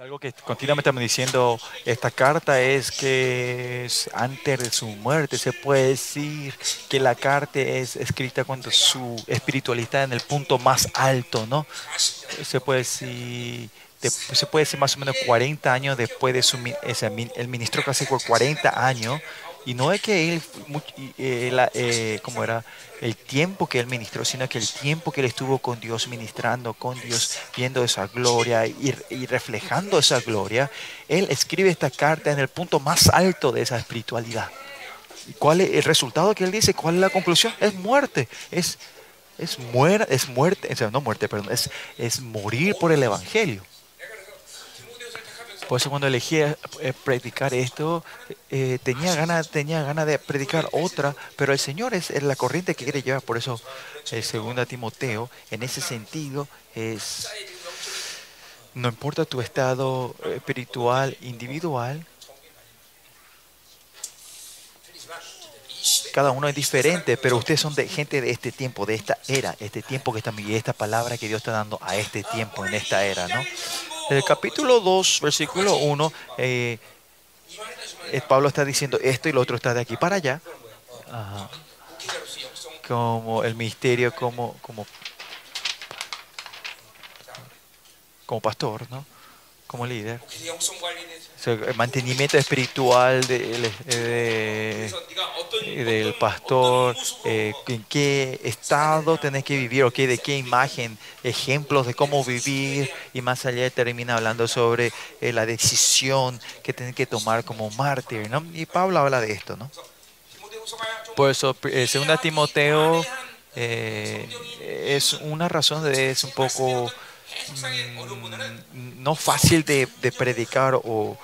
Algo que continuamente estamos diciendo, esta carta es que es antes de su muerte. Se puede decir que la carta es escrita cuando su espiritualidad en el punto más alto, ¿no? Se puede decir, se puede decir más o menos 40 años después de su, el ministro casi por 40 años y no es que él, eh, eh, como era el tiempo que él ministró, sino que el tiempo que él estuvo con Dios ministrando, con Dios viendo esa gloria y, reflejando esa gloria, él escribe esta carta en el punto más alto de esa espiritualidad. ¿Y cuál es el resultado que él dice? ¿Cuál es la conclusión? Es muerte. Es, es, es muerte, no muerte, perdón, es, es morir por el Evangelio. Por eso cuando elegí eh, predicar esto, eh, tenía ganas tenía ganas de predicar otra, pero el Señor es, la corriente que quiere llevar. Por eso, el segundo Timoteo, en ese sentido, es no importa tu estado espiritual individual, cada uno es diferente, pero ustedes son de gente de este tiempo, de esta era, este tiempo que está y esta palabra que Dios está dando a este tiempo, en esta era, ¿no? El capítulo 2, versículo 1, eh, eh, Pablo está diciendo esto y lo otro está de aquí para allá. Como el misterio, como, como, como pastor, ¿no? Como líder el mantenimiento espiritual de, del pastor, eh, en qué estado tenés que vivir, o de qué imagen, ejemplos de cómo vivir, y más allá termina hablando sobre eh, la decisión que tenés que tomar como mártir, ¿no? Y Pablo habla de esto, ¿no? Por eso, eh, segunda Timoteo es una razón de es un poco no fácil de, predicar o,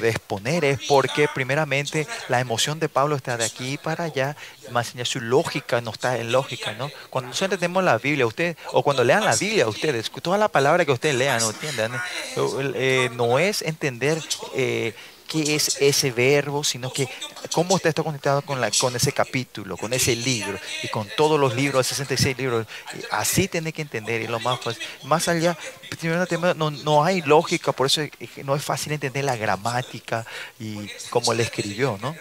de exponer es porque primeramente la emoción de Pablo está de aquí para allá, más allá su lógica no está en lógica, ¿no? Cuando nosotros entendemos la Biblia, usted, o cuando lean la Biblia ustedes, toda la palabra que ustedes lean, ¿no entienden? Eh, no es entender eh, qué es ese verbo, sino que cómo está esto conectado con, la, con ese capítulo, con ese libro y con todos los libros, 66 libros. Así tiene que entender y lo más Más allá, no, no hay lógica, por eso no es fácil entender la gramática y cómo le escribió, ¿no?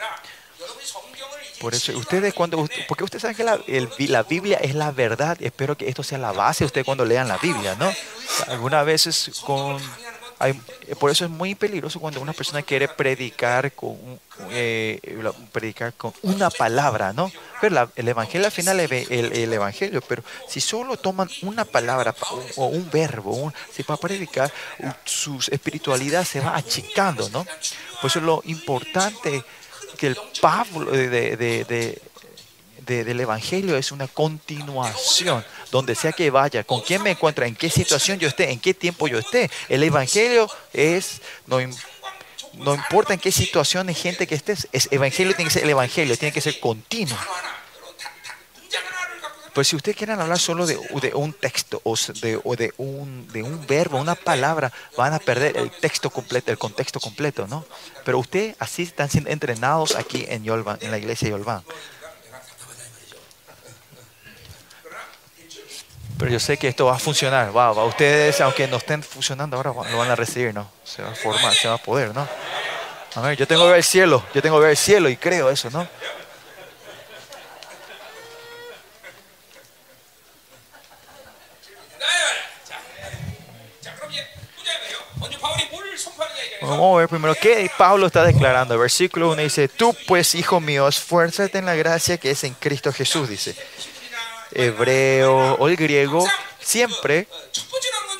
Por eso, ustedes cuando, porque ustedes saben que la, la, Biblia es la verdad, espero que esto sea la base de ustedes cuando lean la Biblia, ¿no? Algunas veces con por eso es muy peligroso cuando una persona quiere predicar con, eh, predicar con una palabra, ¿no? Pero el evangelio al final es el, evangelio, pero si solo toman una palabra o un verbo, un, si para predicar, su espiritualidad se va achicando, ¿no? Por eso es lo importante que el Pablo de del Evangelio es una continuación, donde sea que vaya, con quién me encuentra, en qué situación yo esté, en qué tiempo yo esté. El Evangelio es, no, no importa en qué situación hay gente que estés, el Evangelio tiene que ser el Evangelio, tiene que ser continuo. Pues si ustedes quieren hablar solo de, un texto o, de, de, un, de un verbo, una palabra, van a perder el texto completo, el contexto completo, ¿no? Pero ustedes así están siendo entrenados aquí en Yolvan, en la iglesia de Yolvan. Pero yo sé que esto va a funcionar. Va. Ustedes, aunque no estén funcionando ahora, lo van a recibir, ¿no? Se va a formar, se va a poder, ¿no? A ver, yo tengo que ver el cielo, yo tengo que ver el cielo y creo eso, ¿no? Vamos a ver primero qué Pablo está declarando. Versículo 1 dice, tú pues, hijo mío, esfuérzate en la gracia que es en Cristo Jesús, dice hebreo o el griego, siempre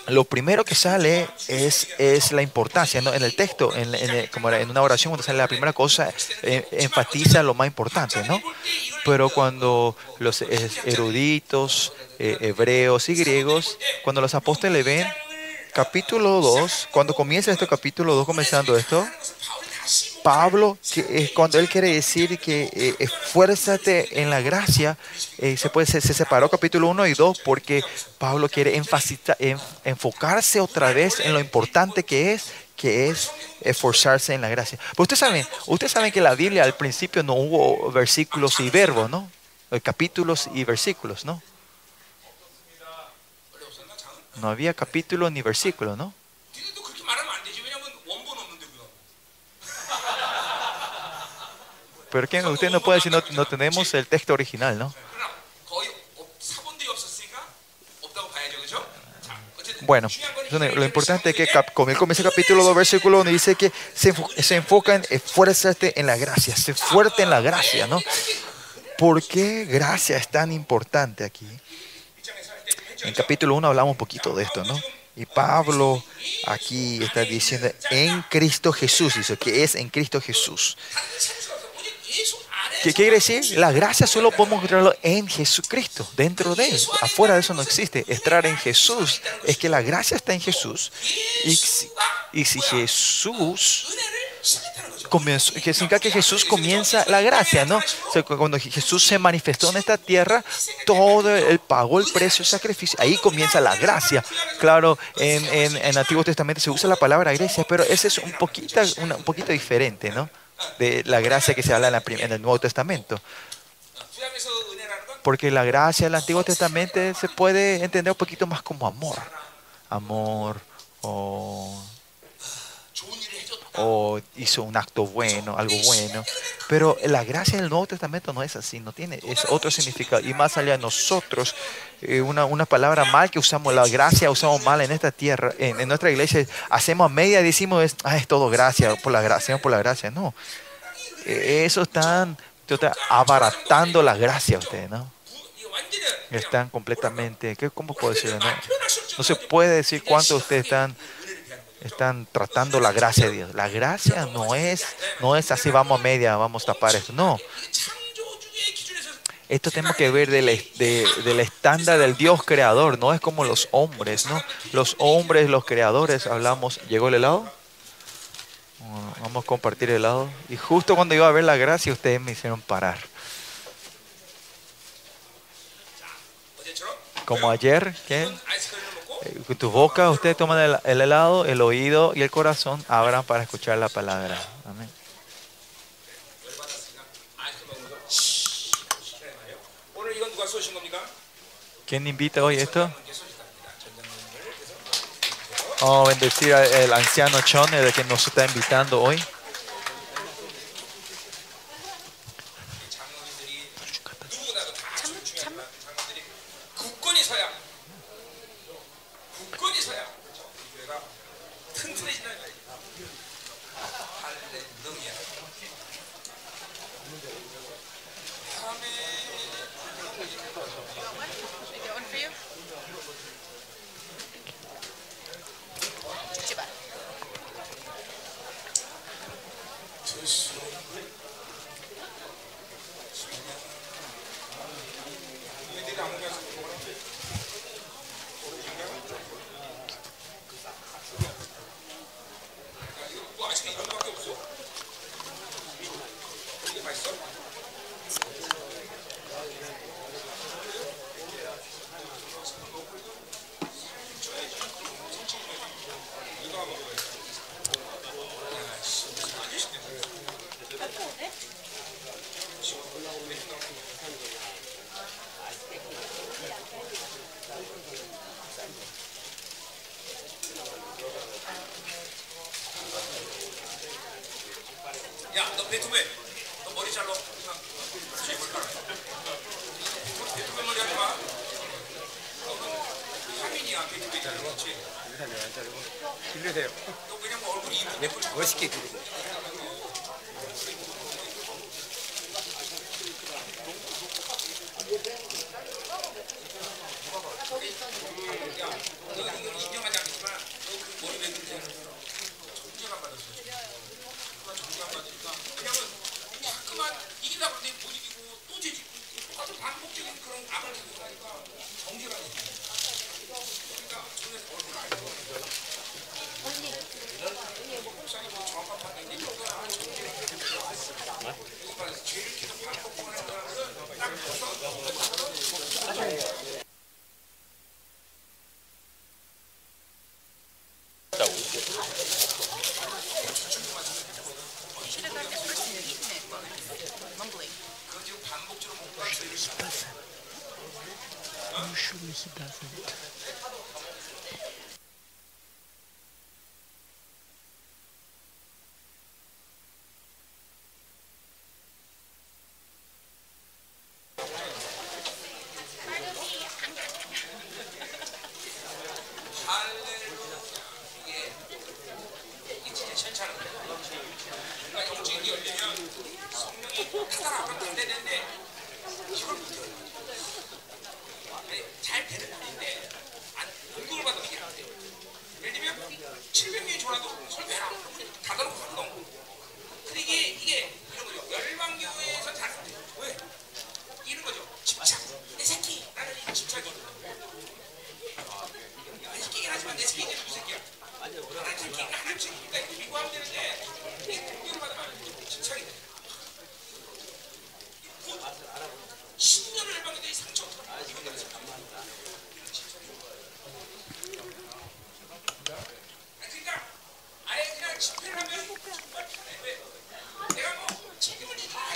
lo primero que sale es, es la importancia. En el texto, en, como en una oración, cuando sale la primera cosa, eh, enfatiza lo más importante. ¿no? Pero cuando los eruditos, eh, hebreos y griegos, cuando los apóstoles ven capítulo 2, cuando comienza este capítulo 2, comenzando esto, Pablo, que, cuando él quiere decir que eh, esfuérzate en la gracia, eh, se, puede, se, separó capítulo 1 y 2 porque Pablo quiere enfocarse otra vez en lo importante que es, que es esforzarse en la gracia. Pero ustedes saben, ustedes saben que la Biblia al principio no hubo versículos y verbos, ¿no? Eh, capítulos y versículos, ¿no? No había capítulo ni versículo, ¿no? Pero que usted no puede decir no, no tenemos el texto original, ¿no? Bueno, lo importante es que comienza el capítulo 2, versículo 1, dice que se, se enfoca en esfuérzate en la gracia, se fuerte en la gracia, ¿no? ¿Por qué gracia es tan importante aquí? En capítulo 1 hablamos un poquito de esto, ¿no? Y Pablo aquí está diciendo en Cristo Jesús, dice que es en Cristo Jesús. ¿Qué quiere decir? La gracia solo podemos encontrarlo en Jesucristo, dentro de Él. Afuera de eso no existe. Estar en Jesús es que la gracia está en Jesús. Y, y si Jesús comenzó, que significa que Jesús comienza la gracia, ¿no? cuando Jesús se manifestó en esta tierra, todo el pagó el precio, el sacrificio, ahí comienza la gracia. Claro, en, en, en Antiguo Testamento se usa la palabra gracia, pero ese es un poquito, un poquito diferente, ¿no? De la gracia que se habla en, el Nuevo Testamento. Porque la gracia del Antiguo Testamento se puede entender un poquito más como amor. Amor o, o hizo un acto bueno, algo bueno. Pero la gracia del Nuevo Testamento no es así, no tiene, es otro significado. Y más allá de nosotros, eh, una, una, palabra mal que usamos, la gracia usamos mal en esta tierra, en, nuestra iglesia, hacemos a media y decimos, es, ah, es todo gracia, por la gracia, por la gracia. No, e, eso están, abaratando la gracia ustedes, ¿no? Están completamente, ¿qué, ¿cómo puedo decirlo? No? no se puede decir cuánto ustedes están están tratando la gracia de Dios. La gracia no es, no es así, vamos a media, vamos a tapar esto. No. Esto tenemos que ver del, del estándar del Dios creador, no es como los hombres, ¿no? Los hombres, los creadores, hablamos, ¿llegó el helado? Vamos a compartir el helado. Y justo cuando iba a ver la gracia, ustedes me hicieron parar. Como ayer, ¿qué? Con tu boca ustedes toman el, helado, el oído y el corazón abran para escuchar la palabra. Amén. ¿Quién invita hoy esto? A bendecir al anciano Chone de que nos está invitando hoy. 来,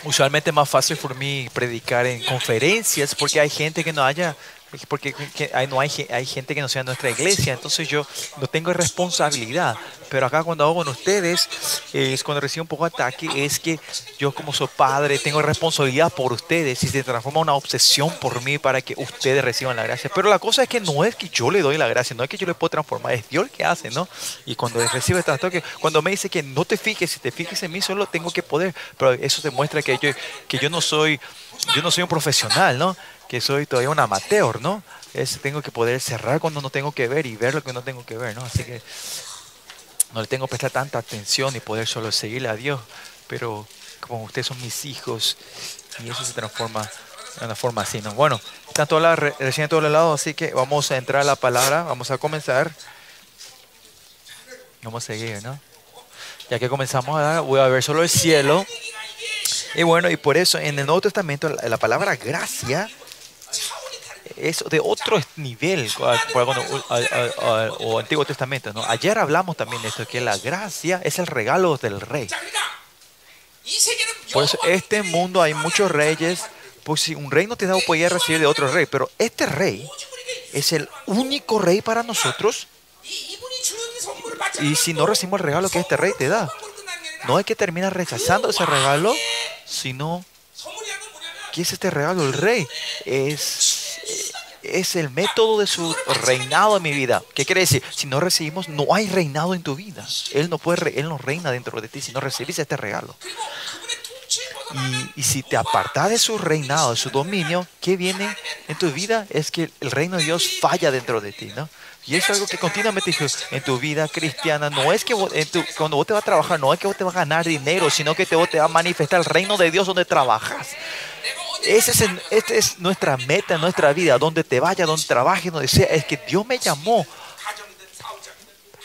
Usualmente es más fácil por mí predicar en conferencias porque hay gente que no haya porque hay, no hay, hay gente que no sea nuestra iglesia, entonces yo no tengo responsabilidad. Pero acá cuando hago con ustedes, es cuando recibo un poco de ataque, es que yo como soy padre tengo responsabilidad por ustedes y se transforma una obsesión por mí para que ustedes reciban la gracia. Pero la cosa es que no es que yo le doy la gracia, no es que yo le puedo transformar, es Dios que hace, ¿no? Y cuando recibe este ataque, cuando me dice que no te fijes, si te fijes en mí, solo tengo que poder. Pero eso demuestra que yo, que yo no soy, yo no soy un profesional, ¿no? Que soy todavía un amateur, ¿no? Es, tengo que poder cerrar cuando no tengo que ver y ver lo que no tengo que ver, ¿no? Así que no le tengo que prestar tanta atención y poder solo seguirle a Dios, pero como ustedes son mis hijos y eso se transforma de una forma así, ¿no? Bueno, están todas las, recién a todos los lados, así que vamos a entrar a la palabra, vamos a comenzar. Vamos a seguir, ¿no? Ya que comenzamos a dar, voy a ver solo el cielo. Y bueno, y por eso en el Nuevo Testamento la palabra gracia es de otro nivel o Antiguo Testamento. ¿no? Ayer hablamos también de esto, que la gracia es el regalo del rey. Por eso este mundo hay muchos reyes, pues si un rey no te da podía recibir de otro rey, pero este rey es el único rey para nosotros. Y si no recibimos el regalo que este rey te da, no hay que terminar rechazando ese regalo, sino ¿qué es este regalo? El rey es es el método de su reinado en mi vida. ¿Qué quiere decir? Si no recibimos, no hay reinado en tu vida. Él no puede, él no reina dentro de ti si no recibís este regalo. Y, si te apartas de su reinado, de su dominio, ¿qué viene en tu vida? Es que el reino de Dios falla dentro de ti, ¿no? Y es algo que continuamente en tu vida cristiana, no es que cuando vos te vas a trabajar, no es que vos te vas a ganar dinero, sino que te, vos te va a manifestar el reino de Dios donde trabajas. Esa es, esta es nuestra meta en nuestra vida, donde te vaya, donde trabaje, donde sea. Es que Dios me llamó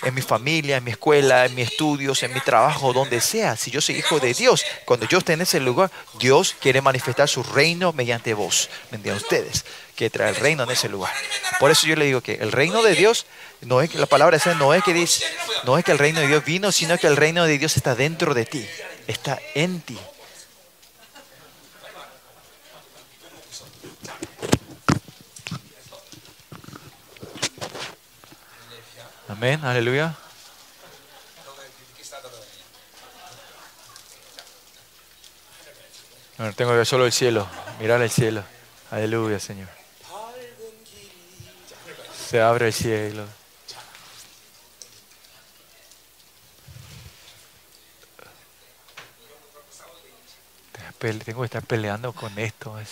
en mi familia, en mi escuela, en mis estudios, en mi trabajo, donde sea. Si yo soy hijo de Dios, cuando yo esté en ese lugar, Dios quiere manifestar su reino mediante vos, mediante ustedes, que trae el reino en ese lugar. Por eso yo le digo que el reino de Dios, no es que la palabra esa no es que dice, no es que el reino de Dios vino, sino que el reino de Dios está dentro de ti, está en ti. Amén, aleluya. Tengo que ver solo el cielo, mirar el cielo. Aleluya, Señor. Se abre el cielo. Tengo que estar peleando con esto. Es,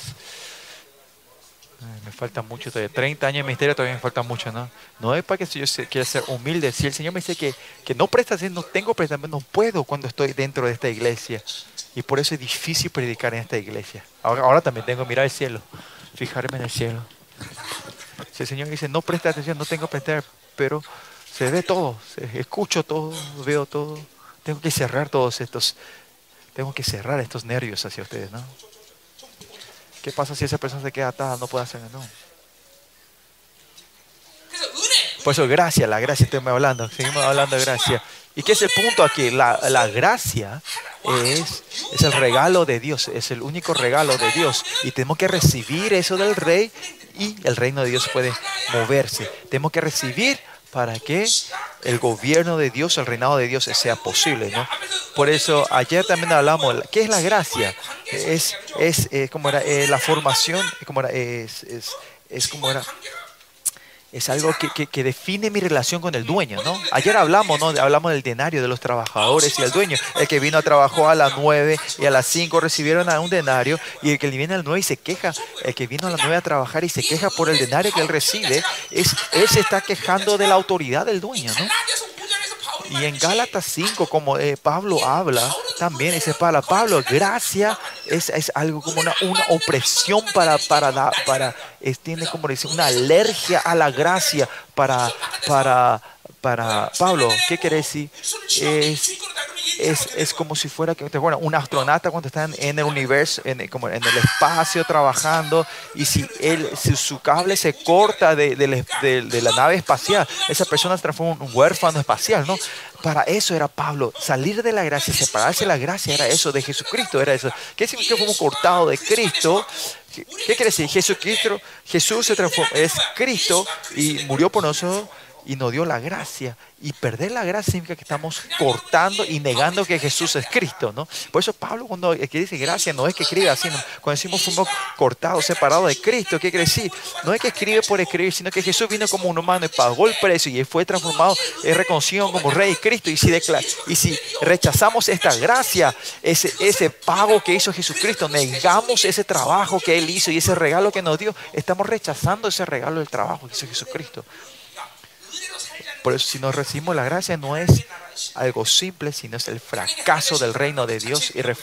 me falta mucho todavía. 30 años de ministerio todavía me falta mucho, ¿no? No es para que yo quiera ser humilde. Si el Señor me dice que, que no presta no tengo prestamiento, no puedo cuando estoy dentro de esta iglesia. Y por eso es difícil predicar en esta iglesia. Ahora, ahora también tengo que mirar el cielo, fijarme en el cielo. Si el Señor dice, no presta atención, no tengo que prestar, pero se ve todo, escucho todo, veo todo. Tengo que cerrar todos estos, tengo que cerrar estos nervios hacia ustedes, ¿no? ¿Qué pasa si esa persona se queda atada? No puede hacer no. Por eso, gracia, la gracia, estoy hablando. Seguimos hablando de gracia. ¿Y qué es el punto aquí? La, la gracia es, es, el regalo de Dios, es el único regalo de Dios. Y tenemos que recibir eso del rey y el reino de Dios puede moverse. Tenemos que recibir para que el gobierno de Dios, el reinado de Dios sea posible. ¿no? Por eso ayer también hablamos, ¿qué es la gracia? Es, es, como era eh, la formación, como era, es, es, es como era es algo que, que, define mi relación con el dueño, ¿no? Ayer hablamos, ¿no? Hablamos del denario de los trabajadores y el dueño. El que vino a trabajar a las 9 y a las 5 recibieron a un denario y el que viene a las 9 y se queja, el que vino a las 9 a trabajar y se queja por el denario que él recibe, es, él se está quejando de la autoridad del dueño, ¿no? Y en Gálatas 5, como eh, Pablo habla, también dice para Pablo, gracia es, es algo como una, una opresión para, para, para tiene como decir, una alergia a la gracia para, para, para Pablo. ¿Qué quiere decir? Es, es, es, como si fuera que, bueno, un astronauta cuando está en el universo, en, como en el espacio trabajando, y si, él, si su cable se corta de, de, de, la nave espacial, esa persona se transforma en un huérfano espacial, ¿no? Para eso era Pablo, salir de la gracia, separarse de la gracia, era eso, de Jesucristo, era eso. ¿Qué significa como cortado de Cristo? ¿Qué, quiere decir? Jesucristo, Jesús se transformó, es Cristo y murió por nosotros y nos dio la gracia. Y perder la gracia significa que estamos cortando y negando que Jesús es Cristo, ¿no? Por eso Pablo cuando dice gracia no es que escribe así, cuando decimos fuimos cortados, separados de Cristo, ¿qué quiere decir? No es que escribe por escribir, sino que Jesús vino como un humano y pagó el precio y fue transformado, es reconocido como Rey Cristo. Y si, y si rechazamos esta gracia, ese, ese pago que hizo Jesucristo, negamos ese trabajo que Él hizo y ese regalo que nos dio, estamos rechazando ese regalo del trabajo que hizo Jesucristo. Por eso si no recibimos la gracia no es algo simple, sino es el fracaso del reino de Dios. Y el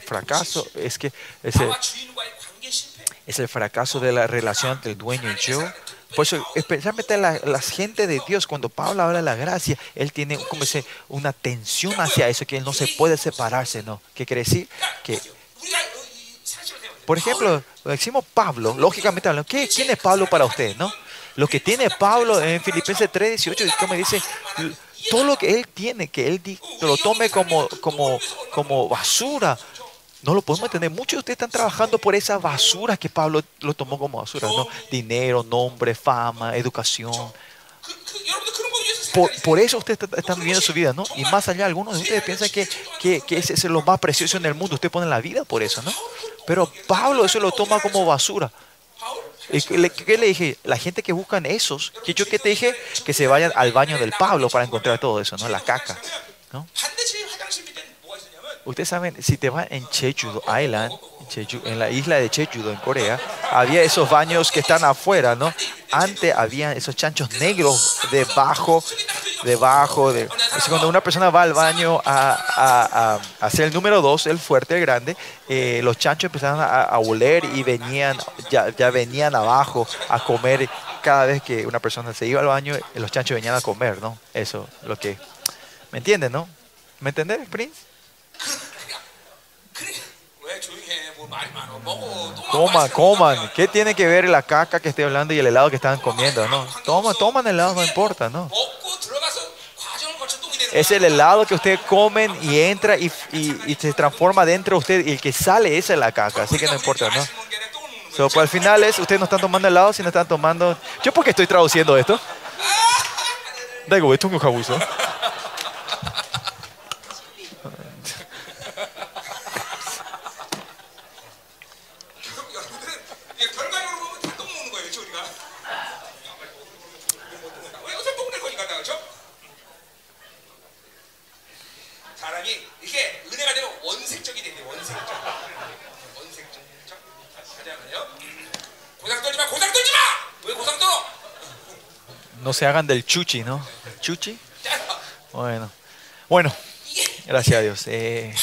fracaso es que es el, es el fracaso de la relación entre el dueño y yo. Por eso, especialmente la, la, gente de Dios, cuando Pablo habla de la gracia, él tiene como ese, una tensión hacia eso, que él no se puede separarse, ¿no? ¿Qué quiere decir? Que, por ejemplo, decimos Pablo, lógicamente hablando, ¿qué, ¿quién es Pablo para usted, no? Lo que tiene Pablo en Filipenses 3, 18, como dice, todo lo que él tiene, que él lo tome como, como, como basura, no lo podemos entender. Muchos de ustedes están trabajando por esa basura que Pablo lo tomó como basura, ¿no? Dinero, nombre, fama, educación. Por, eso ustedes están viviendo su vida, ¿no? Y más allá, algunos de ustedes piensan que, que, que ese es lo más precioso en el mundo. Ustedes ponen la vida por eso, ¿no? Pero Pablo eso lo toma como basura. ¿Qué le dije? La gente que buscan esos, que yo que te dije, que se vayan al baño del Pablo para encontrar todo eso, ¿no? La caca. ¿no? Ustedes saben, si te vas en Jeju Island, en la isla de Jeju en Corea, había esos baños que están afuera, ¿no? Antes había esos chanchos negros debajo, debajo. De, cuando una persona va al baño a, hacer el número dos, el fuerte, el grande, eh, los chanchos empezaron a, oler y venían, ya, ya venían abajo a comer cada vez que una persona se iba al baño, los chanchos venían a comer, ¿no? Eso, lo que... ¿Me entienden, no? ¿Me entiendes, Prince? Coman, coman. ¿Qué tiene que ver la caca que estoy hablando y el helado que estaban comiendo? No, toma, toman helado, no importa, no. Es el helado que ustedes comen y entra y, se transforma dentro de usted y el que sale esa es la caca, así que no importa, ¿no? So, pues al final es, ustedes no están tomando helado, sino están tomando... ¿Yo por qué estoy traduciendo esto? esto No se hagan del chuchi, ¿no? ¿Chuchi? Bueno. Bueno, gracias a Dios. Eh,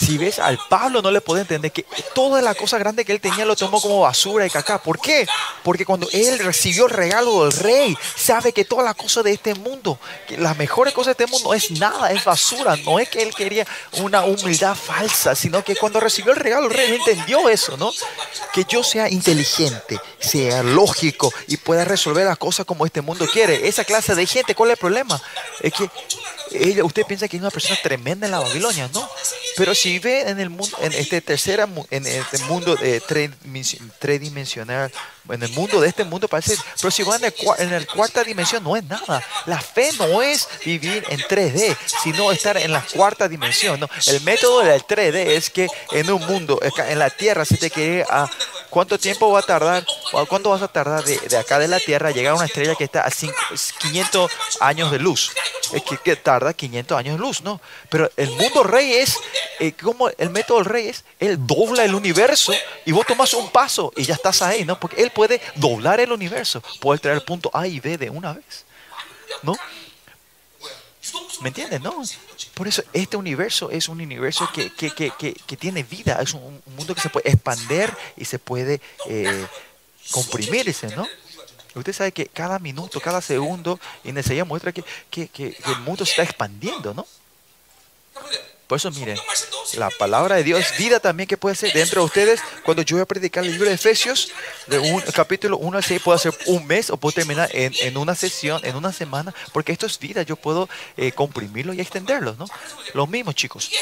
si ves al Pablo no le puede entender que toda la cosa grande que él tenía lo tomó como basura y caca. ¿Por qué? Porque cuando él recibió el regalo del rey, sabe que toda la cosa de este mundo, que las mejores cosas de este mundo es nada, es basura. No es que él quería una humildad falsa, sino que cuando recibió el regalo del rey, entendió eso, ¿no? Que yo sea inteligente, sea lógico y pueda resolver las cosas como este mundo quiere. Esa clase de gente, ¿cuál es el problema? Es que ella, usted piensa que es una persona tremenda en la Babilonia, ¿no? Pero si ve en el mundo, en este tercera, en este mundo de tridimensional, en el mundo de este mundo parece, pero si va en, el, en la cuarta dimensión no es nada. La fe no es vivir en 3D, sino estar en la cuarta dimensión. ¿no? El método del 3D es que en un mundo, en la tierra, se te quiere a ¿Cuánto tiempo va a tardar? ¿Cuánto vas a tardar de, acá de la Tierra a llegar a una estrella que está a 500 años de luz? Es que, tarda 500 años de luz, ¿no? Pero el mundo rey es, eh, como el método del rey es, él dobla el universo y vos tomas un paso y ya estás ahí, ¿no? Porque él puede doblar el universo, puede traer punto A y B de una vez, ¿no? ¿Me entiendes? No. Por eso este universo es un universo que, que, que, que tiene vida, es un, mundo que se puede expandir y se puede eh, comprimirse, ¿no? Usted sabe que cada minuto, cada segundo, ese muestra que, que el mundo se está expandiendo, ¿no? Por eso, miren, la palabra de Dios, vida también que puede ser dentro de ustedes. Cuando yo voy a predicar el libro de Efesios, de un capítulo 1 al 6, puedo hacer un mes o puedo terminar en, en una sesión, en una semana, porque esto es vida. Yo puedo eh, comprimirlo y extenderlo, ¿no? Lo mismo, chicos.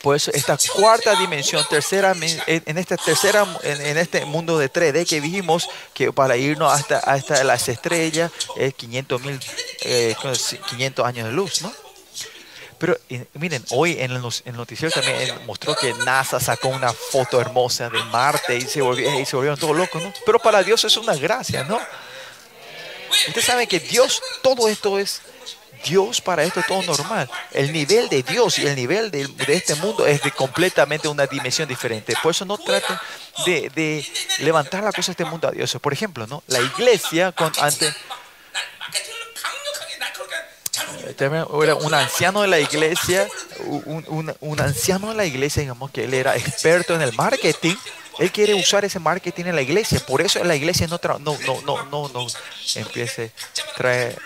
Por eso, esta cuarta dimensión, tercera, en, esta tercera, en, este mundo de 3D que vimos, que para irnos hasta, hasta las estrellas es 500 mil, 500 eh, años de luz, ¿no? Pero miren, hoy en el, noticiero también mostró que NASA sacó una foto hermosa de Marte y se, volvieron, y se volvieron todos locos, ¿no? Pero para Dios es una gracia, ¿no? Usted sabe que Dios, todo esto es Dios para esto es todo normal. El nivel de Dios y el nivel de, este mundo es de completamente una dimensión diferente. Por eso no traten de, de levantar la cosa de este mundo a Dios. Por ejemplo, ¿no? La iglesia, con, era un anciano de la iglesia, un, un, anciano de la iglesia, digamos que él era experto en el marketing. Él quiere usar ese marketing en la iglesia. Por eso la iglesia no, no, no, no, no, no empiece, trae,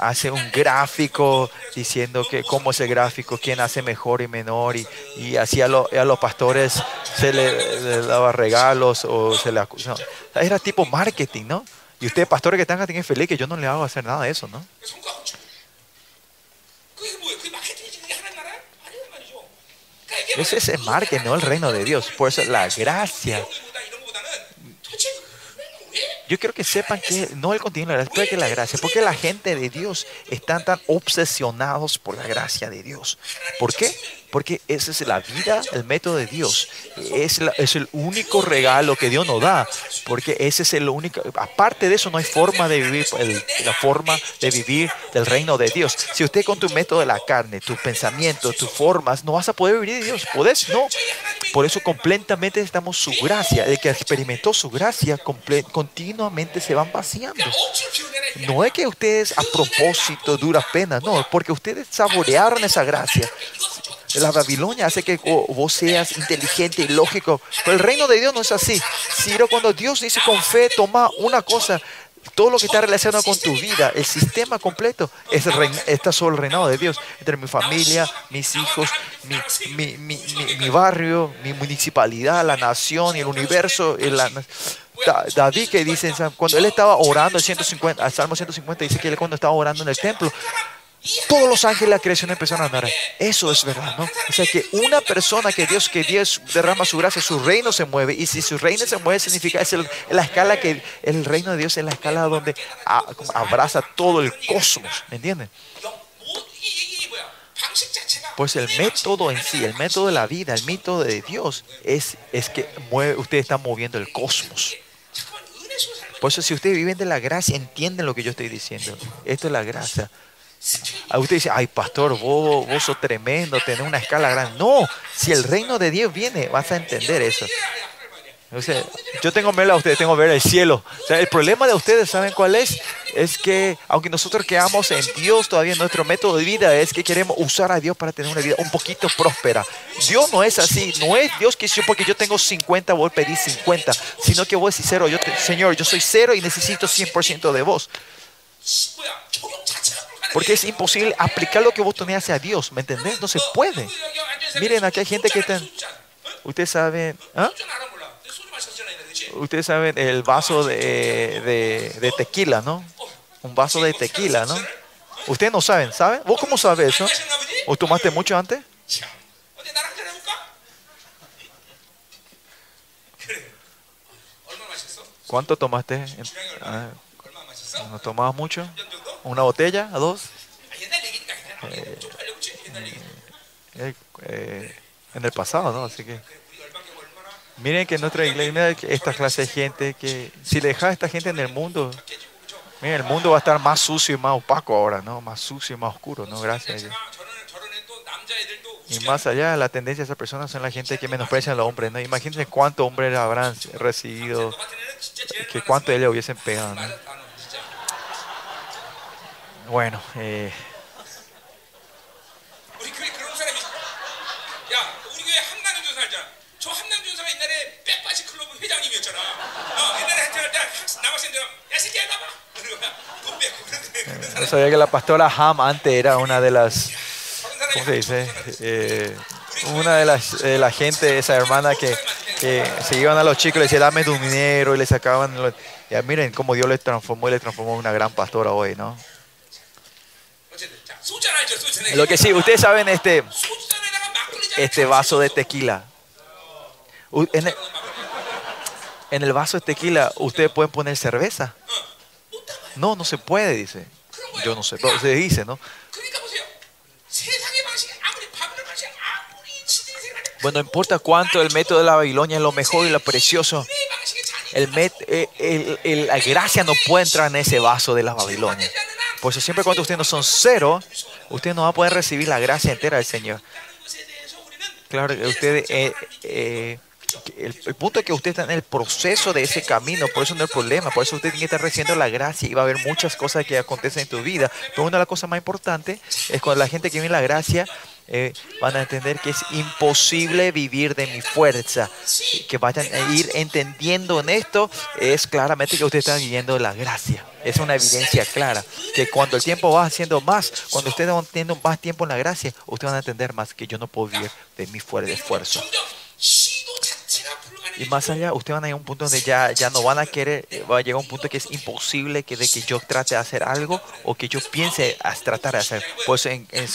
hace un gráfico diciendo que cómo es el gráfico, quién hace mejor y menor. Y, y así a, a los pastores se le, daba regalos o se le acusaba. Era tipo marketing, ¿no? Y ustedes, pastores que están aquí, feliz que yo no le hago hacer nada de eso, ¿no? Ese es el marketing, no el reino de Dios. Por eso la gracia. Yo quiero que sepan que no el contenido de la gracia, que la gracia. Porque la gente de Dios están tan obsesionados por la gracia de Dios. ¿Por qué? Porque esa es la vida, el método de Dios. Es, el único regalo que Dios nos da. Porque ese es el único. Aparte de eso, no hay forma de vivir, la forma de vivir del reino de Dios. Si usted con tu método de la carne, tus pensamientos, tus formas, no vas a poder vivir de Dios. ¿Puedes? No. Por eso completamente estamos su gracia. El que experimentó su gracia continuamente se van vaciando. No es que ustedes a propósito duras penas, no, porque ustedes saborearon esa gracia. La Babilonia hace que vos seas inteligente y lógico. Pero el reino de Dios no es así. Sino cuando Dios dice con fe, toma una cosa, todo lo que está relacionado con tu vida, el sistema completo, es está sobre el reinado de Dios. Entre mi familia, mis hijos, mi, barrio, mi municipalidad, la nación y el universo. David que dice, cuando él estaba orando, el 150, al Salmo 150 dice que él cuando estaba orando en el templo, todos los ángeles de la creación empezaron a andar. Eso es verdad, ¿no? O sea que una persona que Dios, que Dios derrama su gracia, su reino se mueve. Y si su reino se mueve, significa es la escala que el reino de Dios es la escala donde abraza todo el cosmos. ¿Me entienden? Pues el método en sí, el método de la vida, el método de Dios es, es que mueve, ustedes están moviendo el cosmos. Por eso si ustedes viven de la gracia, entienden lo que yo estoy diciendo. Esto es la gracia. A usted dice, ay pastor, vos, vos sos tremendo, tenés una escala grande. No, si el reino de Dios viene, vas a entender eso. yo tengo ver a ustedes, tengo ver el cielo. el problema de ustedes, ¿saben cuál es? Es que aunque nosotros quedamos en Dios, todavía nuestro método de vida es que queremos usar a Dios para tener una vida un poquito próspera. Dios no es así, no es Dios que yo porque yo tengo 50 voy a pedir 50, sino que voy a decir cero, yo Señor, yo soy cero y necesito 100% de vos. Porque es imposible aplicar lo que vos tenés hacia Dios, ¿me entendés? No se puede. Miren, aquí hay gente que está... Ustedes saben... ¿ah? Ustedes saben el vaso de, de, tequila, ¿no? Un vaso de tequila, ¿no? Ustedes no saben, ¿saben? ¿Vos cómo sabes eso? ¿O tomaste mucho antes? ¿Cuánto tomaste? Ah, ¿No tomabas mucho? una botella, a dos. Eh, eh, eh, en el pasado, ¿no? Así que miren que en nuestra iglesia esta clase de gente que si le dejas a esta gente en el mundo, miren, el mundo va a estar más sucio y más opaco ahora, ¿no? Más sucio y más oscuro, ¿no? Gracias a Dios. Y más allá, la tendencia de esas personas son la gente que menosprecian a los hombres, ¿no? Imagínense cuántos hombres habrán recibido, que cuánto ellos hubiesen pegado, ¿no? Bueno, eh, Yo sabía que la pastora Ham antes era una de las, ¿cómo se dice? Una de las, eh, la gente, esa hermana que, se iban a los chicos y le decía, dame tu dinero y le sacaban. Los... Ya miren cómo Dios les transformó y les transformó en una gran pastora hoy, ¿no? Lo que sí, ustedes saben este, este vaso de tequila. En el, vaso de tequila ustedes pueden poner cerveza. No, no se puede, dice. Yo no sé, se dice, ¿no? Bueno, importa cuánto el método de la Babilonia es lo mejor y lo precioso. El, met, eh, el la gracia no puede entrar en ese vaso de la Babilonia. Por eso siempre cuando ustedes no son cero, ustedes no van a poder recibir la gracia entera del Señor. Claro, ustedes... Eh, eh, el, punto es que usted está en el proceso de ese camino, por eso no es problema, por eso usted tiene que estar recibiendo la gracia y va a haber muchas cosas que acontecen en tu vida. Pero una de las cosas más importantes es cuando la gente que viene la gracia eh, van a entender que es imposible vivir de mi fuerza. Que vayan a ir entendiendo en esto, es claramente que usted está viviendo la gracia. Es una evidencia clara. Que cuando el tiempo va haciendo más, cuando ustedes van teniendo más tiempo en la gracia, ustedes van a entender más que yo no puedo vivir de mi fuerte Y más allá, ustedes van a llegar a un punto donde ya, ya no van a querer, eh, va a llegar a un punto que es imposible que de que yo trate de hacer algo o que yo piense a tratar de hacer. Por eso en, en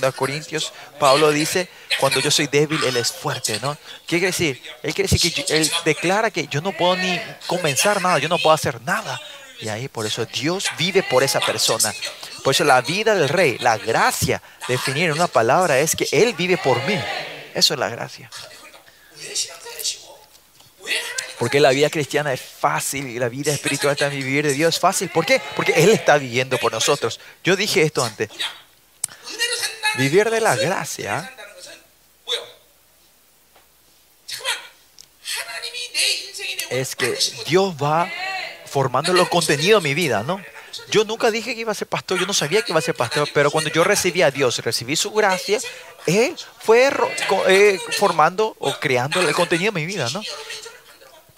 2 Corintios, Pablo dice, cuando yo soy débil, Él es fuerte, ¿no? ¿Qué quiere decir? Él quiere decir que yo- Él declara que yo no puedo ni comenzar nada, yo no puedo hacer nada. Y ahí por eso Dios vive por esa persona. Por eso la vida del rey, la gracia, definir en una palabra es que Él vive por mí. Eso es la gracia. Porque la vida cristiana es fácil y la vida espiritual también vivir de Dios es fácil. ¿Por qué? Porque Él está viviendo por nosotros. Yo dije esto antes. Vivir de la gracia es que Dios va formando los contenidos de mi vida, ¿no? Yo nunca dije que iba a ser pastor, yo no sabía que iba a ser pastor, pero cuando yo recibí a Dios, recibí su gracia, Él fue eh, formando o creando el contenido de mi vida, ¿no?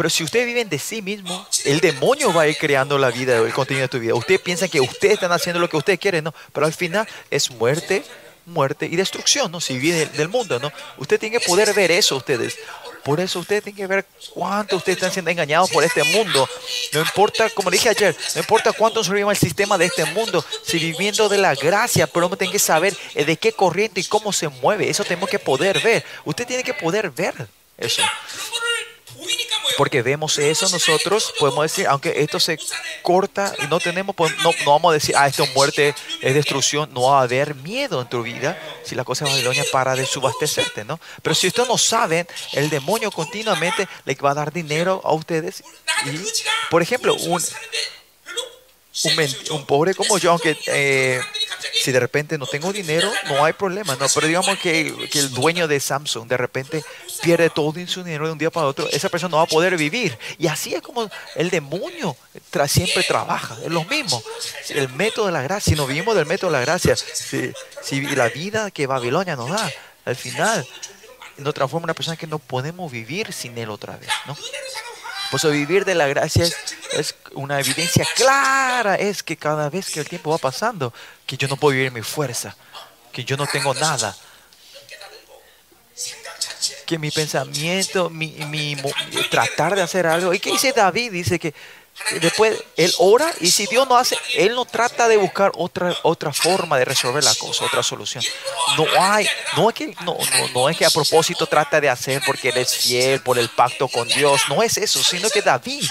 Pero si ustedes viven de sí mismos, el demonio va a ir creando la vida, el contenido de tu vida. Ustedes piensan que ustedes están haciendo lo que ustedes quieren, ¿no? Pero al final es muerte, muerte y destrucción, ¿no? Si viven del, mundo, ¿no? Ustedes tienen que poder ver eso, ustedes. Por eso ustedes tienen que ver cuánto ustedes están siendo engañados por este mundo. No importa, como dije ayer, no importa cuánto nos el sistema de este mundo, si viviendo de la gracia, pero uno tiene que saber eh, de qué corriente y cómo se mueve. Eso tenemos que poder ver. Usted tiene que poder ver eso porque vemos eso nosotros, podemos decir, aunque esto se corta y no tenemos, pues, no, no vamos a decir, ah, esto es muerte, es destrucción, no va a haber miedo en tu vida si la cosa de Babilonia para de subastecerte, ¿no? Pero si ustedes no saben, el demonio continuamente le va a dar dinero a ustedes y, por ejemplo, un, un, pobre como yo, aunque eh, si de repente no tengo dinero, no hay problema, ¿no? Pero digamos que, que el dueño de Samsung de repente pierde todo su dinero de un día para otro, esa persona no va a poder vivir. Y así es como el demonio tra- siempre trabaja, es lo mismo. El método de la gracia, si no vivimos del método de la gracia, si, si la vida que Babilonia nos da, al final nos transforma en una persona que no podemos vivir sin él otra vez, ¿no? Por eso vivir de la gracia es, una evidencia clara, es que cada vez que el tiempo va pasando, que yo no puedo vivir mi fuerza, que yo no tengo nada, que mi pensamiento, mi, mi tratar de hacer algo. ¿Y qué dice David? Dice que después él ora y si Dios no hace, él no trata de buscar otra, otra forma de resolver la cosa, otra solución. No hay, no es que, no, no, no es que a propósito trata de hacer porque él es fiel por el pacto con Dios. No es eso, sino que David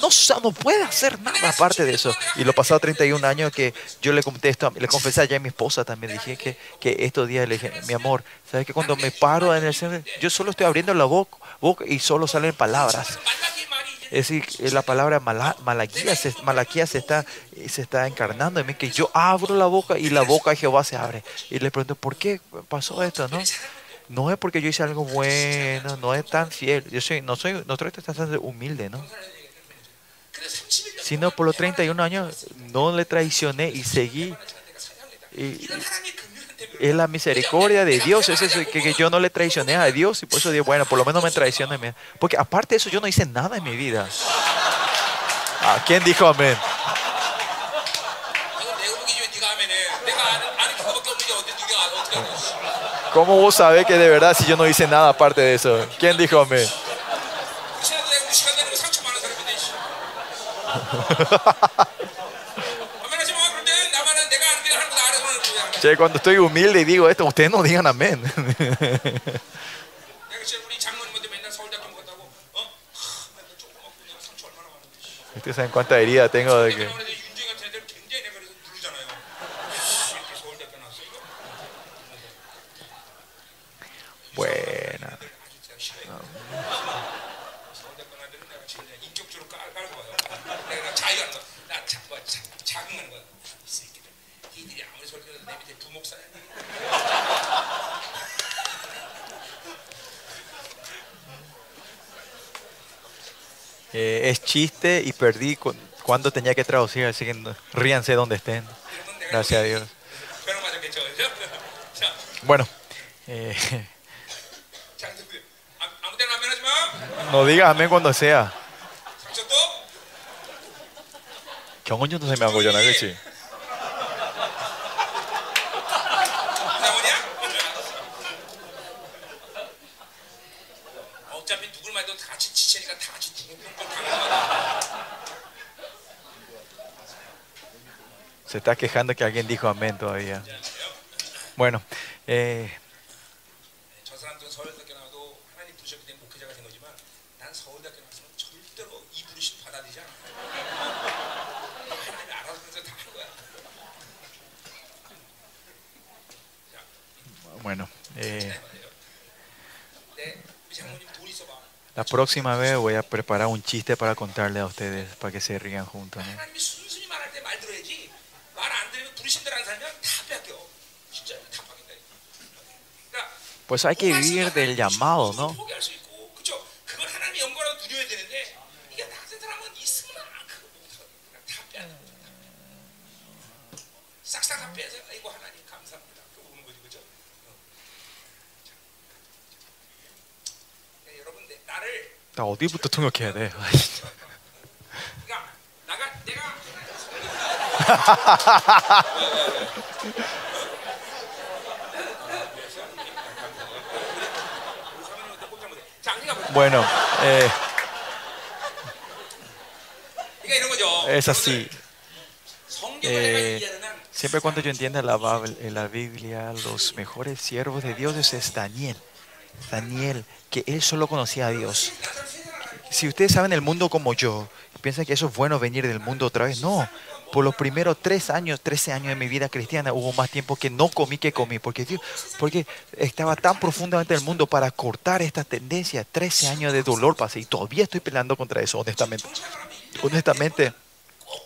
no, no puede hacer nada aparte de eso. Y lo pasado 31 años que yo le contesto, le confesé a mi esposa también, dije que, que estos días le dije, mi amor, ¿sabes que cuando me paro en el centro, yo solo estoy abriendo la boca, boca y solo salen palabras? Es decir, la palabra mala, malaquía, se, está, se está encarnando en mí, que yo abro la boca y la boca de Jehová se abre. Y le pregunto, ¿por qué pasó esto? ¿no? no es porque yo hice algo bueno, no es tan fiel. Yo soy, no soy, no estoy tan humilde, ¿no? Sino por los 31 años no le traicioné y seguí. Y, es la misericordia de Dios, es eso, que, yo no le traicioné a Dios y por eso digo, bueno, por lo menos me traicioné. Porque aparte de eso yo no hice nada en mi vida. Quién dijo amén? ¿Cómo vos sabés que de verdad si yo no hice nada aparte de eso? ¿Quién dijo amén? Cuando estoy humilde y digo esto, ustedes no digan amén. Ustedes saben cuánta herida tengo de que... Bueno. Eh, es chiste y perdí cu- cuando tenía que traducir, así que no- ríanse donde estén. 이러면 내가 Gracias a Dios. 변호 맞았겠죠 그죠? 자, Bueno, eh, 자 근데 아, 아무 데나 하면 하지 마 no digas amén cuando sea. 상처 또 경원전도 세명한 거잖아, 그렇지? Se está quejando que alguien dijo amén todavía. Bueno, eh, bueno, eh, la próxima vez voy a preparar un chiste para contarle a ustedes, para que se rían juntos. ¿no? 말안 들으면 부르심대로 안 살면 다 뺏겨. 진짜 다 파긴다. 그러니까 Pues hay que vivir del llamado, ¿no? 어디부터 통역해야 돼? bueno, eh, es así. Eh, siempre cuando yo entienda la, la Biblia, los mejores siervos de Dios es Daniel. Daniel, que él solo conocía a Dios. Si ustedes saben el mundo como yo, piensan que eso es bueno venir del mundo otra vez. No, por los primeros tres años, 13 años de mi vida cristiana, hubo más tiempo que no comí que comí. Porque, Dios, porque estaba tan profundamente en el mundo para cortar esta tendencia. 13 años de dolor pasé y todavía estoy peleando contra eso, honestamente. Honestamente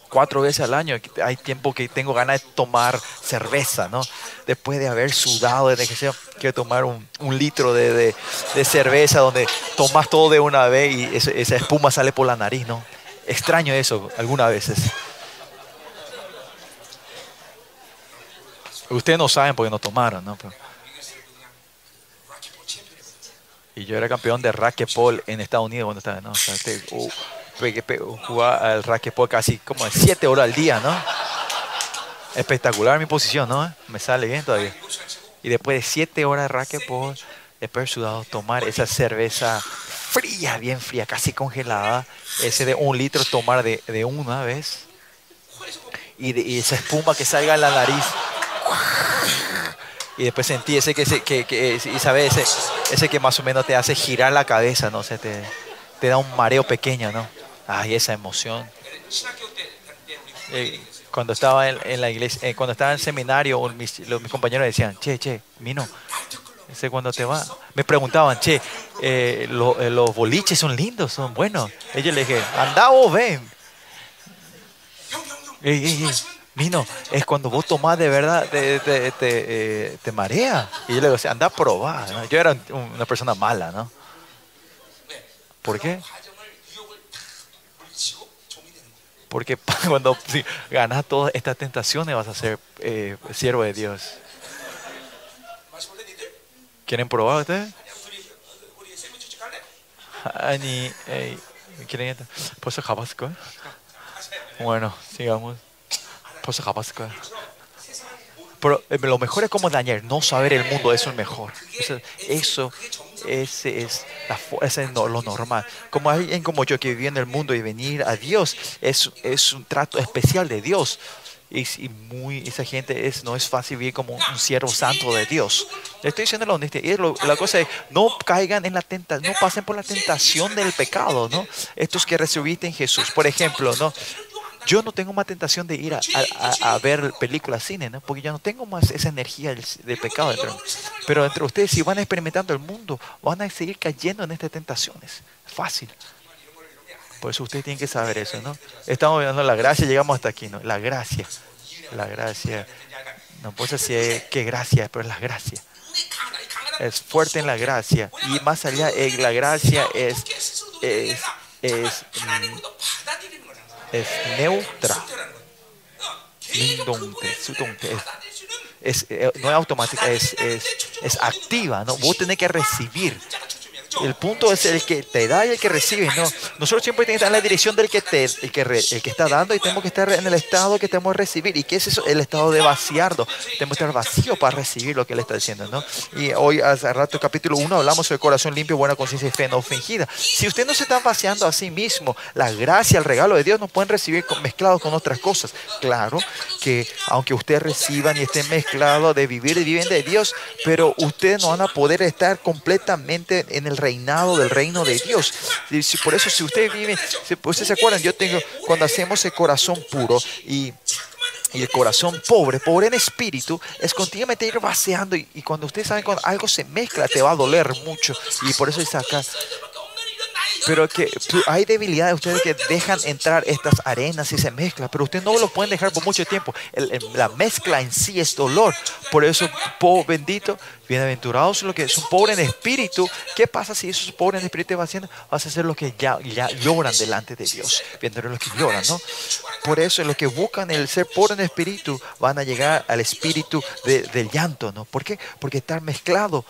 cuatro veces al año. Hay tiempo que tengo ganas de tomar cerveza, ¿no? Después de haber sudado, desde que sea, quiero tomar un, un litro de, de- de cerveza donde tomas todo de una vez y esa espuma sale por la nariz, ¿no? Extraño eso algunas veces. Ustedes no saben porque nos tomaron, ¿no? Pero... Y yo era campeón de racquetball en Estados Unidos cuando estaba, ¿no? O sea, este, uh, uh, jugaba al racquetball casi como 7 horas al día, ¿no? Espectacular mi posición, ¿no? Me sale bien todavía. Y después de 7 horas de racquetball, después sudado, tomar esa cerveza fría, bien fría, casi congelada, ese de un litro tomar de, de una vez. Y, de, y esa espuma que salga en la nariz. Y después sentí ese que, que, que y sabes, ese, que más o menos te hace girar la cabeza, ¿no? O te, te da un mareo pequeño, ¿no? Ay, esa emoción. Eh, cuando estaba en, la iglesia, eh, cuando estaba en el seminario, mis, los, mis compañeros decían, che, che, Mino, ese cuando te va, me preguntaban, che, eh, los boliches son lindos, son buenos. Y yo le dije, anda vos, ven. Ey, ey, ey. Mino, es cuando vos tomás de verdad, te, te, te, eh, te marea. Y yo le digo, anda a probar. ¿no? Yo era una persona mala, ¿no? ¿Por qué? Porque cuando ganas todas estas tentaciones vas a ser eh, siervo de Dios. ¿Quieren probar ustedes? ¿Quieren? ¿Por pues eso ¿eh? Bueno, sigamos. 우리 세미 주식 갈래? Ani, eh, ¿quieren esto? ¿Puedo Jabasco? 가세요. Bueno, sigamos. ¿Puedo Jabasco? Pero eh, lo mejor es como Daniel, no saber el mundo, eso es mejor. Eso, eso ese es, la, fo- ese es no- lo normal. Como alguien como yo que vive en el mundo y venir a Dios, es, es un trato especial de Dios. Y, y muy, esa gente es, no es fácil vivir como un siervo santo de Dios. Le estoy diciendo la honestidad. Y lo- la cosa es, no caigan en la tentación, no pasen por la tentación del pecado, ¿no? Estos que recibiste en Jesús. Por ejemplo, ¿no? Yo no tengo más tentación de ir a, ver películas, cine, ¿no? porque ya no tengo más esa energía del, pecado dentro. Pero entre ustedes, si van experimentando el mundo, van a seguir cayendo en estas tentaciones. Fácil. Por eso ustedes tienen que saber eso, ¿no? Estamos viendo la gracia, llegamos hasta aquí, ¿no? La gracia. La gracia. No puedo decir qué gracia, pero es la gracia. Es fuerte en la gracia. Y más allá, eh, la gracia es, es, es es neutra. Lindonte, sudonte, es, es, eh, no es automática, es, es, es activa. ¿no? Vos tenés que recibir el punto es el que te da y el que recibe. No, nosotros siempre tenemos que estar en la dirección del que, te, el que, el que está dando y tenemos que estar en el estado que tenemos que recibir. ¿Y qué es eso? El estado de vaciarlo. Tenemos que estar vacío para recibir lo que él está diciendo. ¿no? Y hoy, hace rato, capítulo 1, hablamos sobre corazón limpio, buena conciencia y fe no fingida. Si usted no se está vaciando a sí mismo, la gracia, el regalo de Dios no pueden recibir mezclados con otras cosas. Claro que aunque usted reciban y estén mezclados de vivir y viven de Dios, pero ustedes no van a poder estar completamente en el reinado del reino de Dios. Si, por eso, si usted vive, si, pues, ustedes se acuerdan, yo tengo, cuando hacemos el corazón puro y el corazón pobre, pobre en espíritu, es continuamente ir vaciando. Y, cuando ustedes saben, cuando algo se mezcla, te va a doler mucho. Y por eso dice acá, pero que hay debilidades ustedes que dejan entrar estas arenas y se mezclan, pero ustedes no lo pueden dejar por mucho tiempo. El- el- la mezcla en sí es dolor. Por eso, po- bendito, bienaventurados los que son pobres en espíritu. ¿Qué pasa si esos pobres en espíritu? Vas a ser los que ya, ya lloran delante de Dios. Bienaventurados los que lloran, ¿no? Por eso, los que buscan el ser pobre en espíritu van a llegar al espíritu de- del llanto, ¿no? ¿Por qué? Porque estar mezclado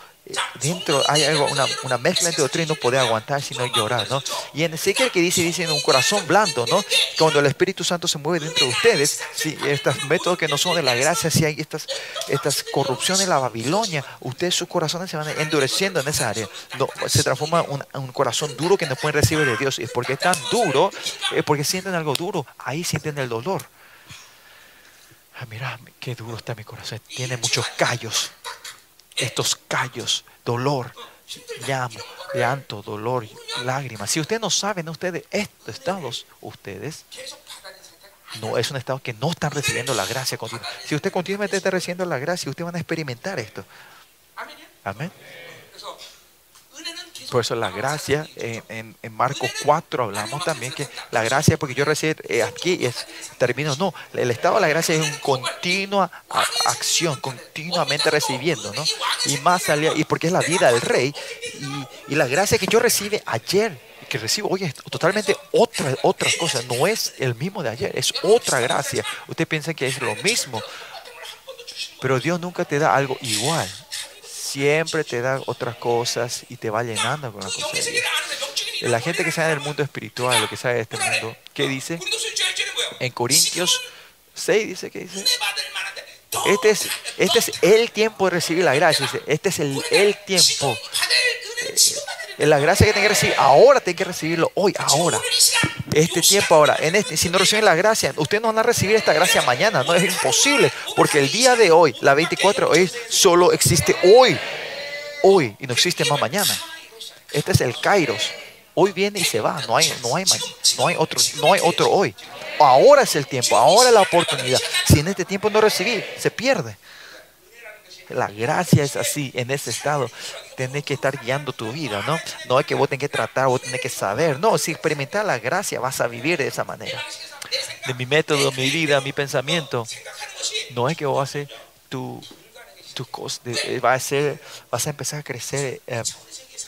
dentro hay algo, una, mezcla entre otros y no puede aguantar sino llorar, ¿no? Y en Ezequiel que dice, dice en un corazón blando, ¿no? Cuando el Espíritu Santo se mueve dentro de ustedes, si estos métodos que no son de la gracia, si hay estas, estas corrupciones en la Babilonia, ustedes sus corazones se van endureciendo en esa área. No, se transforma en un, corazón duro que no pueden recibir de Dios. Y es porque es tan duro, es porque sienten algo duro, ahí sienten el dolor. Ah, mira, qué duro está mi corazón. Tiene muchos callos estos callos, dolor, llamo, llanto, dolor, lágrimas. Si ustedes no saben, ustedes, estos estados, ustedes no es un estado que no están recibiendo la gracia continua. Si usted continuamente está recibiendo la gracia, usted van a experimentar esto. Amén. Por eso la gracia, en, en, Marcos 4 hablamos también que la gracia, porque yo recién eh, aquí es, termino, no, el estado de la gracia es una continua acción, continuamente recibiendo, ¿no? Y más allá, y porque es la vida del rey, y, y la gracia que yo recibe ayer, que recibo hoy es totalmente otra, otra cosa, no es el mismo de ayer, es otra gracia. Usted piensa que es lo mismo, pero Dios nunca te da algo igual siempre te da otras cosas y te va llenando con las cosas. La gente que sabe del mundo espiritual, lo que sabe de este mundo, ¿qué dice? En Corintios 6 dice que dice. Este es, este es el tiempo de recibir la gracia. Este es el, el tiempo. La gracia que tiene que recibir, ahora tiene que recibirlo hoy, ahora. Este tiempo ahora. En este, si no reciben la gracia, ustedes no van a recibir esta gracia mañana. No es imposible. Porque el día de hoy, la 24 hoy, solo existe hoy. Hoy. Y no existe más mañana. Este es el Kairos. Hoy viene y se va. No hay, no hay, no hay, otro, no hay otro hoy. Ahora es el tiempo. Ahora es la oportunidad. Si en este tiempo no recibí, se pierde. La gracia es así, en ese estado. Tienes que estar guiando tu vida, ¿no? No es que vos tenés que tratar, vos tenés que saber. No, si experimentar la gracia, vas a vivir de esa manera. De mi método, mi vida, mi pensamiento. No es que vos haces tu, tu cosa, va a ser, vas a empezar a crecer, eh,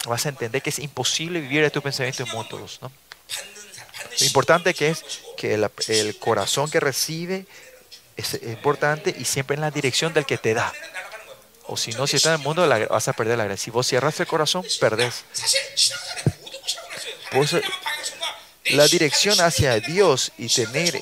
vas a entender que es imposible vivir de tu pensamiento mutuos, ¿no? Lo importante que es que el corazón que recibe es importante y siempre en la dirección del que te da. O si no, si estás en el mundo, vas a perder la gracia. Si vos cierras el corazón, perdés. La dirección hacia Dios y tener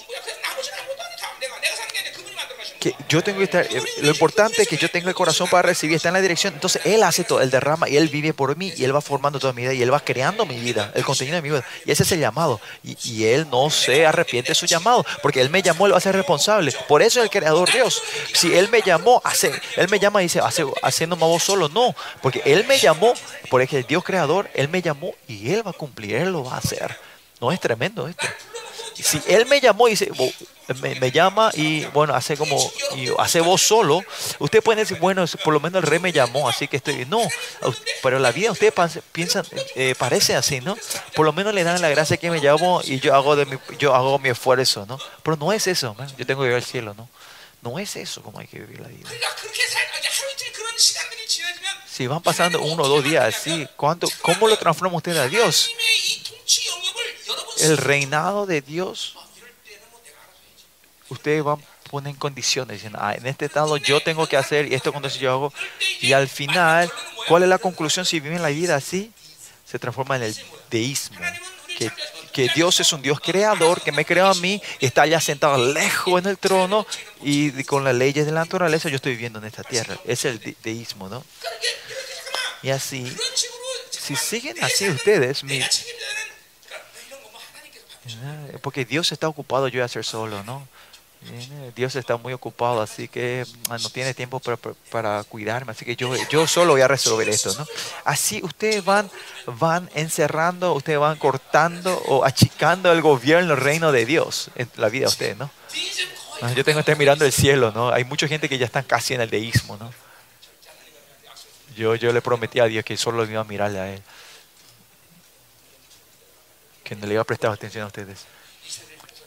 que yo tengo que estar, eh, lo importante es que yo tenga el corazón para recibir, está en la dirección. Entonces Él hace todo, Él derrama y Él vive por mí y Él va formando toda mi vida y Él va creando mi vida, el contenido de mi vida. Y ese es el llamado. Y, y Él no se arrepiente de su llamado, porque Él me llamó, Él va a ser responsable. Por eso es el creador Dios. Si Él me llamó, hace, Él me llama y dice, hace, haciéndome vos solo. No, porque Él me llamó, porque Dios creador, Él me llamó y Él va a cumplir, Él lo va a hacer. No es tremendo esto si él me llamó y dice, me, llama y bueno, hace como, y hace voz solo, usted puede decir, bueno, por lo menos el rey me llamó, así que estoy, no, pero la vida ustedes piensan, eh, parece así, ¿no? Por lo menos le dan la gracia que me llamó y yo hago, de mi, yo hago mi esfuerzo, ¿no? Pero no es eso, man. yo tengo que ir al cielo, ¿no? No es eso como hay que vivir la vida. Si van pasando uno o dos días así, ¿cuánto, ¿cómo lo transforma usted a Dios? el reinado de Dios, ustedes van ponen condiciones, ah, en este estado yo tengo que hacer y esto cuando yo hago. Y al final, ¿cuál es la conclusión si viven la vida así? Se transforma en el deísmo. Que, que Dios es un Dios creador que me creó a mí y está allá sentado lejos en el trono y con las leyes de la naturaleza yo estoy viviendo en esta tierra. Es el deísmo, ¿no? Y así, si siguen así ustedes, mi, eh, porque Dios está ocupado yo voy a hacer solo, ¿no? Dios está muy ocupado, así que ah, no tiene tiempo para, para, cuidarme, así que yo, yo solo voy a resolver esto, ¿no? Así ustedes van, van encerrando, ustedes van cortando o achicando el gobierno, el reino de Dios en la vida de ustedes, ¿no? Ah, yo tengo que estar mirando el cielo, ¿no? Hay mucha gente que ya están casi en el deísmo, ¿no? Yo, yo le prometí a Dios que solo iba a mirarle a Él. Que le iba a prestar atención a ustedes.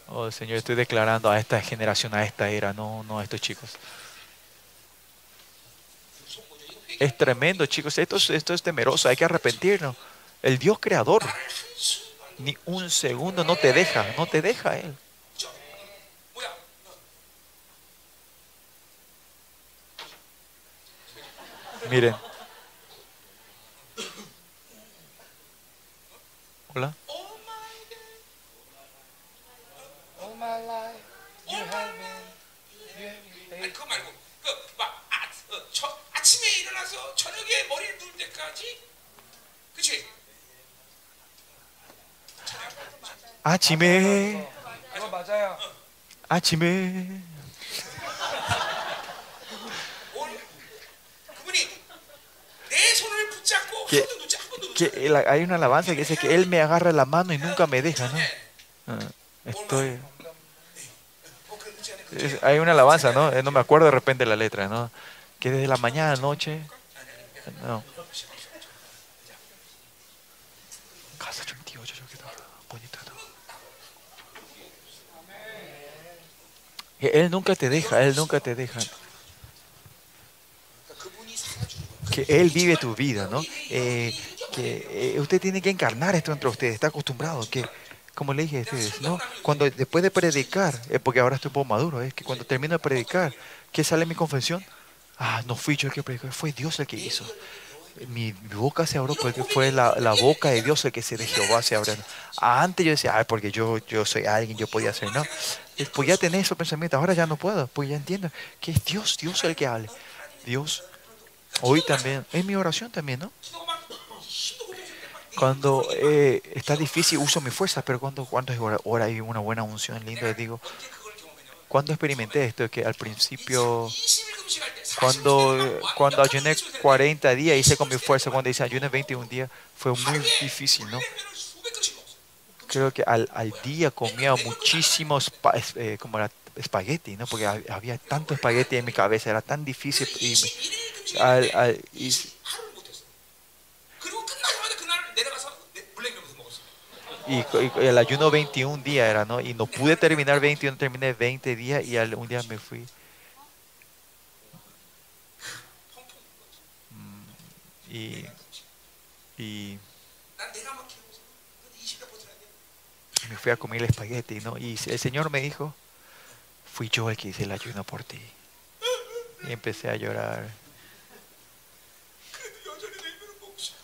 Oh, Señor, estoy declarando a esta generación, a esta era, no, no a estos chicos. Es tremendo, chicos. Esto es, esto es temeroso, hay que arrepentirnos. El Dios creador, ni un segundo no te deja, no te deja Él. Miren. Hola. 누울 때까지 그치? 아침에, 그거 맞아요. 아침에. 오늘 그분이 내 손을 붙잡고 한 Que- 번도 놓지 한 번도 놓지 Que la- hay una alabanza que dice que Él me agarra la mano y nunca me deja, ¿no? Ah, Estoy. 어, 그래 놓지 않아 그 es- hay una alabanza, ¿no? Eh, No me acuerdo de repente la letra, ¿no? Que desde la mañana a la noche. No. Eh, él nunca te deja, Él nunca te deja. Que Él vive tu vida, ¿no? Eh, que eh, usted tiene que encarnar esto entre ustedes, está acostumbrado, que, como le dije a ustedes, ¿no? Cuando después de predicar, eh, porque ahora estoy un poco maduro, es que cuando termino de predicar, ¿qué sale mi confesión? Ah, no fui yo el que predicó, fue Dios el que hizo mi boca se abrió porque fue la, la, boca de Dios el que se de Jehová se abrió. Antes yo decía, ay, porque yo, yo soy alguien, yo podía hacer, no. Pues ya tenía esos pensamientos, ahora ya no puedo, pues ya entiendo que es Dios, Dios el que hable. Dios, hoy también, es mi oración también, ¿no? Cuando eh, está difícil uso mis fuerzas, pero cuando, cuando es hay una buena unción linda, digo, cuando experimenté esto, que al principio, cuando, cuando ayuné 40 días, hice con mi fuerza, cuando hice ayuné 21 días, fue muy difícil, ¿no? Creo que al, al día comía muchísimos, eh, como era espagueti, ¿no? Porque había tanto espagueti en mi cabeza, era tan difícil. Y, al, al, y Y, el ayuno 21 días era, ¿no? Y no pude terminar 21, terminé 20 días y al, un día me fui. Mm, y, y me fui a comer el espagueti, ¿no? Y el Señor me dijo, fui yo el que hice el ayuno por ti. Y empecé a llorar.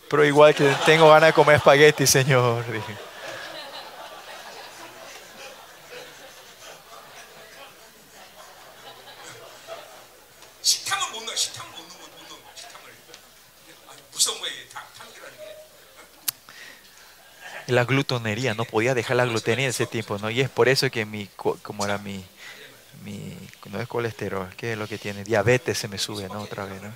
Pero igual que tengo ganas de comer espagueti, Señor. Dije. la glutonería, no podía dejar la glutería en ese tiempo, ¿no? Y es por eso que mi, como era mi, mi no es colesterol, ¿qué es lo que tiene? Diabetes se me sube, ¿no? Otra vez, ¿no?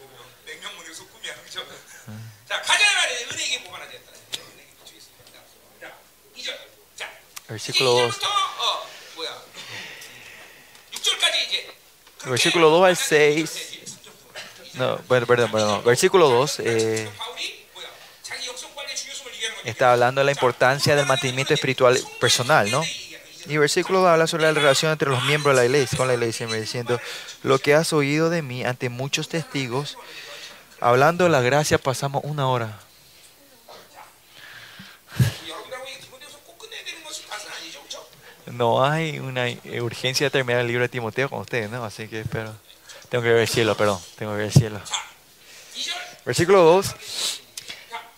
Versículo 2. Versículo 2 al 6. No, perdón, perdón. Versículo 2. Eh, está hablando de la importancia del mantenimiento espiritual personal, ¿no? Y el versículo habla sobre la relación entre los miembros de la iglesia, con la iglesia, diciendo, lo que has oído de mí ante muchos testigos, hablando de la gracia pasamos una hora. No hay una urgencia de terminar el libro de Timoteo con ustedes, ¿no? Así que pero tengo que ver el cielo, perdón, tengo que ver el cielo. Versículo 2.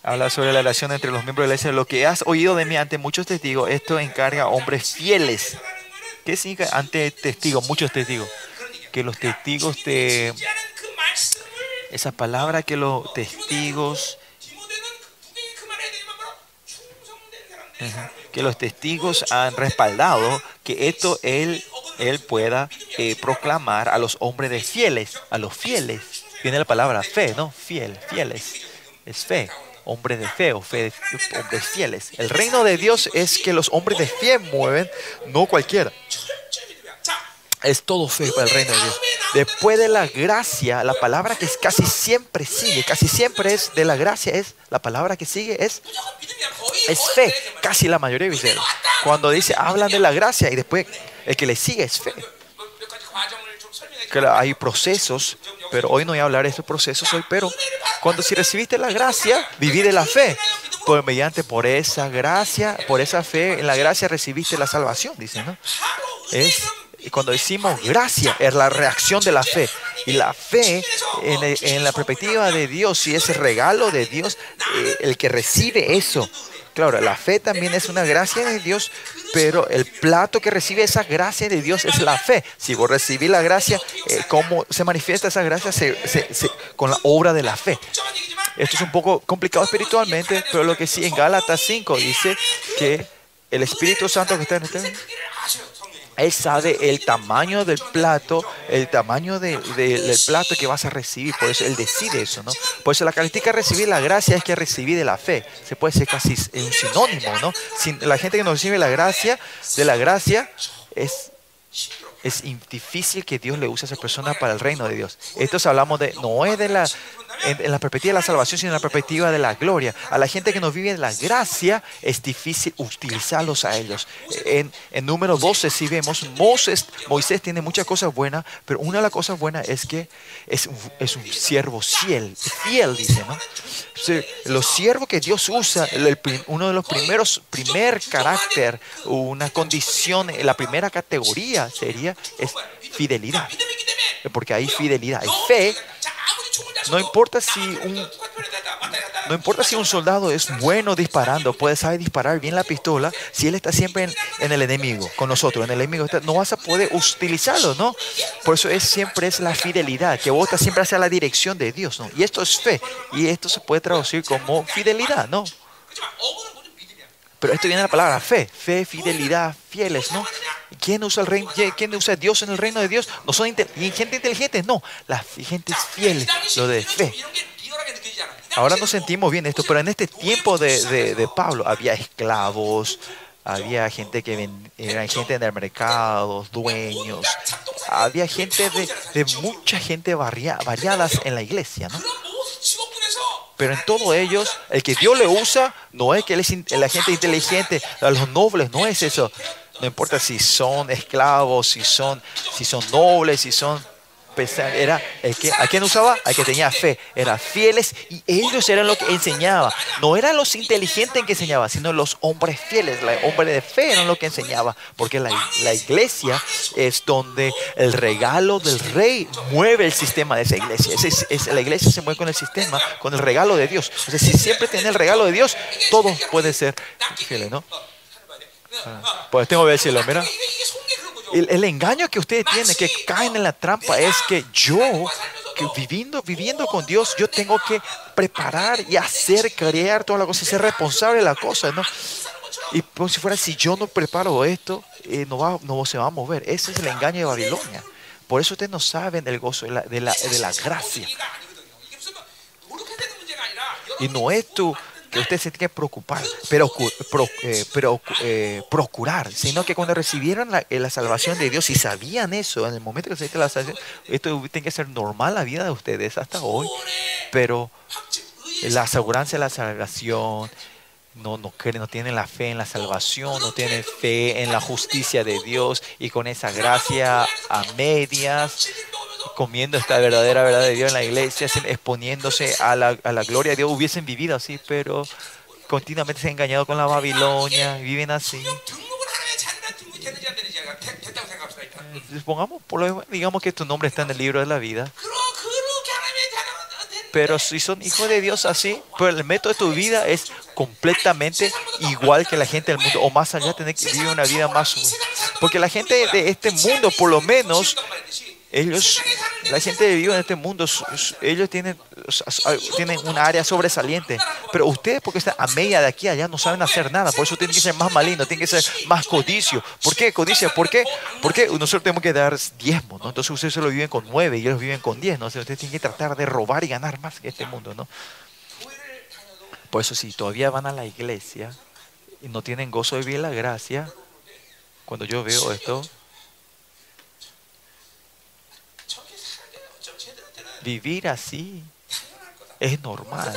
Habla sobre la relación entre los miembros de la iglesia. Lo que has oído de mí ante muchos testigos, esto encarga a hombres fieles. ¿Qué significa ante testigos? Muchos testigos. Que los testigos te... Esa palabra que los testigos... Que los testigos han respaldado que esto él, él pueda eh, proclamar a los hombres de fieles, a los fieles. Viene la palabra fe, ¿no? Fiel, fieles. Es fe hombres de fe o fe, hombres fieles. El reino de Dios es que los hombres de fe mueven, no cualquiera. Es todo fe para el reino de Dios. Después de la gracia, la palabra que casi siempre sigue, casi siempre es de la gracia, es la palabra que sigue es, es fe. Casi la mayoría de veces. Cuando dice, hablan de la gracia y después el que le sigue es fe. Claro, hay procesos, pero hoy no voy a hablar de estos procesos hoy, pero cuando si recibiste la gracia, viví de la fe. Por mediante por esa gracia, por esa fe, en la gracia recibiste la salvación, dice, ¿no? Es y cuando decimos gracia, es la reacción de la fe. Y la fe, en, la perspectiva de Dios, y ese regalo de Dios, eh, el que recibe eso, Claro, la fe también es una gracia de Dios, pero el plato que recibe esa gracia de Dios es la fe. Si vos recibís la gracia, eh, ¿cómo se manifiesta esa gracia? Se, con la obra de la fe. Esto es un poco complicado espiritualmente, pero lo que sí en Gálatas 5 dice que el Espíritu Santo que está en ustedes él sabe el tamaño del plato, el tamaño del plato que vas a recibir. Por eso Él decide eso, ¿no? Por eso la característica de recibir la gracia es que recibí de la fe. Se puede ser casi un sinónimo, ¿no? Sin, la gente que no recibe la gracia, de la gracia, es es difícil que Dios le use a esa persona para el reino de Dios. Esto hablamos de, no es de la, en, la perspectiva de la salvación, sino en la perspectiva de la gloria. A la gente que no vive en la gracia, es difícil utilizarlos a ellos. En, en número 12, si vemos, Moisés, Moisés tiene muchas cosas buenas, pero una de las cosas buenas es que es un, es un siervo fiel, fiel, dice, ¿no? Los siervos que Dios usa, el- uno de los primeros, primer carácter, una condición, la primera categoría sería es fidelidad. Porque hay fidelidad, hay fe. No importa si un no importa si un soldado es bueno disparando, puede saber disparar bien la pistola, si él está siempre en, el enemigo, con nosotros, en el enemigo, no vas a poder utilizarlo, ¿no? Por eso es siempre es la fidelidad, que vos estás siempre hacia la dirección de Dios, ¿no? Y esto es fe, y esto se puede traducir como fidelidad, ¿no? Pero esto viene de la palabra fe, fe, fidelidad, fieles, ¿no? ¿Quién usa, el reino, ¿Quién usa Dios en el reino de Dios? No son inte gente inteligente, no, la gente es fiel, lo de fe. Ahora nos sentimos bien esto, pero en este tiempo de, de, de Pablo había esclavos, había gente que ven, eran gente en el mercado, dueños, había gente de, de mucha gente variadas en la iglesia, ¿no? Pero en todos ellos, el que Dios le usa no es que él es la gente inteligente, a los nobles, no es eso. No importa si son esclavos, si son, si son nobles, si son pesa- era el que a quién usaba al que tenía fe. Eran fieles y ellos eran lo que enseñaba. No eran los inteligentes que enseñaban sino los hombres fieles. Los hombres de fe eran lo que enseñaba porque la, la iglesia es donde el regalo del rey mueve el sistema de esa iglesia. Ese es- es- la iglesia se mueve con el sistema con el regalo de Dios. O sea si siempre tiene el regalo de Dios todos pueden ser fieles no pues tengo que decirlo mira el, engaño que ustedes tienen, que caen en la trampa, es que yo, que viviendo, viviendo con Dios, yo tengo que preparar y hacer, crear toda la cosa, ser responsable de la cosa, ¿no? Y como si fuera, si yo no preparo esto, eh, no, va, no se va a mover. Ese es el engaño de Babilonia. Por eso ustedes no saben el gozo de la, de de la gracia. Y no es tu que usted se tiene que preocupar, pero, pro, eh, pero eh, procurar, sino que cuando recibieron eh, la, salvación de Dios y sabían eso, en el momento que se la salvación, esto tiene que ser normal la vida de ustedes hasta hoy, pero la aseguranza de la salvación, no, no, creen, no tienen la fe en la salvación, no tienen fe en la justicia de Dios y con esa gracia a medias, comiendo esta verdadera verdad de Dios en la iglesia, exponiéndose a la, a la gloria de Dios, hubiesen vivido así, pero continuamente se han engañado con la Babilonia, viven así. Mm. Supongamos, digamos que tu nombre está en el libro de la vida pero si son hijos de Dios así, pero el método de tu vida es completamente igual que la gente del mundo, o más allá, tener que vivir una vida más. Porque la gente de este mundo, por lo menos, ellos, la gente que vive en este mundo, ellos tienen, tienen un área sobresaliente. Pero ustedes, porque están a media de aquí allá, no saben hacer nada. Por eso tienen que ser más malignos, tienen que ser más codicio. ¿Por qué codicia? ¿Por qué? Porque nosotros tenemos que dar diezmo, ¿no? Entonces ustedes solo viven con nueve y ellos viven con diez, ¿no? O sea, ustedes tienen que tratar de robar y ganar más que este mundo, ¿no? Por eso si todavía van a la iglesia y no tienen gozo de vivir la gracia, cuando yo veo esto, vivir así es normal.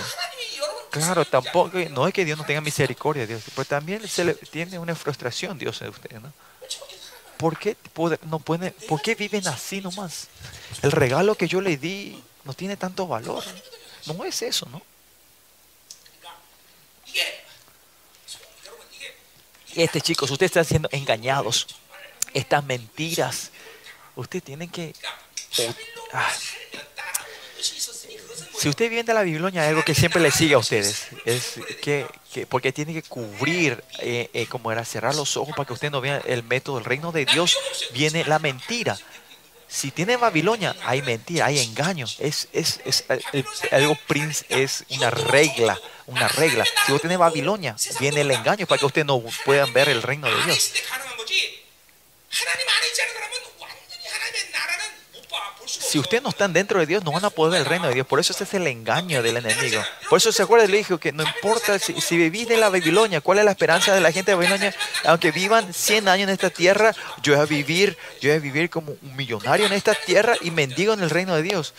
Claro, tampoco, no es que Dios no tenga misericordia, Dios, pero también se le, tiene una frustración Dios de ustedes, ¿no? ¿Por qué, no pueden, ¿Por qué viven así nomás? El regalo que yo le di no tiene tanto valor. No es eso, ¿no? Este chicos, ustedes están siendo engañados. Estas mentiras. Ustedes tienen que... Si usted viene de la Babilonia, algo que siempre les sigue a ustedes. Es que, que- porque tiene que cubrir, eh, eh, como era, cerrar los ojos para que usted no vea el método del reino de Dios. Viene la mentira. Si tiene Babilonia, hay mentira, hay engaño. Es, es, es, algo prince, es una regla, una regla. Si usted tiene Babilonia, viene el engaño para que usted no puedan ver el reino de Dios si ustedes no están dentro de Dios, no van a poder ver el reino de Dios. Por eso ese es el engaño del enemigo. Por eso se acuerda, le dijo que no importa si, vivís de la Babilonia, cuál es la esperanza de la gente de Babilonia, aunque vivan 100 años en esta tierra, yo voy a vivir, yo voy a vivir como un millonario en esta tierra y mendigo en el reino de Dios.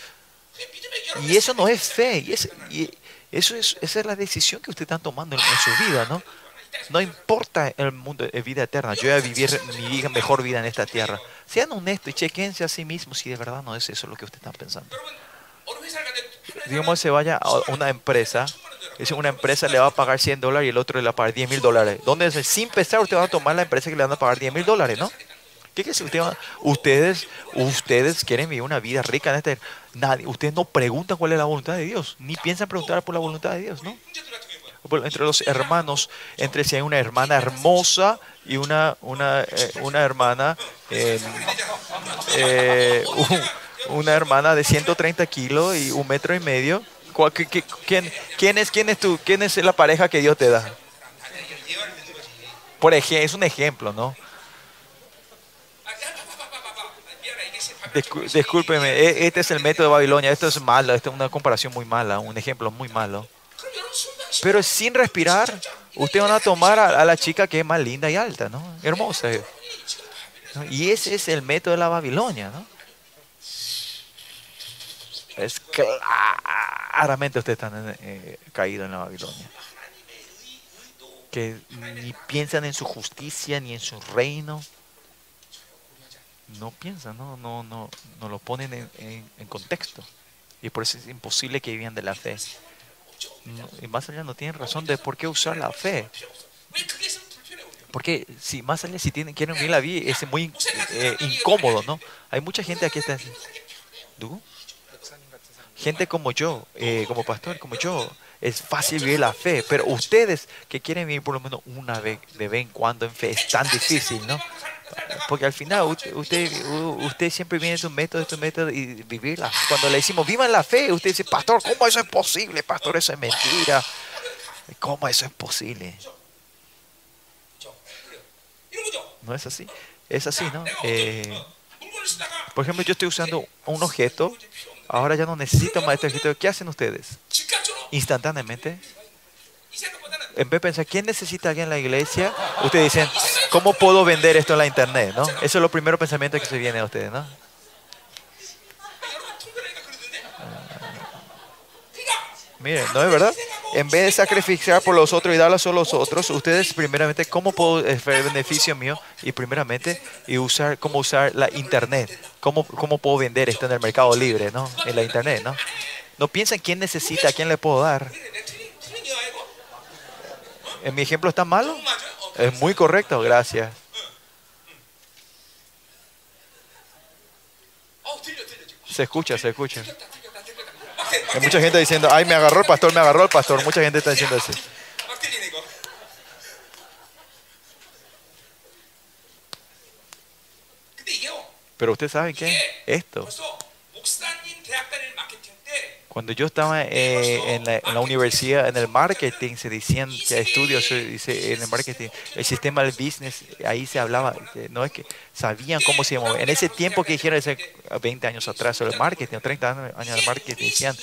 Y eso no es fe, y, es, y eso es, esa es la decisión que ustedes están tomando en, su vida, ¿no? No importa el mundo, de vida eterna, yo voy a vivir mi mejor vida en esta tierra. Sean honestos y chequense a sí mismos si de verdad no es eso lo que ustedes están pensando. Digamos, se vaya a una empresa, es una empresa le va a pagar 100 dólares y el otro le va a pagar 10 mil dólares. ¿Dónde es? Sin pensar, ustedes van a tomar la empresa que le van a pagar 10 mil dólares, ¿no? ¿Qué quiere decir? Ustedes, ustedes quieren vivir una vida rica en. Este, nadie, ustedes no preguntan cuál es la voluntad de Dios, ni piensan preguntar por la voluntad de Dios, ¿no? entre los hermanos, entre si hay una hermana hermosa y una, una, eh, una hermana, em, eh, una hermana de 130 kilos y un metro y medio, quién, quién, es, quién, es tu, ¿quién es la pareja que Dios te da? Por ejemplo, es un ejemplo, ¿no? Discúlpeme, e, este es el método de Babilonia, esto es malo, esto es una comparación muy mala, un ejemplo muy malo. Pero sin respirar, ustedes van a tomar a, la chica que es más linda y alta, ¿no? Hermosa. Y ese es el método de la Babilonia, ¿no? Es claramente ustedes están eh, caídos en la Babilonia. Que ni piensan en su justicia ni en su reino. No piensan, no, no, no, no lo ponen en, en, en contexto. Y por eso es imposible que vivan de la fe. Y más allá no tienen razón de por qué usar la fe. Porque si más allá, si tienen, quieren vivir la vida, es muy eh, incómodo, ¿no? Hay mucha gente aquí está... ¿Tú? Gente como yo, eh, como pastor, como yo, es fácil vivir la fe, pero ustedes que quieren vivir por lo menos una vez de vez en cuando en fe es tan difícil, ¿no? Porque al final usted, usted, usted siempre viene sus métodos, sus métodos y vivirla. Cuando le decimos vivan la fe, usted dice, pastor, ¿cómo eso es posible? Pastor, eso es mentira. ¿Cómo eso es posible? No es así. Es así, ¿no? Eh, por ejemplo, yo estoy usando un objeto. Ahora ya no necesito más este objeto. ¿Qué hacen ustedes? instantáneamente. En vez de pensar, ¿quién necesita alguien en la iglesia? Ustedes dicen, ¿cómo puedo vender esto en la internet? ¿no? Eso es lo primero pensamiento que se viene a ustedes, ¿no? Miren, ¿no es verdad? En vez de sacrificar por los otros y darlas a los otros, ustedes primeramente, ¿cómo puedo hacer beneficio mío? Y primeramente, y usar, ¿cómo usar la internet? ¿Cómo, ¿Cómo puedo vender esto en el mercado libre, no? En la internet, ¿no? No piensa en quién necesita, a quién le puedo dar. ¿En mi ejemplo está malo? Es muy correcto, gracias. Se escucha, se escucha. Hay mucha gente diciendo, ay, me agarró el pastor, me agarró el pastor. Mucha gente está diciendo así. Pero ustedes saben qué? Esto. Cuando yo estaba eh, en, la, universidad, en el marketing, se decían que estudios, dice, en el marketing, el sistema del business, ahí se hablaba, no es que sabían cómo se movía. En ese tiempo que dijeron, hace 20 años atrás, sobre el marketing, o 30 años del marketing, decían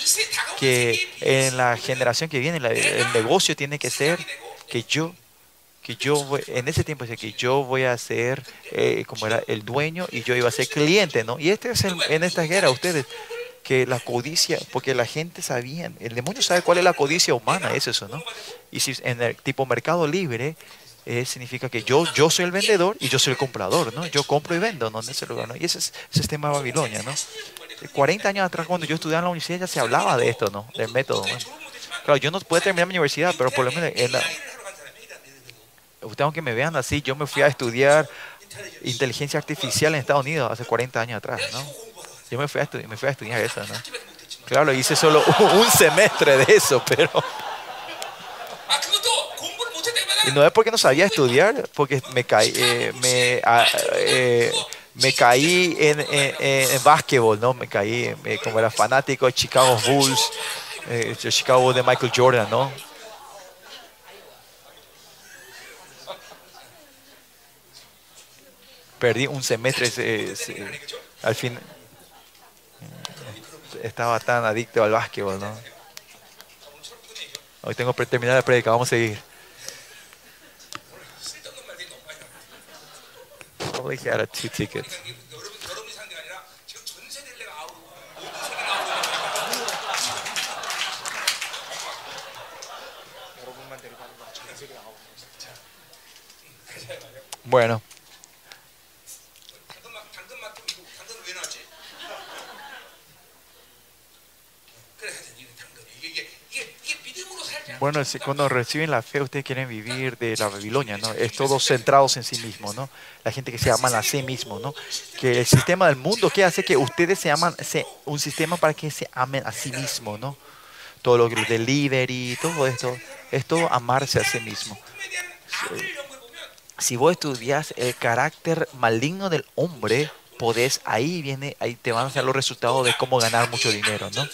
que en la generación que viene, la, el negocio tiene que ser que yo que yo voy, en ese tiempo dice que yo voy a ser eh, como era el dueño y yo iba a ser cliente, ¿no? Y este es el, en esta guerra ustedes que la codicia, porque la gente sabía, el demonio sabe cuál es la codicia humana, es eso, ¿no? Y si en el tipo mercado libre, eh, significa que yo, yo soy el vendedor y yo soy el comprador, ¿no? Yo compro y vendo, ¿no? En ese lugar. Y ese es el sistema Babilonia, ¿no? 40 años atrás, cuando yo estudiaba en la universidad, ya se hablaba de esto, ¿no? Del método, ¿no? Claro, yo no pude terminar mi universidad, pero por lo menos en. Ustedes aunque me vean así, yo me fui a estudiar inteligencia artificial en Estados Unidos hace 40 años atrás, ¿no? Yo me fui a, estudiar, me fui a eso, ¿no? Claro, hice solo un semestre de eso, pero... Y no es porque no sabía estudiar, porque me caí, eh, ah, eh, me, caí en, en, básquetbol, ¿no? Me caí, me, como era fanático de Chicago Bulls, eh, Chicago de Michael Jordan, ¿no? Perdí un semestre al fin estaba tan adicto al básquetbol, ¿no? Hoy tengo que terminar la predica, vamos a seguir. Probably a two ticket. Bueno. Bueno, cuando reciben la fe, ustedes quieren vivir de la Babilonia, ¿no? Es todos centrados en sí mismos, ¿no? La gente que se aman a sí mismo, ¿no? Que el sistema del mundo, que hace? Que ustedes se aman, se, un sistema para que se amen a sí mismos, ¿no? Todo lo que delivery, todo esto, es todo amarse a sí mismo. Si vos estudias el carácter maligno del hombre, podés, ahí viene, ahí te van a dar los resultados de cómo ganar mucho dinero, ¿no?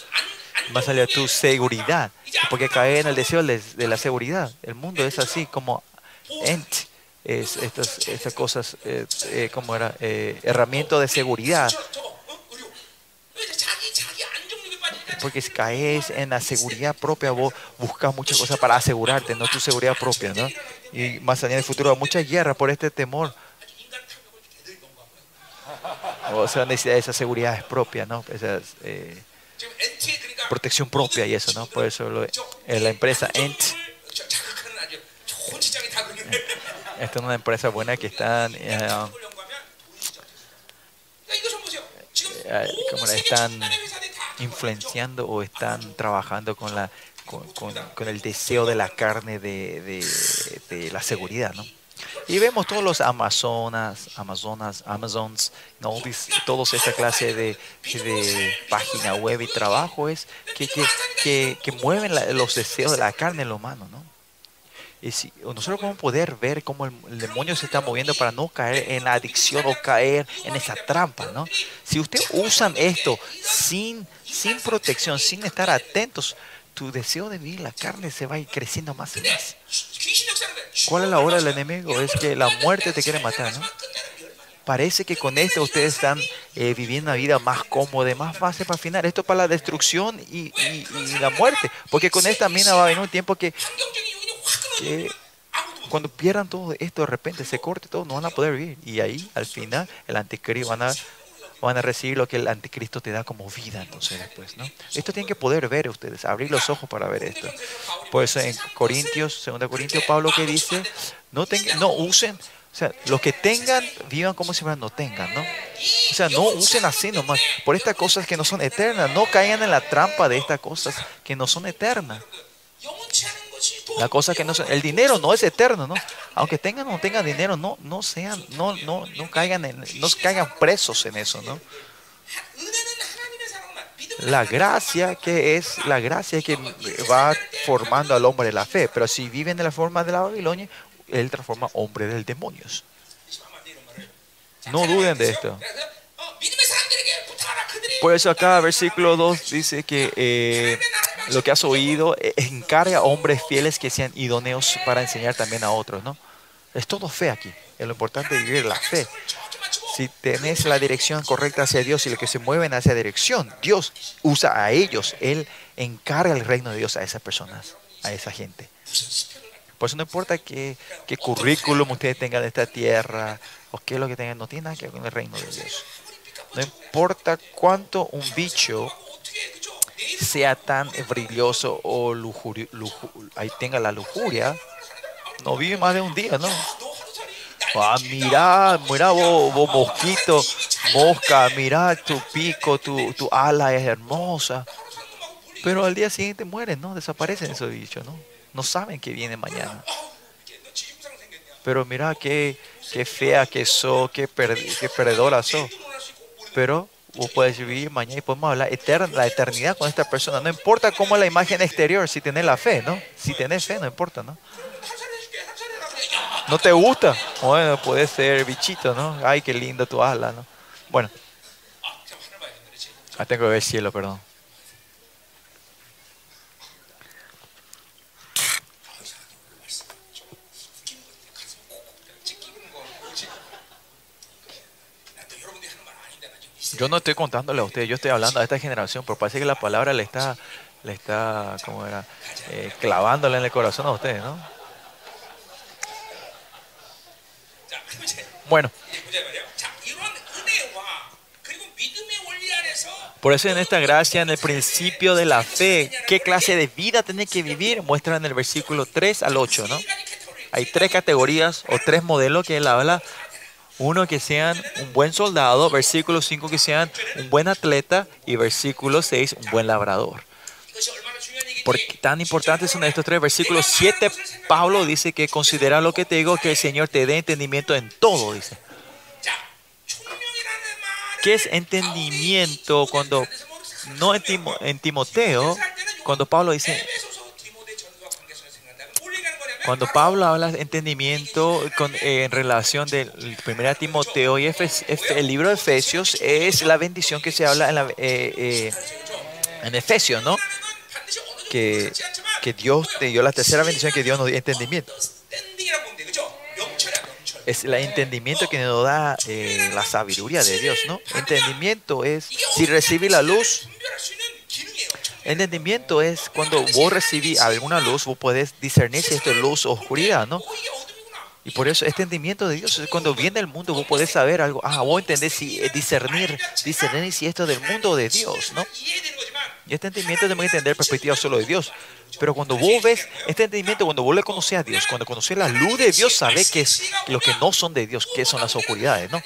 más allá de tu seguridad, porque cae en el deseo de la seguridad. El mundo es así como ent, es, estas, estas cosas, eh, eh, como era, eh, herramienta de seguridad. Porque si caes en la seguridad propia, vos buscas muchas cosas para asegurarte, no tu seguridad propia, ¿no? Y más allá del futuro, muchas guerras por este temor. O sea, necesidad de esas seguridades propias, ¿no? Esas, eh, protección propia y eso, ¿no? Por eso lo, eh, la empresa Ent. Esta es una empresa buena que están. Eh, eh, como la están influenciando o están trabajando con la con, con, el deseo de la carne de, de la seguridad, ¿no? Y vemos todos los Amazonas, Amazonas, Amazons, ¿no? Todos esta clase de, de página web y trabajo es que, que, que, mueven los deseos de la carne en lo humano, ¿no? Y si, nosotros podemos poder ver cómo el, el demonio se está moviendo para no caer en la adicción o caer en esa trampa, ¿no? Si ustedes usan esto sin, sin protección, sin estar atentos, tu deseo de vivir la carne se va creciendo más y más. ¿Cuál es la obra del enemigo? Es que la muerte te quiere matar, ¿no? Parece que con esto ustedes están eh, viviendo una vida más cómoda, más fácil para final. Esto es para la destrucción y, y, y, la muerte. Porque con esta mina va a venir un tiempo que, que cuando pierdan todo esto de repente, se corte todo, no van a poder vivir. Y ahí, al final, el anticristo van a van a recibir lo que el anticristo te da como vida, entonces después, ¿no? Esto tienen que poder ver ustedes, abrir los ojos para ver esto. Por en Corintios, 2 Corintios, Pablo que dice, no, tengan, no usen, o sea, los que tengan, vivan como si no tengan, ¿no? O sea, no usen así nomás, por estas cosas que no son eternas, no caigan en la trampa de estas cosas que no son eternas. La cosa que no el dinero no es eterno, ¿no? Aunque tengan o no tengan dinero, no, no sean, no, no, no caigan en, no caigan presos en eso, ¿no? La gracia que es la gracia que va formando al hombre la fe, pero si viven de la forma de la Babilonia, él transforma hombre del demonios. No duden de esto. Por eso acá versículo 2 dice que eh, lo que has oído, eh, encarga a hombres fieles que sean idóneos para enseñar también a otros, ¿no? Es todo fe aquí. Es lo importante de vivir la fe. Si tenés la dirección correcta hacia Dios y los que se mueven hacia la dirección, Dios usa a ellos. Él encarga el reino de Dios a esas personas, a esa gente. Por eso no importa qué, qué currículum ustedes tengan de esta tierra o qué es lo que tengan, no tiene nada que ver con el reino de Dios. No importa cuánto un bicho sea tan brilloso o lujurio, ahí tenga la lujuria, no vive más de un día, ¿no? Ah, mirá, mirá vos, vos mosquito, mosca, mirá tu pico, tu, tu ala es hermosa. Pero al día siguiente mueren, ¿no? Desaparecen esos bichos, ¿no? No saben que viene mañana. Pero mirá qué, qué fea que sos, qué, per, qué perdedora sos. Pero vos puedes vivir mañana y podemos hablar eterna, la eternidad con esta persona. No importa cómo es la imagen exterior, si tenés la fe, ¿no? Si tenés fe, no importa, ¿no? ¿No te gusta? Bueno, puede ser bichito, ¿no? Ay, qué lindo tu ala, ¿no? Bueno. Ah, tengo que ver cielo, perdón. Yo no estoy contándole a ustedes, yo estoy hablando a esta generación, pero parece que la palabra le está, le está, ¿cómo era? Eh, clavándole en el corazón a ustedes, ¿no? Bueno. Por eso en esta gracia, en el principio de la fe, qué clase de vida tiene que vivir, muestra en el versículo 3 al 8, ¿no? Hay tres categorías o tres modelos que él habla uno, que sean un buen soldado. Versículo 5, que sean un buen atleta. Y versículo 6, un buen labrador. ¿Por qué tan importantes son estos tres versículos? 7, Pablo dice que considera lo que te digo, que el Señor te dé entendimiento en todo, dice. ¿Qué es entendimiento cuando no en, Timoteo, cuando Pablo dice cuando Pablo habla de entendimiento con, eh, en relación del 1 Timoteo y Efes, el libro de Efesios, es la bendición que se habla en, la, eh, eh, en Efesios, ¿no? Que, que Dios te dio la tercera bendición que Dios nos dio entendimiento. Es el entendimiento que nos da eh, la sabiduría de Dios, ¿no? Entendimiento es si recibe la luz Entendimiento es cuando vos recibís alguna luz, vos podés discernir si esto es luz o oscuridad, ¿no? Y por eso este entendimiento de Dios, cuando viene el mundo, vos podés saber algo. Ah, vos entendés si eh, discernir, discernir si esto es del mundo de Dios, ¿no? Y Este entendimiento tenemos que entender perspectiva solo de Dios. Pero cuando vos ves este entendimiento, cuando vos le conoces a Dios, cuando conoces la luz de Dios, sabes que es lo que no son de Dios, que son las oscuridades, ¿no?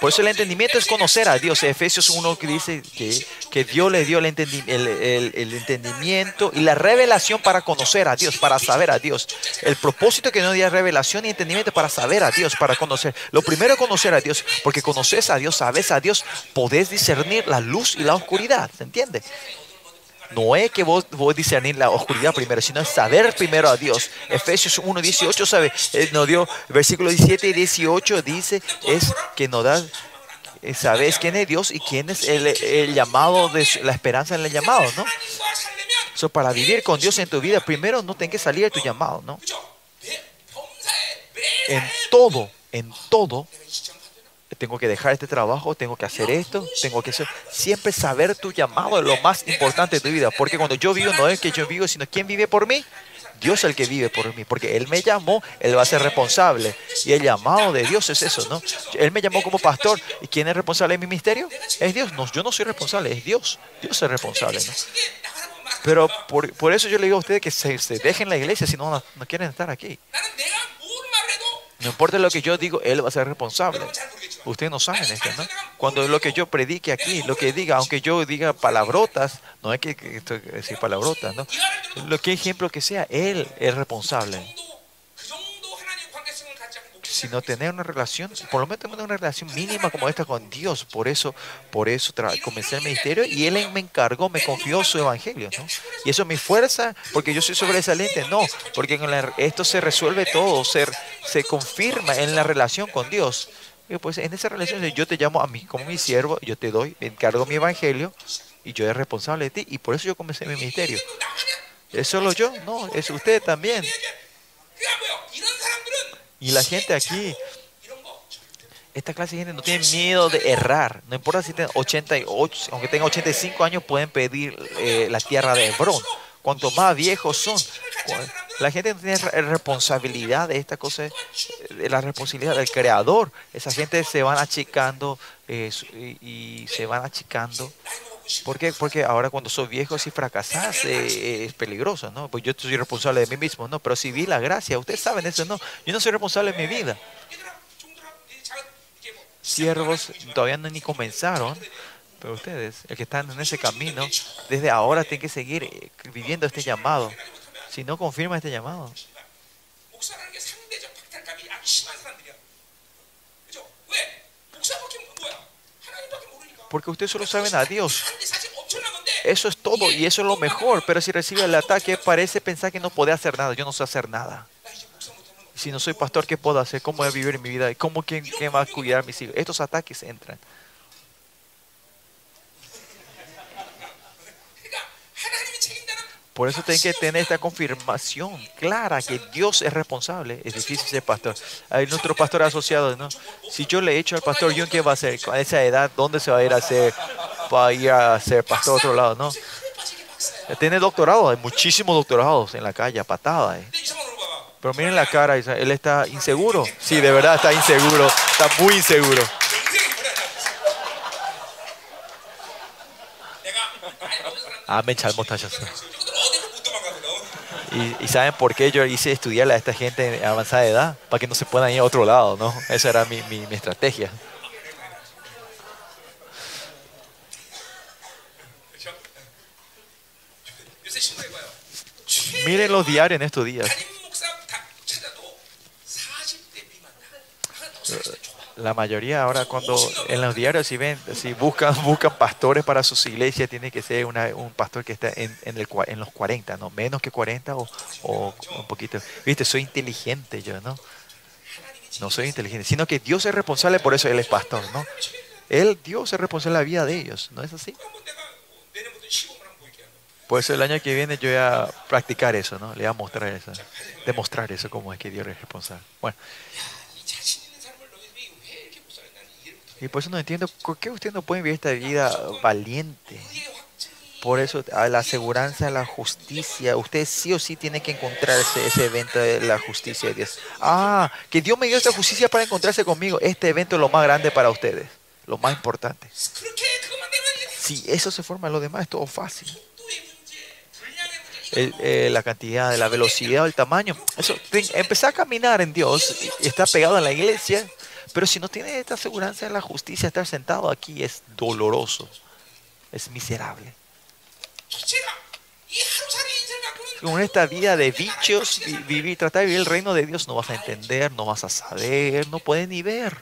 Por eso el entendimiento es conocer a Dios. Efesios 1 que dice que, que Dios le dio el, entendimiento y la revelación para conocer a Dios, para saber a Dios. El propósito que nos dio revelación y entendimiento para saber a Dios, para conocer. Lo primero es conocer a Dios, porque conoces a Dios, sabes a Dios, podés discernir la luz y la oscuridad, ¿se entiende? No es que vos, vos discernir la oscuridad primero, sino saber primero a Dios. Efesios 1, 18, sabe, eh, nos dio, versículo 17 y 18 dice, es que nos da eh, sabes quién es Dios y quién es el, llamado, de la esperanza en el llamado, ¿no? So, para vivir con Dios en tu vida, primero no tengas que salir de tu llamado, ¿no? En todo, en todo, tengo que dejar este trabajo, tengo que hacer esto, tengo que hacer... Siempre saber tu llamado es lo más importante de tu vida, porque cuando yo vivo no es que yo vivo, sino quién vive por mí. Dios es el que vive por mí, porque Él me llamó, Él va a ser responsable. Y el llamado de Dios es eso, ¿no? Él me llamó como pastor, ¿y quién es responsable de mi ministerio? Es Dios. No, yo no soy responsable, es Dios. Dios es responsable, ¿no? Pero por, por eso yo le digo a ustedes que se, se dejen la iglesia si no, no quieren estar aquí. No importa lo que yo digo, Él va a ser responsable. Ustedes no saben esto, ¿no? Cuando lo que yo predique aquí, lo que diga, aunque yo diga palabrotas, no hay que decir palabrotas, ¿no? Lo que ejemplo que sea, Él es responsable sino tener una relación, por lo menos tener una relación mínima como esta con Dios. Por eso, por eso comencé el ministerio y Él me encargó, me confió su evangelio. ¿no? Y eso es mi fuerza, porque yo soy sobresaliente. No, porque esto se resuelve todo, se, se confirma en la relación con Dios. Pues en esa relación yo te llamo a mí como mi siervo, yo te doy, me encargo mi evangelio y yo es responsable de ti. Y por eso yo comencé mi ministerio. ¿Es solo yo? No, es usted también. Y la gente aquí, esta clase de gente no tiene miedo de errar. No importa si tienen 88, aunque tengan 85 años, pueden pedir eh, la tierra de Hebrón. Cuanto más viejos son, la gente no tiene responsabilidad de estas cosas, de la responsabilidad del creador. Esa gente se van achicando eh, y se van achicando ¿Por qué? Porque ahora cuando sos viejo, si fracasás, eh, es peligroso, ¿no? Pues yo soy responsable de mí mismo, ¿no? Pero si vi la gracia, ustedes saben eso, ¿no? Yo no soy responsable de mi vida. Siervos todavía no ni comenzaron, pero ustedes, el que están en ese camino, desde ahora tienen que seguir eh, viviendo este llamado. Si no confirma este llamado. porque usted solo saben a Dios. Eso es todo y eso es lo mejor, pero si recibe el ataque parece pensar que no puede hacer nada, yo no sé hacer nada. Si no soy pastor, ¿qué puedo hacer? ¿Cómo voy a vivir mi vida? ¿Cómo quién, quién va a cuidar a mis hijos? Estos ataques entran. Por eso tienen que tener esta confirmación clara que Dios es responsable. Es difícil ser pastor. Hay nuestro pastor asociado, ¿no? Si yo le echo al pastor Jun, ¿qué va a hacer? A esa edad, ¿dónde se va a ir a ser, para ir a ser pastor a otro lado, no? Tiene doctorado, hay muchísimos doctorados en la calle, patada. ¿eh? Pero miren la cara, él está inseguro. Sí, de verdad está inseguro, está muy inseguro. Ah, Amén, chalmos. Y, saben por qué yo hice estudiar a esta gente en avanzada edad, para que no se puedan ir a otro lado, ¿no? Esa era mi, mi, mi estrategia. Miren los diarios en estos días la mayoría ahora cuando en los diarios si ven, si buscan, buscan pastores para sus iglesias, tiene que ser una, un pastor que está en, en, el, en los 40, ¿no? Menos que 40 o, o, un poquito. Viste, soy inteligente yo, ¿no? No soy inteligente, sino que Dios es responsable, por eso Él es pastor, ¿no? Él, Dios es responsable de la vida de ellos, ¿no es así? Por eso el año que viene yo voy a practicar eso, ¿no? Le voy a mostrar eso, demostrar eso, cómo es que Dios es responsable. Bueno. Y por eso no entiendo por qué usted no puede vivir esta vida valiente. Por eso, a la aseguranza, a la justicia, usted sí o sí tiene que encontrarse ese evento de la justicia de Dios. Ah, que Dios me dio esta justicia para encontrarse conmigo. Este evento es lo más grande para ustedes, lo más importante. Si eso se forma, lo demás es todo fácil. Eh, la cantidad, la velocidad el tamaño. Eso, empezar a caminar en Dios y está pegado en la iglesia pero si no tienes esta aseguranza en la justicia, estar sentado aquí es doloroso, es miserable. Con esta vida de bichos, vivir, tratar de vivir el reino de Dios, no vas a entender, no vas a saber, no puedes ni ver.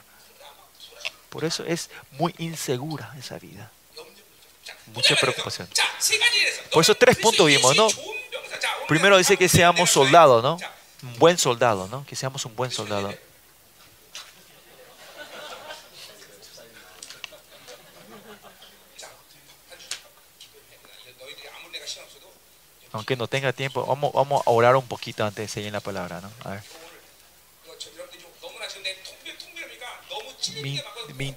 Por eso es muy insegura esa vida. Mucha preocupación. Por esos tres puntos vimos, ¿no? Primero dice que seamos soldados, ¿no? Un buen soldado, ¿no? Que seamos un buen soldado. aunque no tenga tiempo, vamos, vamos a orar un poquito antes de seguir la palabra, ¿no? A ver. Mi, mi,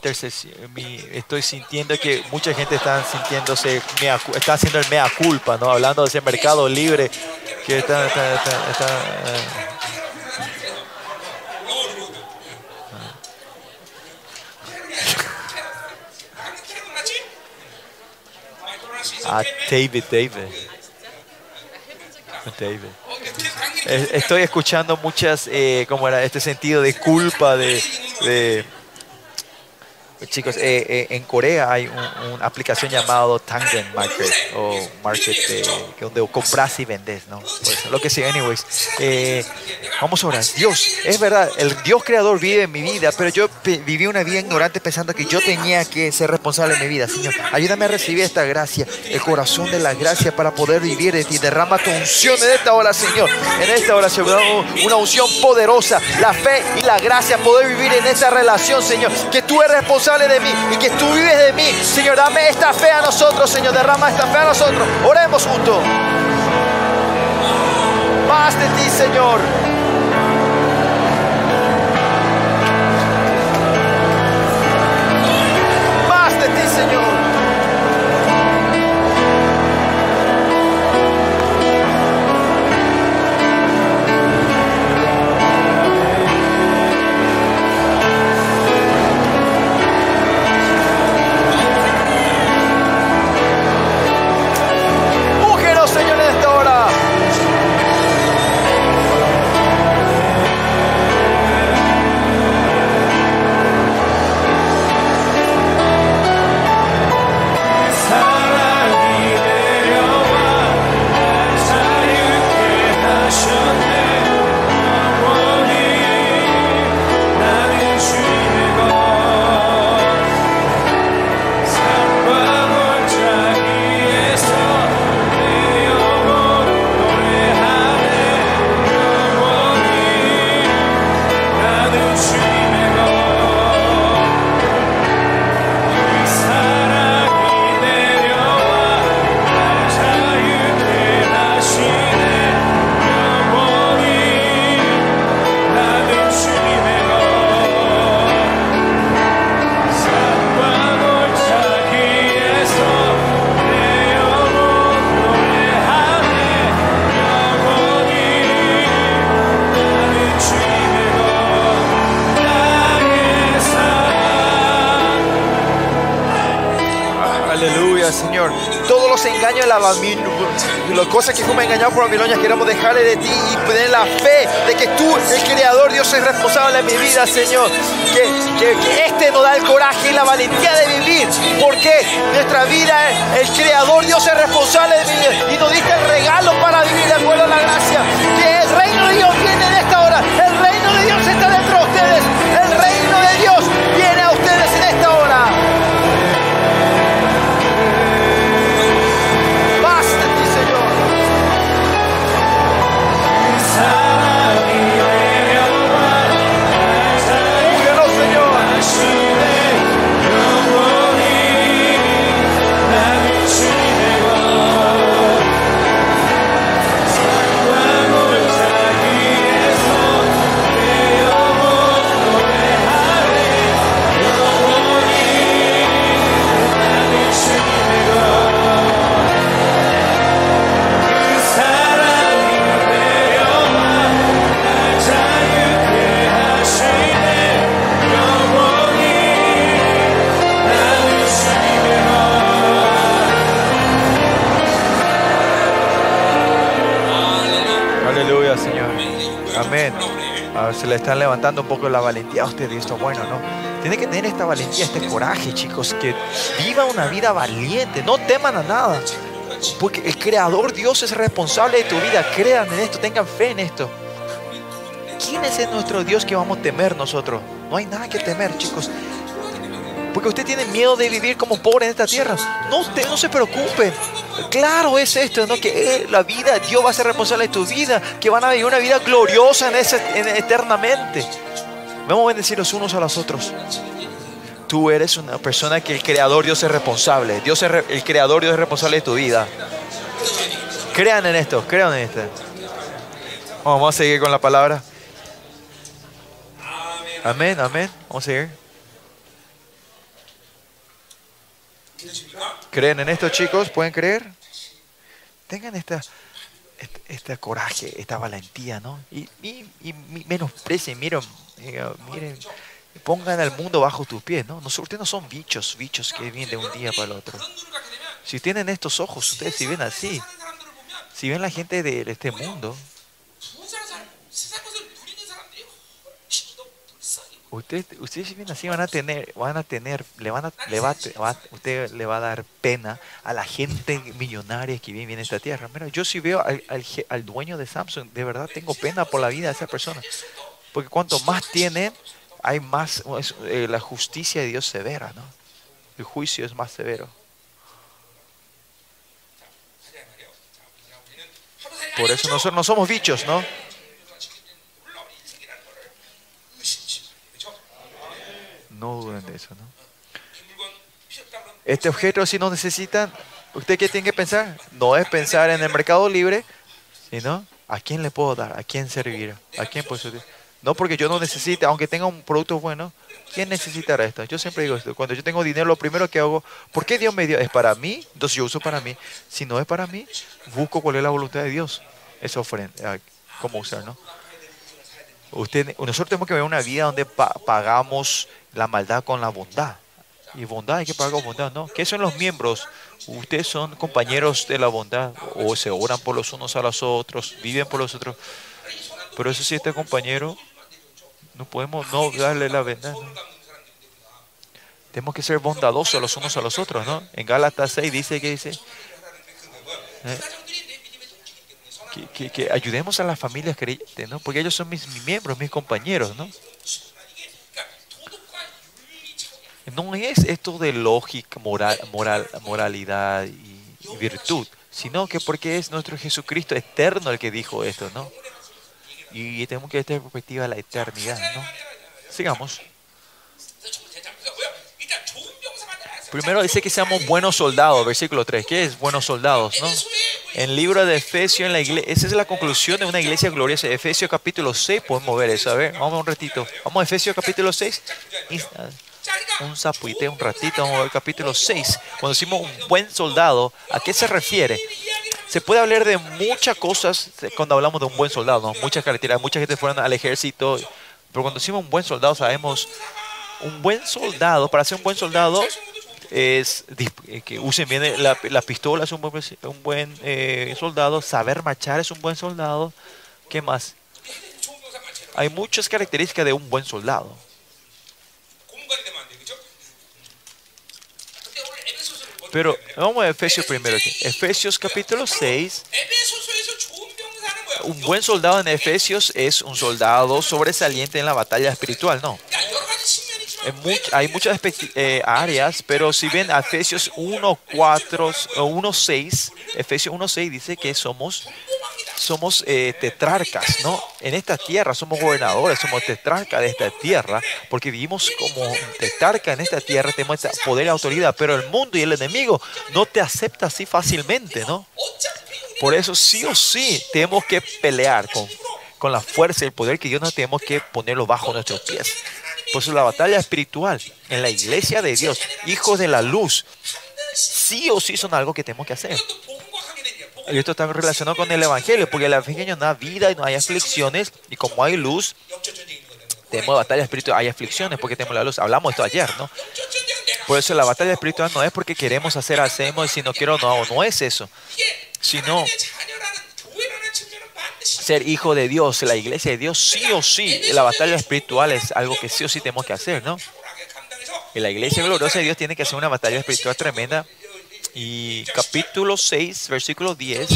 estoy sintiendo que mucha gente está sintiéndose, está haciendo el mea culpa, ¿no? Hablando de ese mercado libre que está... está, está, eh. ah, David, David. Estoy escuchando muchas, eh, ¿cómo era? Este sentido de culpa, de- Chicos, eh, eh, en Corea hay un- una aplicación llamado Tangen Market o Market que donde compras y vendes, ¿no? Pues, lo que sea, anyways. Eh, vamos a orar. Dios, es verdad, el Dios creador vive en mi vida, pero yo viví una vida ignorante pensando que yo tenía que ser responsable de mi vida. Señor, ayúdame a recibir esta gracia, el corazón de la gracia para poder vivir de ti. Derrama tu unción en esta hora, Señor. En esta hora, Señor, una unción poderosa, la fe y la gracia, poder vivir en esta relación, Señor. Que tú eres responsable de mí y que tú vives de mí. Señor, dame esta fe a nosotros, Señor. Derrama esta fe a nosotros. Oremos juntos. Más de ti, Señor. Cosas que fuimos engañados por Babilonia, queremos dejarle de ti y tener la fe de que tú, el Creador, Dios, es responsable de mi vida, Señor. Están levantando un poco la valentía usted y esto es bueno, ¿no? Tiene que tener esta valentía, este coraje, chicos, que viva una vida valiente, no teman a nada. Porque el Creador Dios es responsable de tu vida. Crean en esto, tengan fe en esto. ¿Quién es nuestro Dios que vamos a temer nosotros? No hay nada que temer, chicos. Porque usted tiene miedo de vivir como pobre en esta tierra. No, usted no se preocupe. Claro es esto, ¿no? Que eh, la vida, Dios va a ser responsable de tu vida. Que van a vivir una vida gloriosa en ese, en- eternamente. Vamos a bendecir los unos a los otros. Tú eres una persona que el Creador Dios es responsable. Dios es el Creador Dios es responsable de tu vida. Crean en esto, crean en esto. Vamos a seguir con la palabra. Amén, amén. Vamos a seguir. ¿Creen en esto, chicos? ¿Pueden creer? Tengan esta, este, este coraje, esta valentía, ¿no? Y, y, y menosprecen, miren, miren, pongan al mundo bajo tus pies, ¿no? Nosotros, ustedes no son bichos, bichos que vienen de un día para el otro. Si tienen estos ojos, ustedes si ven así, si ven la gente de este mundo, Usted, ustedes, si bien así van a tener, van a tener, le van a, le va, va, usted le va a dar pena a la gente millonaria que vive en esta tierra. Mira, yo si veo al, al, dueño de Samsung, de verdad tengo pena por la vida de esa persona. Porque cuanto más tienen, hay más, eh, la justicia de Dios severa, ¿no? El juicio es más severo. Por eso nosotros no somos bichos, ¿no? no duden de eso. ¿no? Este objeto, si no necesitan, ¿usted qué tiene que pensar? No es pensar en el mercado libre, sino a quién le puedo dar, a quién servir, a quién puedo servir? No porque yo no necesite, aunque tenga un producto bueno, ¿quién necesitará esto? Yo siempre digo esto, cuando yo tengo dinero, lo primero que hago, ¿por qué Dios me dio? Es para mí, entonces yo uso para mí. Si no es para mí, busco cuál es la voluntad de Dios. Esa ofrenda, ah, cómo usar, ¿no? Usted, nosotros tenemos que ver una vida donde pa- pagamos la maldad con la bondad. Y bondad hay que pagar con bondad, ¿no? ¿Qué son los miembros? Ustedes son compañeros de la bondad o se oran por los unos a los otros, viven por los otros. Pero eso sí, este compañero, no podemos no darle la verdad. ¿no? Tenemos que ser bondadosos los unos a los otros, ¿no? En Gálatas 6 dice que dice ¿eh? Que, ayudemos a las familias creyentes, ¿no? Porque ellos son mis, miembros, mis compañeros, ¿no? No es esto de lógica, moral, moral, moralidad y, y virtud, sino que porque es nuestro Jesucristo eterno el que dijo esto, ¿no? Y tenemos que ver esta perspectiva de la eternidad, ¿no? Sigamos. Primero dice que seamos buenos soldados, versículo 3. ¿Qué es buenos soldados? No? En el libro de Efesios, en la iglesia, esa es la conclusión de una iglesia gloriosa. Efesios capítulo 6, podemos ver eso. A ver, vamos un ratito. Vamos a Efesios capítulo 6. Ah, un zapuite, un ratito, vamos a ver capítulo 6. Cuando decimos un buen soldado, ¿a qué se refiere? Se puede hablar de muchas cosas cuando hablamos de un buen soldado, ¿no? muchas carreteras, mucha gente fueron al ejército, pero cuando decimos un buen soldado sabemos un buen soldado, para ser un buen soldado, es eh, que usen bien eh, la, la pistola, es un buen, un buen eh, soldado, saber marchar es un buen soldado. ¿Qué más? Hay muchas características de un buen soldado. Pero vamos a Efesios primero. Aquí. Efesios capítulo 6. Un buen soldado en Efesios es un soldado sobresaliente en la batalla espiritual, ¿no? hay muchas eh, áreas, pero si ven Efesios 1, 6, eh, Efesios 1, 6 dice que somos, somos eh, tetrarcas, ¿no? En esta tierra somos gobernadores, somos tetrarcas de esta tierra, porque vivimos como tetrarca en esta tierra, tenemos poder y autoridad, pero el mundo y el enemigo no te acepta así fácilmente, ¿no? Por eso sí o sí tenemos que pelear con, con la fuerza y el poder que Dios nos tenemos que ponerlo bajo nuestros pies. Por eso la batalla espiritual en la iglesia de Dios, hijos de la luz, sí o sí son algo que tenemos que hacer. Y esto está relacionado con el Evangelio, porque el Evangelio no hay vida y no hay aflicciones, y como hay luz, tenemos batalla espiritual, hay aflicciones porque tenemos la luz. Hablamos esto ayer, ¿no? Por eso la batalla espiritual no es porque queremos hacer, hacemos, y si no quiero, no hago, no es eso, sino ser hijo de Dios, la iglesia de Dios, sí o sí, la batalla espiritual es algo que sí o sí tenemos que hacer, ¿no? Y la iglesia gloriosa de Dios tiene que hacer una batalla espiritual tremenda. Y capítulo 6, versículo 10.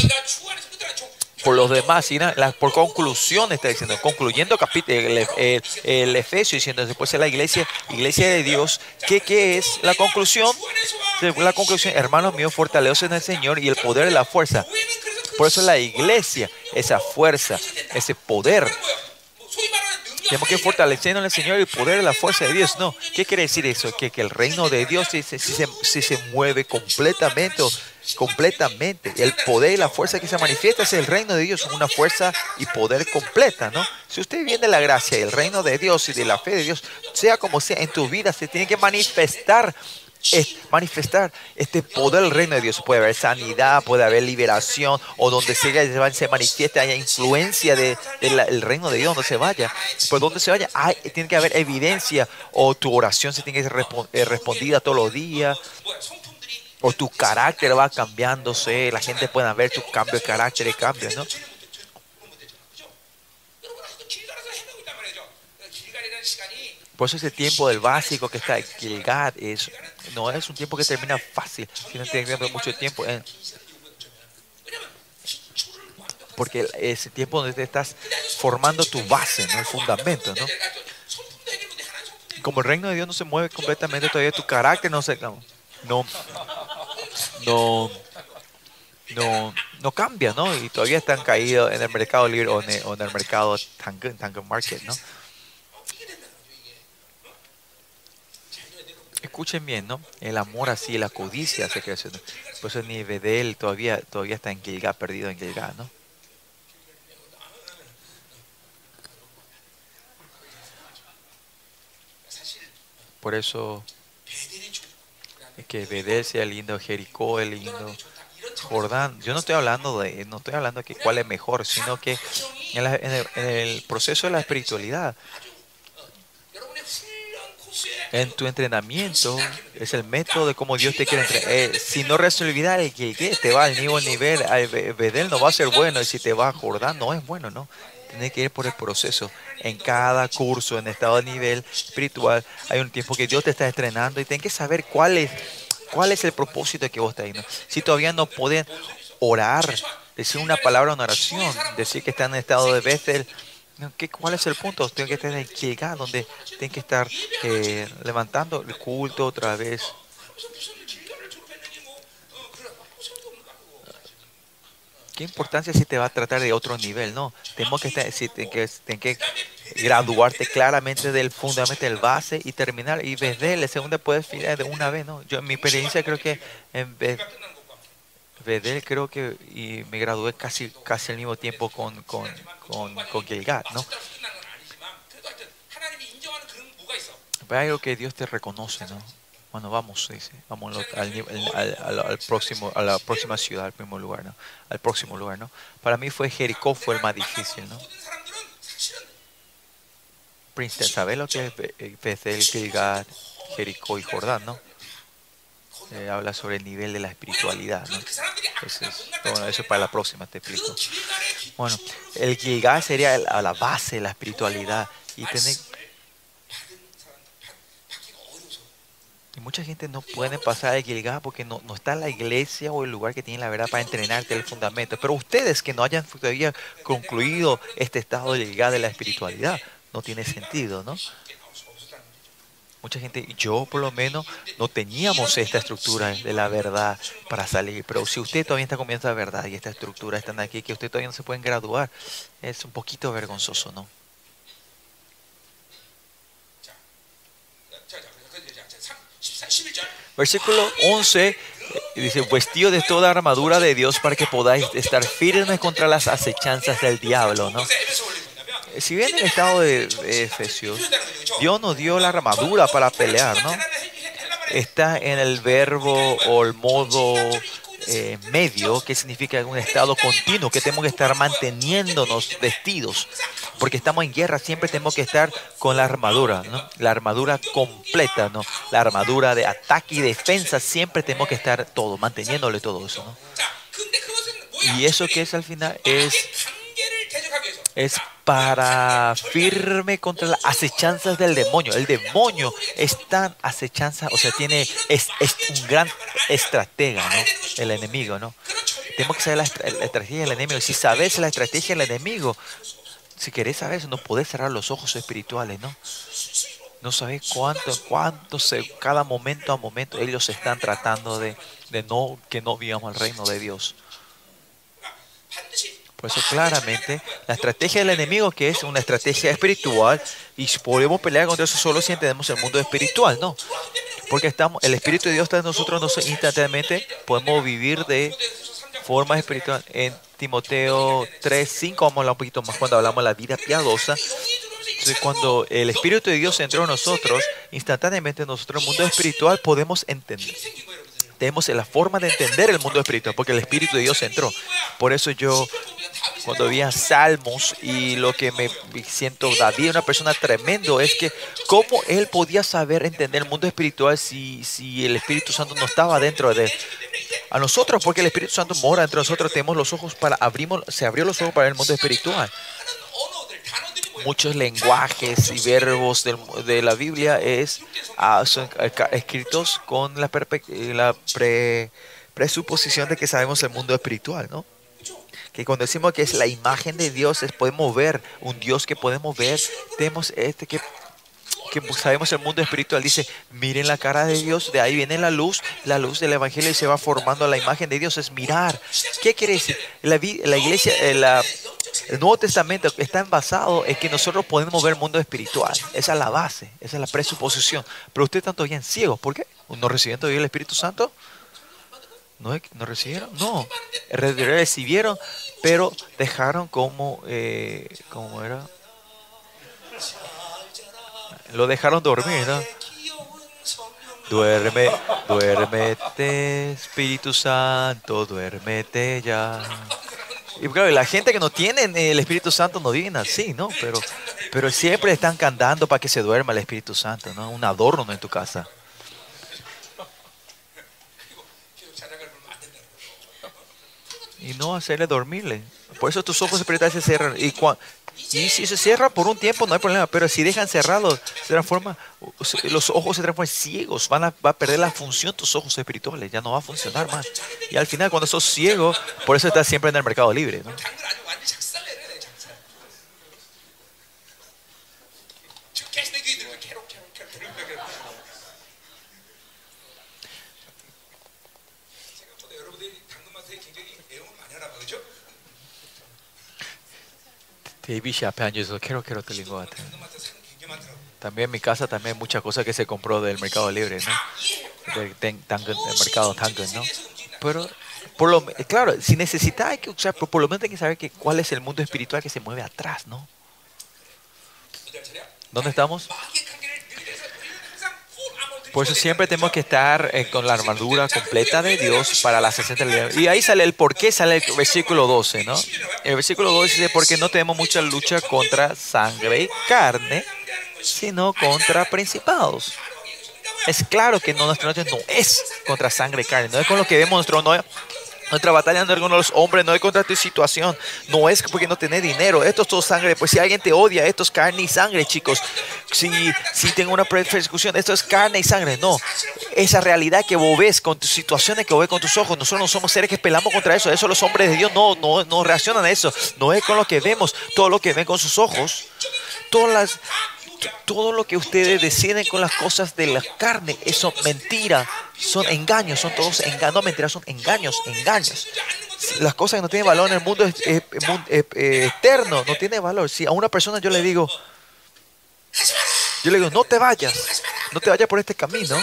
Por los demás, la, por conclusión está diciendo, concluyendo capítulo, el, el, Efesio diciendo, después de la iglesia, iglesia de Dios, ¿qué, qué es la conclusión? La conclusión, hermanos míos, fortalezos en el Señor y el poder de la fuerza por eso la iglesia, esa fuerza, ese poder. Tenemos que fortalecernos en el Señor el poder, la fuerza de Dios. No, ¿qué quiere decir eso? Que, que el reino de Dios si, si, si, se, si se mueve completamente completamente. El poder y la fuerza que se manifiesta es el reino de Dios, una fuerza y poder completa, ¿no? Si usted viene de la gracia y el reino de Dios y de la fe de Dios, sea como sea, en tu vida se tiene que manifestar es manifestar este poder del reino de Dios. Puede haber sanidad, puede haber liberación, o donde se, se manifieste, haya influencia del de, reino de Dios, donde se vaya. Por donde se vaya, hay, tiene que haber evidencia, o tu oración se tiene que ser respo eh, respondida todos los días o tu carácter va cambiándose, la gente puede ver tus cambios de carácter y cambios, ¿no? Por eso ese tiempo del básico que está Gilgad es, no es un tiempo que termina fácil, sino teniendo mucho tiempo. En, porque ese tiempo donde te estás formando tu base, ¿no? el fundamento. ¿no? Como el reino de Dios no se mueve completamente todavía, tu carácter no se... No, no, no, no, cambia, ¿no? Y todavía están caídos en el mercado libre o en el, o en el mercado Tangan, Tangan Market, ¿no? escuchen bien, ¿no? El amor así, la codicia se pues crece. Por eso Nivedel todavía, todavía está en Gilgá, perdido en Gilgá, ¿no? Por eso es que Bedel sea lindo, Jericó es lindo, Jordán. Yo no estoy hablando de, no estoy hablando de que cuál es mejor, sino que en el proceso de la espiritualidad en tu entrenamiento, es el método de cómo Dios te quiere entrenar. si no resolverá el que te va al mismo nivel, al Be- Bedel no va a ser bueno, y si te va a Jordán no es bueno, ¿no? Tienes que ir por el proceso. En cada curso, en estado de nivel espiritual, hay un tiempo que Dios te está entrenando y tienes que saber cuál es, cuál es el propósito que vos estás haciendo. Si todavía no pueden orar, decir una palabra en oración, decir que están en estado de Bethel, no, ¿Qué, ¿Cuál es el punto? Tienen que tener que llegar donde tienen que estar eh, levantando el culto otra vez. ¿Qué importancia si te va a tratar de otro nivel? No, tenemos que, estar, si, ten que, ten que graduarte claramente del fundamento, del base y terminar. Y desde la segunda puedes filar de una vez, ¿no? Yo en mi experiencia creo que en vez Vedel creo que y me gradué casi casi al mismo tiempo con con con, con Gilgad, ¿no? Pero hay algo que Dios te reconoce, ¿no? Bueno, vamos, dice, vamos al, al, al, al, próximo, a la próxima ciudad, al primer lugar, ¿no? Al próximo lugar, ¿no? Para mí fue Jericó, fue el más difícil, ¿no? Prince, ¿sabes lo que es Vedel, eh, Gilgad, Jericó y Jordán, ¿no? Eh, habla sobre el nivel de la espiritualidad. Entonces, bueno, eso es para la próxima, te explico. Bueno, el Gilgal sería el, a la base de la espiritualidad. Y, tener, y mucha gente no puede pasar el Gilgal porque no, no está en la iglesia o el lugar que tiene la verdad para entrenarte el fundamento. Pero ustedes que no hayan todavía concluido este estado de Gilgal de la espiritualidad, no tiene sentido, ¿no? mucha gente, yo por lo menos, no teníamos esta estructura de la verdad para salir. Pero si usted todavía está comiendo esta verdad y esta estructura están aquí, que usted todavía no se pueden graduar, es un poquito vergonzoso, ¿no? Versículo 11 dice, vestido de toda armadura de Dios para que podáis estar firmes contra las acechanzas del diablo, ¿no? si bien el estado de, Efesios, Dios nos dio la armadura para pelear, ¿no? Está en el verbo o el modo eh, medio, que significa un estado continuo, que tenemos que estar manteniéndonos vestidos, porque estamos en guerra, siempre tenemos que estar con la armadura, ¿no? la armadura completa, ¿no? la armadura de ataque y defensa, siempre tenemos que estar todo, manteniéndole todo eso. ¿no? Y eso que es al final es es para firme contra las acechanzas del demonio. El demonio es tan acechanza, o sea, tiene es, es un gran estratega, ¿no? El enemigo, ¿no? Tenemos que saber la, estrategia del enemigo. Si sabes la estrategia del enemigo, si querés saber eso, no podés cerrar los ojos espirituales, ¿no? No sabés cuánto, cuánto, se, cada momento a momento ellos están tratando de, de no, que no vivamos el reino de Dios. Por eso claramente la estrategia del enemigo que es una estrategia espiritual y podemos pelear contra eso solo si entendemos el mundo espiritual, ¿no? Porque estamos, el Espíritu de Dios está en nosotros, nosotros instantáneamente podemos vivir de forma espiritual. En Timoteo 3, 5 vamos a hablar un poquito más cuando hablamos de la vida piadosa. Entonces, cuando el Espíritu de Dios entró en nosotros, instantáneamente nosotros, en el mundo espiritual, podemos entender tenemos la forma de entender el mundo espiritual, porque el Espíritu de Dios entró. Por eso yo, cuando veía Salmos y lo que me siento David, una persona tremendo, es que cómo él podía saber entender el mundo espiritual si, si el Espíritu Santo no estaba dentro de él. A nosotros, porque el Espíritu Santo mora entre nosotros, tenemos los ojos para, abrimos, se abrió los ojos para el mundo espiritual. Muchos lenguajes y verbos del- de la Biblia es, ah, son escritos con la, la pre- presuposición de que sabemos el mundo espiritual, ¿no? Que cuando decimos que es la imagen de Dios, es, podemos ver un Dios que podemos ver, tenemos este que, que sabemos el mundo espiritual. Dice, miren la cara de Dios, de ahí viene la luz, la luz del Evangelio y se va formando la imagen de Dios, es mirar. ¿Qué quiere decir? La, la iglesia, eh, la, el Nuevo Testamento está basado en que nosotros podemos ver el mundo espiritual. Esa es la base, esa es la presuposición. Pero ustedes están todavía ciegos. ¿Por qué? ¿No reciben todavía el Espíritu Santo? ¿No, ¿No recibieron? No. Re- Recibieron, pero dejaron como, eh, ¿cómo era? Lo dejaron dormir, ¿no? Duerme, duérmete, Espíritu Santo, duérmete ya. Y claro, la gente que no tiene el Espíritu Santo no viven así, ¿no? Pero, pero siempre están cantando para que se duerma el Espíritu Santo, ¿no? Un adorno en tu casa. Y no hacerle dormirle. Por eso tus ojos espirituales se cierran. Y, cuando y si se cierra por un tiempo, no hay problema. Pero si dejan cerrados, se transforma, los ojos se transforman ciegos. Van a, va a perder la función tus ojos espirituales. Ya no va a funcionar más. Y al final, cuando sos ciego, por eso estás siempre en el mercado libre. ¿no? David 앞에 앉아서 캐로 캐로 들린 것 같아요. 당근마트 사는 게 굉장히 많더라고. También en mi casa también hay muchas cosas que se compró del mercado libre, ¿no? Del, ten- tangen- del mercado Tangen, ¿no? Pero, por lo, claro, si necesitas hay que usar, pero por lo menos hay que saber que, cuál es el mundo espiritual que se mueve atrás, ¿no? 어디 할 차례야? ¿Dónde estamos? Por eso siempre tenemos que estar eh, con la armadura completa de Dios para la 60. Y ahí sale el por qué sale el versículo 12, ¿no? El versículo 12 dice, porque no tenemos mucha lucha contra sangre y carne, sino contra principados. Es claro que no, nuestra noche no es contra sangre y carne, no es con lo que vemos nuestro no, nuestra batalla no es con los hombres, no es contra tu situación, no es porque no tenés dinero, esto es todo sangre, pues si alguien te odia, esto es carne y sangre, chicos. Si, si tengo una persecución, esto es carne y sangre, no. Esa realidad que vos ves con tus situaciones que vos ves con tus ojos, nosotros no somos seres que pelamos contra eso, eso los hombres de Dios no, no, no reaccionan a eso, no es con lo que vemos, todo lo que ven con sus ojos, todas las, todo lo que ustedes deciden con las cosas de la carne, eso mentira, son engaños, son todos engaños, no mentiras, son engaños, engaños. Las cosas que no tienen valor en el mundo es- es- eh, externo no tiene valor. Si a una persona yo le digo, yo le digo, no te vayas, no te vayas por este camino.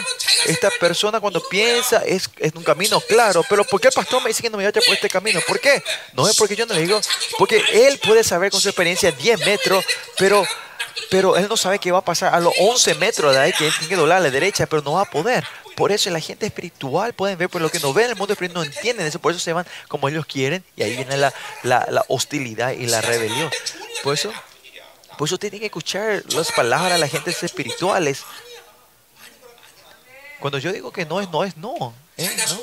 Esta persona cuando piensa es, es un camino claro, pero ¿por qué el pastor me dice que no me vaya por este camino? ¿Por qué? No es porque yo no le digo, porque él puede saber con su experiencia 10 metros, pero, pero él no sabe qué va a pasar a los 11 metros de ahí, que él tiene que doblar a la derecha, pero no va a poder. Por eso la gente espiritual pueden ver, pero lo que no ven en el mundo espiritual no entienden eso, por eso se van como ellos quieren y ahí viene la, la, hostilidad y la rebelión. Por eso, por eso tienen que escuchar las palabras de la gente espirituales. Cuando yo digo que no es no, es no. ¿eh? ¿no?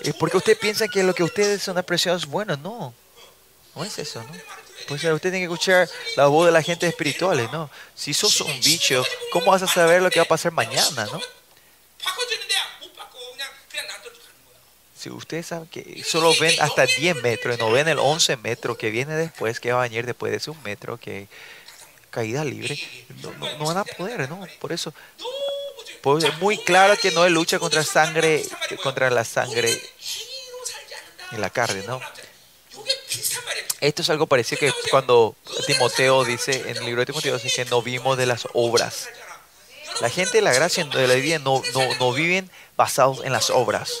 Es porque usted piensa que lo que ustedes son apreciados es bueno. No, no es eso. ¿no? Pues eh, usted tiene que escuchar la voz de la gente espirituales, ¿no? Si sos un bicho, ¿cómo vas a saber lo que va a pasar mañana, no? Si ustedes saben que solo ven hasta 10 metros y no ven el 11 metro que viene después, que va a venir después de ese un metro, que caída libre, no, no, van a poder, ¿no? Por eso pues es muy claro que no es lucha contra sangre, contra la sangre en la carne, ¿no? Esto es algo parecido que cuando Timoteo dice en el libro de Timoteo, es que no vimos de las obras. La gente de la gracia de la vida no, no, no viven basados en las obras.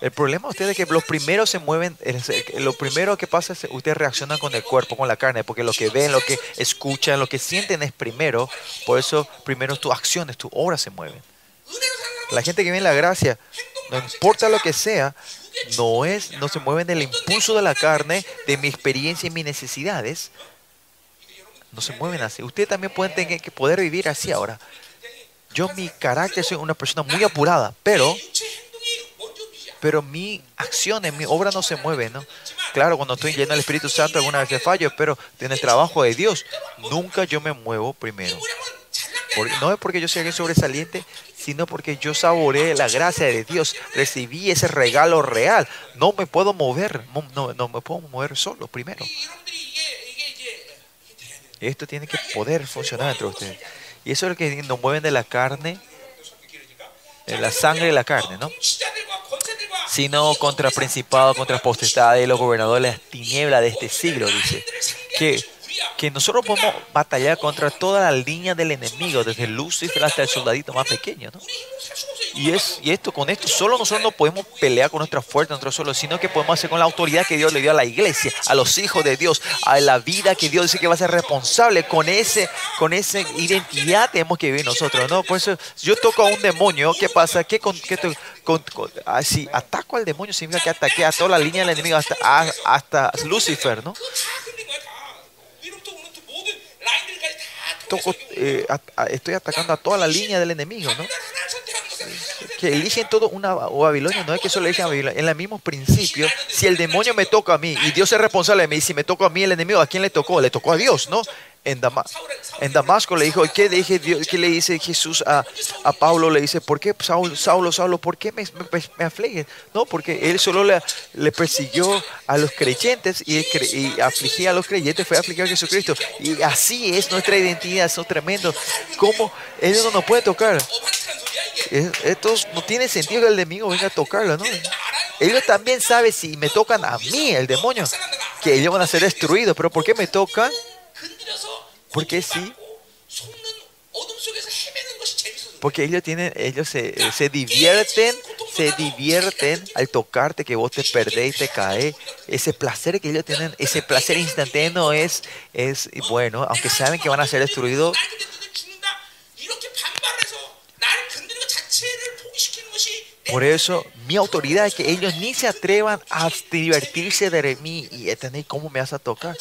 El problema usted es que los primeros se mueven, lo primero que pasa es que ustedes reaccionan con el cuerpo, con la carne, porque lo que ven, lo que escuchan, lo que sienten es primero. Por eso primero tus acciones, tus obras se mueven. La gente que viene la gracia, no importa lo que sea, no es, no se mueven del impulso de la carne, de mi experiencia y mis necesidades. No se mueven así. Usted también puede tener que poder vivir así ahora. Yo mi carácter soy una persona muy apurada, pero pero mis acciones, mi obra no se mueve, ¿no? Claro, cuando estoy lleno del Espíritu Santo alguna vez fallo, pero en el trabajo de Dios nunca yo me muevo primero. No es porque yo sea alguien sobresaliente, sino porque yo saboreé la gracia de Dios, recibí ese regalo real. No me puedo mover, no, no me puedo mover solo primero. Esto tiene que poder funcionar entre ustedes. Y eso es lo que nos mueven de la carne, de la sangre y la carne, ¿no? Sino contra principados, contra potestades, los gobernadores de las tinieblas de este siglo, dice. Que que nosotros podemos batallar contra toda la línea del enemigo, desde Lucifer hasta el soldadito más pequeño, ¿no? Y, es, y esto, con esto, solo nosotros no podemos pelear con nuestra fuerza, nosotros solos, sino que podemos hacer con la autoridad que Dios le dio a la iglesia, a los hijos de Dios, a la vida que Dios dice que va a ser responsable. Con ese, con esa identidad tenemos que vivir nosotros, ¿no? Por eso, yo toco a un demonio, ¿qué pasa? ¿Qué con, qué to, con, con ah, si ataco al demonio, significa que ataqué a toda la línea del enemigo, hasta, a, hasta Lucifer, ¿no? toco, eh, a, estoy atacando a toda la línea del enemigo, ¿no? Que eligen todo una o Babilonia, no es que solo eligen a Babilonia, en los mismos principios, si el demonio me toca a mí y Dios es responsable de mí, si me toca a mí el enemigo, ¿a quién le tocó? Le tocó a Dios, ¿no? en, Dama en Damasco le dijo, ¿qué, dije Dios, ¿qué le dice Jesús a, a, Pablo? Le dice, ¿por qué Saulo, Saulo, Saulo por qué me, me, me afligen? No, porque él solo le, le persiguió a los creyentes y, y, afligía a los creyentes, fue afligido a Jesucristo. Y así es nuestra identidad, son tremendos. ¿Cómo ellos no nos pueden tocar? Esto no tiene sentido que el enemigo venga a tocarlo, ¿no? Ellos también saben si me tocan a mí, el demonio, que ellos van a ser destruidos, pero ¿por qué me tocan? Porque sí. Porque ellos tienen, ellos se, se divierten, se divierten al tocarte que vos te perdés y te caes. Ese placer que ellos tienen, ese placer instantáneo es, es bueno, aunque saben que van a ser destruidos. Por eso mi autoridad es que ellos ni se atrevan a divertirse de mí y entender cómo me vas a tocar.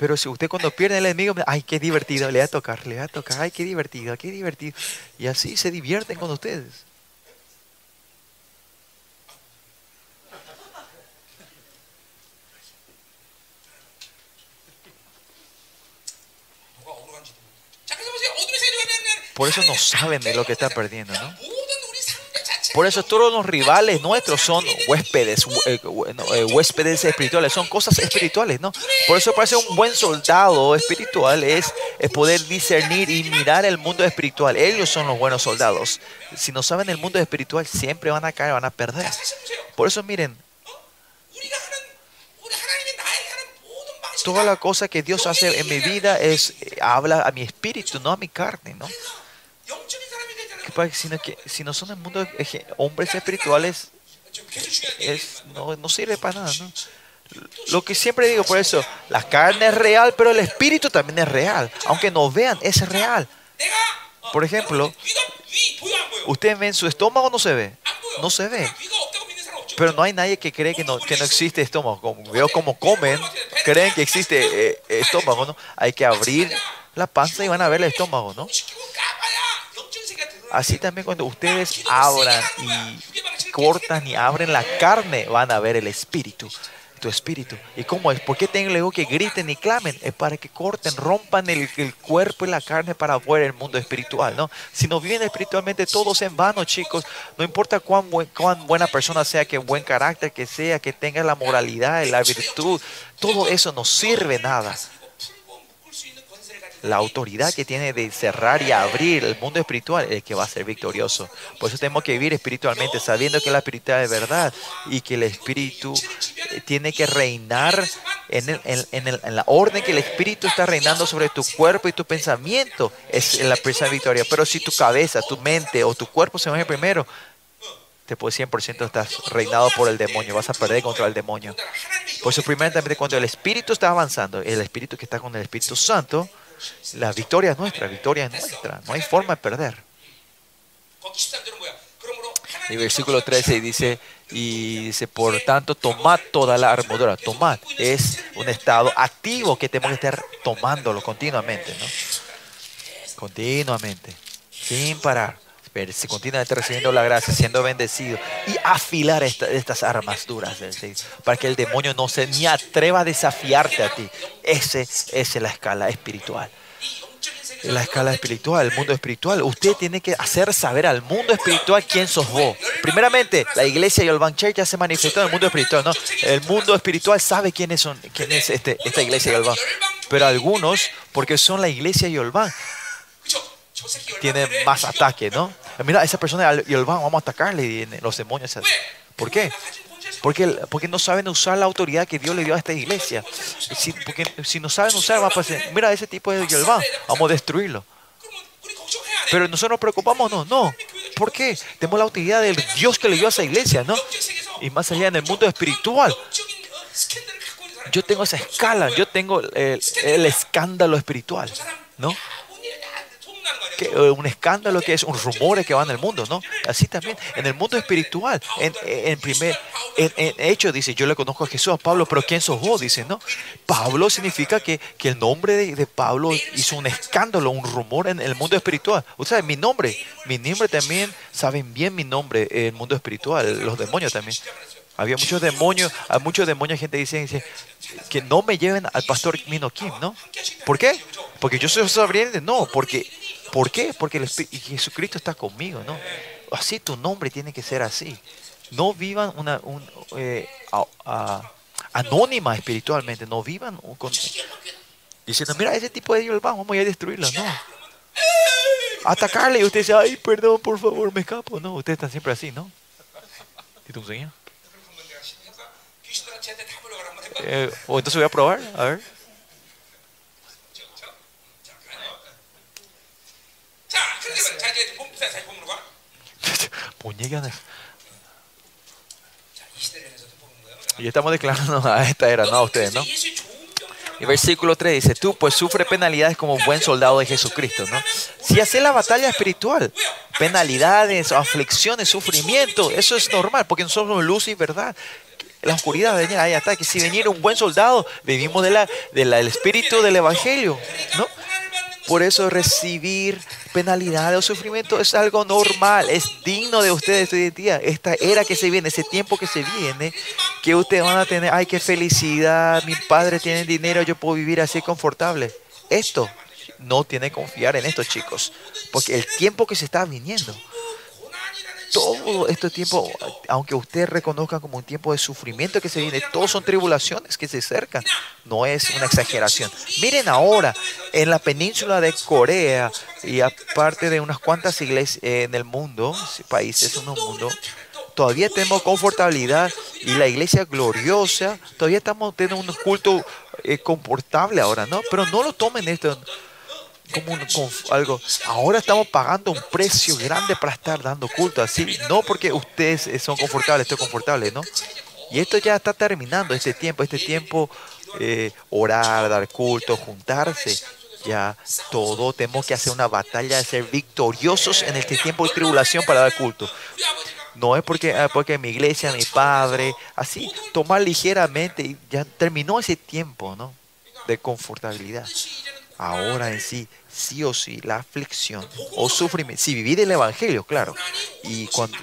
Pero si usted cuando pierde al enemigo, ay, qué divertido, le va a tocar, le va a tocar, ay, qué divertido, qué divertido. Y así se divierten con ustedes. Por eso no saben de lo que está perdiendo, ¿no? Por eso todos los rivales nuestros son huéspedes, eh, eh, eh, huéspedes espirituales, son cosas espirituales, ¿no? Por eso parece un buen soldado espiritual es, es poder discernir y mirar el mundo espiritual. Ellos son los buenos soldados. Si no saben el mundo espiritual, siempre van a caer, van a perder. Por eso miren, toda la cosa que Dios hace en mi vida es habla a mi espíritu, no a mi carne, ¿no? que, sino que si no son el mundo hombres espirituales, es, no, no, sirve para nada. ¿no? Lo que siempre digo, por eso, la carne es real, pero el espíritu también es real. Aunque no vean, es real. Por ejemplo, ustedes ven su estómago, no se ve. No se ve. Pero no hay nadie que cree que no, que no existe estómago. Como, veo como comen, creen que existe eh, estómago, ¿no? Hay que abrir la panza y van a ver el estómago, ¿no? Así también cuando ustedes abran y cortan y abren la carne, van a ver el espíritu. tu espíritu. ¿Y cómo es? ¿Por qué tengo que griten y clamen? Es para que corten, rompan el, cuerpo y la carne para fuera el mundo espiritual, ¿no? Si no viven espiritualmente todos en vano, chicos, no importa cuán, cuán buena persona sea, que buen carácter que sea, que tenga la moralidad la virtud, todo eso no sirve nada la autoridad que tiene de cerrar y abrir el mundo espiritual es el que va a ser victorioso. Por eso tenemos que vivir espiritualmente, sabiendo que la espiritualidad es verdad y que el espíritu eh, tiene que reinar en, el, en, en, el, en, la orden que el espíritu está reinando sobre tu cuerpo y tu pensamiento. Es la presa de victoria. Pero si tu cabeza, tu mente o tu cuerpo se mueve primero, pues 100% estás reinado por el demonio, vas a perder contra el demonio. Por eso primeramente cuando el Espíritu está avanzando, el Espíritu que está con el Espíritu Santo, la victoria es nuestra, la victoria es nuestra. No hay forma de perder. El versículo 13 dice, y dice, por tanto, tomad toda la armadura. Tomad es un estado activo que tenemos que estar tomándolo continuamente, ¿no? Continuamente, sin parar pero si continuamente recibiendo la gracia, siendo bendecido y afilar esta, estas armas duras ¿sí? para que el demonio no se ni atreva a desafiarte a ti. Esa es la escala espiritual. La escala espiritual, el mundo espiritual, usted tiene que hacer saber al mundo espiritual quién sos vos. Primeramente, la iglesia y el Church ya se manifestó en el mundo espiritual, ¿no? El mundo espiritual sabe quién es este, esta iglesia y el Pero algunos, porque son la iglesia y el tiene más ataque, ¿no? Eh, mira, esa persona y el vamos a atacarle los demonios. ¿Por qué? Porque, porque no saben usar la autoridad que Dios le dio a esta iglesia. Si, no saben usar, va a pasar, mira, ese tipo de Yolván, vamos a destruirlo. Pero nosotros nos preocupamos, no, no. ¿Por qué? Tenemos la autoridad del Dios que le dio a esa iglesia, ¿no? Y más allá en el mundo espiritual. Yo tengo esa escala, yo tengo el, el escándalo espiritual, ¿no? Que, eh, un escándalo que es un rumor que va en el mundo, ¿no? Así también, en el mundo espiritual, en, en primer, en, en hecho dice, yo le conozco a Jesús, a Pablo, pero ¿quién sos vos? Dice, ¿no? Pablo significa que, que el nombre de, de Pablo hizo un escándalo, un rumor en el mundo espiritual. Sea, mi nombre, mi nombre también, saben bien mi nombre el mundo espiritual, los demonios también. Había muchos demonios, muchos demonios, gente dice, dice que no me lleven al pastor Mino Kim, ¿no? ¿Por qué? Porque yo soy sabiente, no, porque ¿Por qué? Porque el Espí Jesucristo está conmigo, ¿no? Así tu nombre tiene que ser así. No vivan una un, eh, a, a, anónima espiritualmente, no vivan con, diciendo, mira, ese tipo de Dios vamos a destruirlo, no. Atacarle y usted dice, ay, perdón, por favor, me escapo. No, ustedes están siempre así, ¿no? Eh, o entonces voy a probar, a ver. 이제 본, 자, 다시 본으로 가. Pues llegan a- 자, 이 시대를 해서도 보는 거예요. Y estamos declarando a esta era, no a ustedes, ¿no? 예수의 좋은 병사라고 Y versículo 3 dice, tú pues sufre penalidades como buen soldado de Jesucristo, ¿no? Si haces la batalla espiritual, penalidades, aflicciones, sufrimiento, eso es normal, porque nosotros somos luz y verdad. La oscuridad venía ahí está, que si viniera un buen soldado, vivimos de la, de la- del espíritu del evangelio, ¿no? Por eso recibir penalidades o sufrimiento es algo normal, es digno de ustedes hoy en día. Esta era que se viene, ese tiempo que se viene, que ustedes van a tener, ay, qué felicidad, mi padre tiene dinero, yo puedo vivir así confortable. Esto, no tiene que confiar en esto, chicos, porque el tiempo que se está viniendo, todo este tiempo, aunque ustedes reconozcan como un tiempo de sufrimiento que se viene, todos son tribulaciones que se acercan. No es una exageración. Miren ahora, en la península de Corea y aparte de unas cuantas iglesias en el mundo, países en el mundo, todavía tenemos confortabilidad y la iglesia gloriosa, todavía estamos teniendo un culto eh, confortable ahora, ¿no? Pero no lo tomen esto como, un, algo. Ahora estamos pagando un precio grande para estar dando culto así. No porque ustedes eh, son confortables, estoy confortable, ¿no? Y esto ya está terminando, este tiempo, este tiempo, eh, orar, dar culto, juntarse. Ya todo tenemos que hacer una batalla de ser victoriosos en este tiempo de tribulación para dar culto. No es porque, ah, porque mi iglesia, mi padre, así, tomar ligeramente, ya terminó ese tiempo, ¿no? De confortabilidad ahora en sí, sí o sí, la aflicción o sufrimiento, si vivís el Evangelio, claro, y, cuando,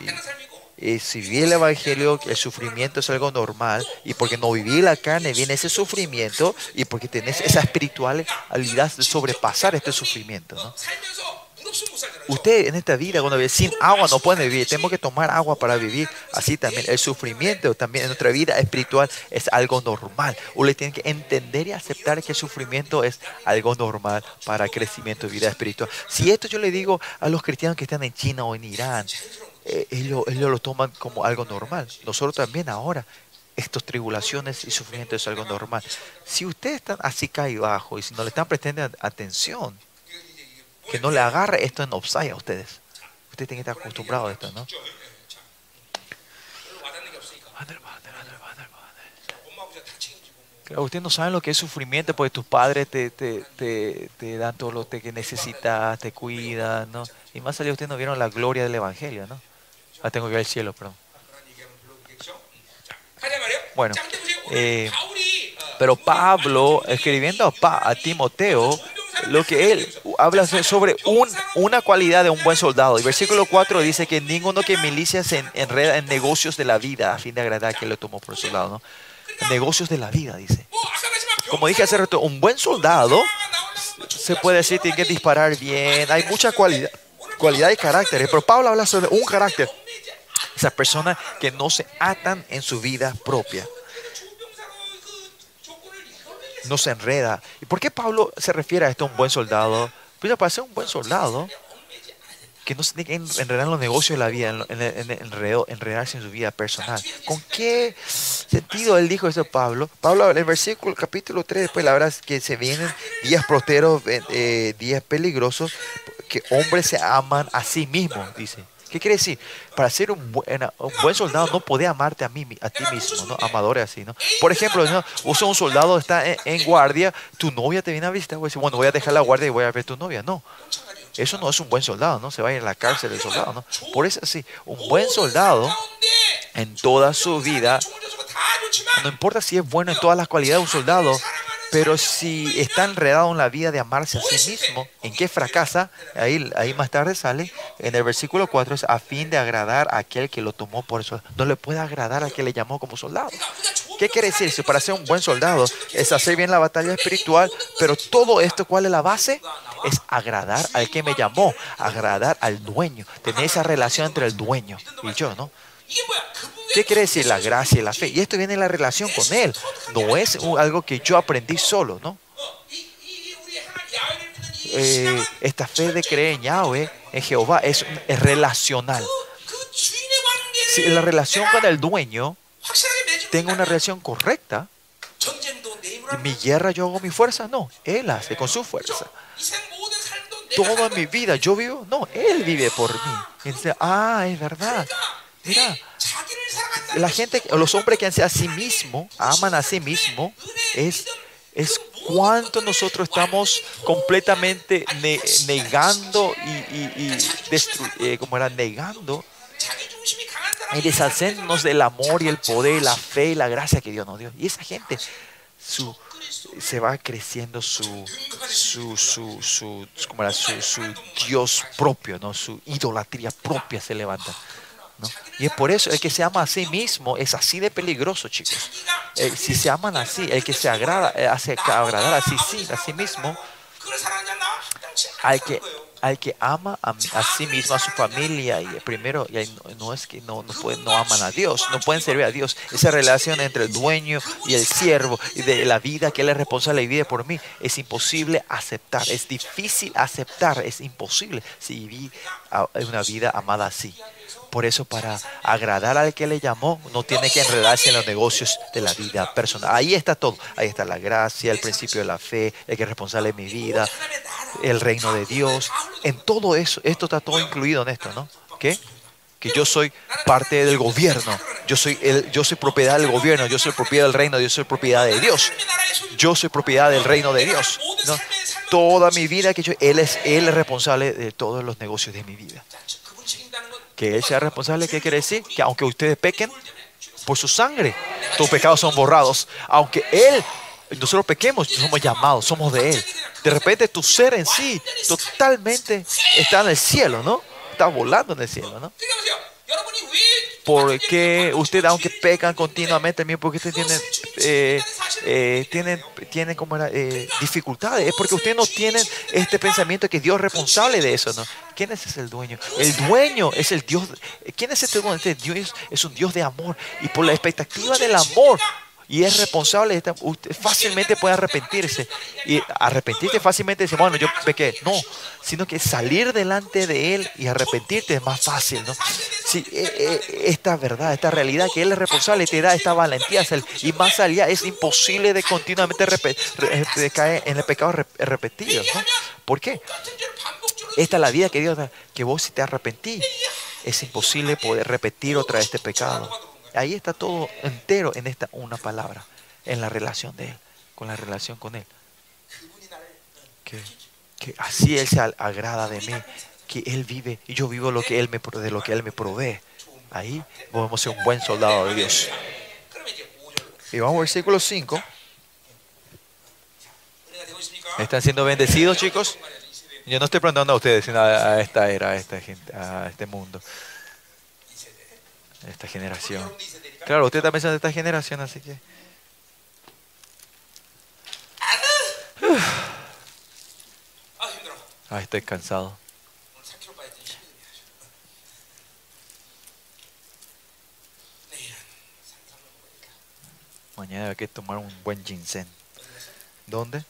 eh, si vivís el Evangelio, el sufrimiento es algo normal, y porque no vivís la carne, viene ese sufrimiento, y porque tenés esa espiritualidad de sobrepasar este sufrimiento, ¿no? Usted en esta vida, cuando vive sin agua, no puede vivir. Tenemos que tomar agua para vivir. Así también el sufrimiento también en nuestra vida espiritual es algo normal. Usted tiene que entender y aceptar que el sufrimiento es algo normal para el crecimiento de vida espiritual. Si esto yo le digo a los cristianos que están en China o en Irán, eh, ellos, ellos lo toman como algo normal. Nosotros también ahora estas tribulaciones y sufrimiento es algo normal. Si ustedes están así cae bajo y si no le están prestando atención, que no le agarre esto en offside a ustedes. Ustedes tienen que estar acostumbrados a esto, ¿no? Claro, ustedes no saben lo que es sufrimiento porque tus padres te, te, te, te dan todo lo que necesitas, te cuidan, ¿no? Y más allá ustedes no vieron la gloria del Evangelio, ¿no? Ah, tengo que ir al cielo, perdón. Bueno, eh, pero Pablo, escribiendo a, a Timoteo, lo que él habla sobre una cualidad de un buen soldado. Y versículo 4 dice que ninguno que milicia se enreda en negocios de la vida a fin de agradar a quien lo tomó por soldado. ¿no? Negocios de la vida, dice. Como dije hace rato, un buen soldado se puede decir tiene que disparar bien. Hay mucha cualidad, cualidad y carácter. Pero Pablo habla sobre un carácter. Esas personas que no se atan en su vida propia. No se enreda. ¿Y por qué Pablo se refiere a esto, un buen soldado? Pues para ser un buen soldado, que no se tiene que en- enredar en los negocios de la vida, en, en- en- en enredo- enredarse en su vida personal. ¿Con qué sentido él dijo eso Pablo? Pablo en el versículo capítulo 3, después la verdad es que se vienen días proteros, eh, eh, días peligrosos, que hombres se aman a sí mismos, dice. ¿Qué quiere decir? Para ser un, buen, soldado no podés amarte a, mí, a ti mismo, ¿no? Amadores así, ¿no? Por ejemplo, ¿no? un soldado está en, en, guardia, tu novia te viene a visitar, bueno, voy a dejar la guardia y voy a ver a tu novia. No, eso no es un buen soldado, ¿no? Se va a ir a la cárcel el soldado, ¿no? Por eso sí, un buen soldado en toda su vida, no importa si es bueno en todas las cualidades un soldado, pero si está enredado en la vida de amarse a sí mismo, ¿en qué fracasa? Ahí, ahí más tarde sale, en el versículo 4 es a fin de agradar a aquel que lo tomó por eso. No le puede agradar al que le llamó como soldado. ¿Qué quiere decir? Si para ser un buen soldado es hacer bien la batalla espiritual, pero todo esto, ¿cuál es la base? Es agradar al que me llamó, agradar al dueño, tener esa relación entre el dueño y yo, ¿no? ¿Qué quiere decir la gracia y la fe? Y esto viene en la relación con Él. No es algo que yo aprendí solo, ¿no? Eh, esta fe de creer en Yahweh, en Jehová, es, relacional. Si la relación con el dueño tengo una relación correcta, mi guerra yo hago mi fuerza, no, Él hace con su fuerza. Toda mi vida yo vivo, no, Él vive por mí. Ah, es verdad. Mira, la gente, los hombres que hacen a sí mismo, aman a sí mismo, es, es cuánto nosotros estamos completamente negando y, y, eh, como era negando y deshacernos del amor y el poder, la fe y la gracia que Dios nos dio. Y esa gente, su se va creciendo su su su, su, su, su, Dios propio, ¿no? su idolatría propia se levanta. Y es por eso el que se ama a sí mismo es así de peligroso, chicos. Eh, si se aman así, el que se agrada, eh, hace agradar a sí, sí, a sí mismo, al que, al que ama a, sí mismo, a su familia, y primero, y no, es que no, no, pueden, no aman a Dios, no pueden servir a Dios. Esa relación entre el dueño y el siervo, y de la vida que él es responsable y vive por mí, es imposible aceptar, es difícil aceptar, es imposible si viví una vida amada así. Por eso, para agradar al que le llamó, no tiene que enredarse en los negocios de la vida personal. Ahí está todo. Ahí está la gracia, el principio de la fe, el que es responsable de mi vida, el reino de Dios. En todo eso, esto está todo incluido en esto, ¿no? ¿Qué? Que yo soy parte del gobierno. Yo soy, el, yo soy propiedad del gobierno. Yo soy propiedad del reino. Yo soy propiedad de Dios. Yo soy propiedad del reino de Dios. Toda mi vida que yo, él es, él es responsable de todos los negocios de mi vida que Él sea responsable, ¿qué quiere decir? Que aunque ustedes pequen, por su sangre, tus pecados son borrados. Aunque Él, nosotros pequemos, somos llamados, somos de Él. De repente tu ser en sí totalmente está en el cielo, ¿no? Está volando en el cielo, ¿no? porque usted, aunque pecan continuamente, también porque usted tiene, eh, tienen, eh, tienen como eh, dificultades. Es porque usted no tiene este pensamiento que Dios es responsable de eso, ¿Quién es el dueño? El dueño es el Dios. ¿Quién es este dueño? Este Dios es un Dios de amor. Y por la expectativa del amor, y es responsable, usted fácilmente puede arrepentirse. Y arrepentirte fácilmente dice, bueno, yo pequé. No, sino que salir delante de Él y arrepentirte es más fácil, ¿no? Si, eh, eh, esta verdad, esta realidad que Él es responsable te da esta valentía. Y más allá es imposible de continuamente eh, caer en el pecado repetido, ¿Por qué? Esta es la vida que Dios da, que vos si te arrepentís, es imposible poder repetir otra vez este pecado. Ahí está todo entero en esta una palabra, en la relación de Él, con la relación con Él. Que, así Él se agrada de mí, que Él vive y yo vivo lo que él me, de lo que Él me provee. Ahí podemos ser un buen soldado de Dios. Y vamos al versículo 5. ¿Están siendo bendecidos, chicos? Yo no estoy preguntando a ustedes, sino a, esta era, a esta gente, a este mundo esta generación. Claro, usted también son de esta generación, así que... Ah, estoy cansado. Mañana hay que tomar un buen ginseng. ¿Dónde?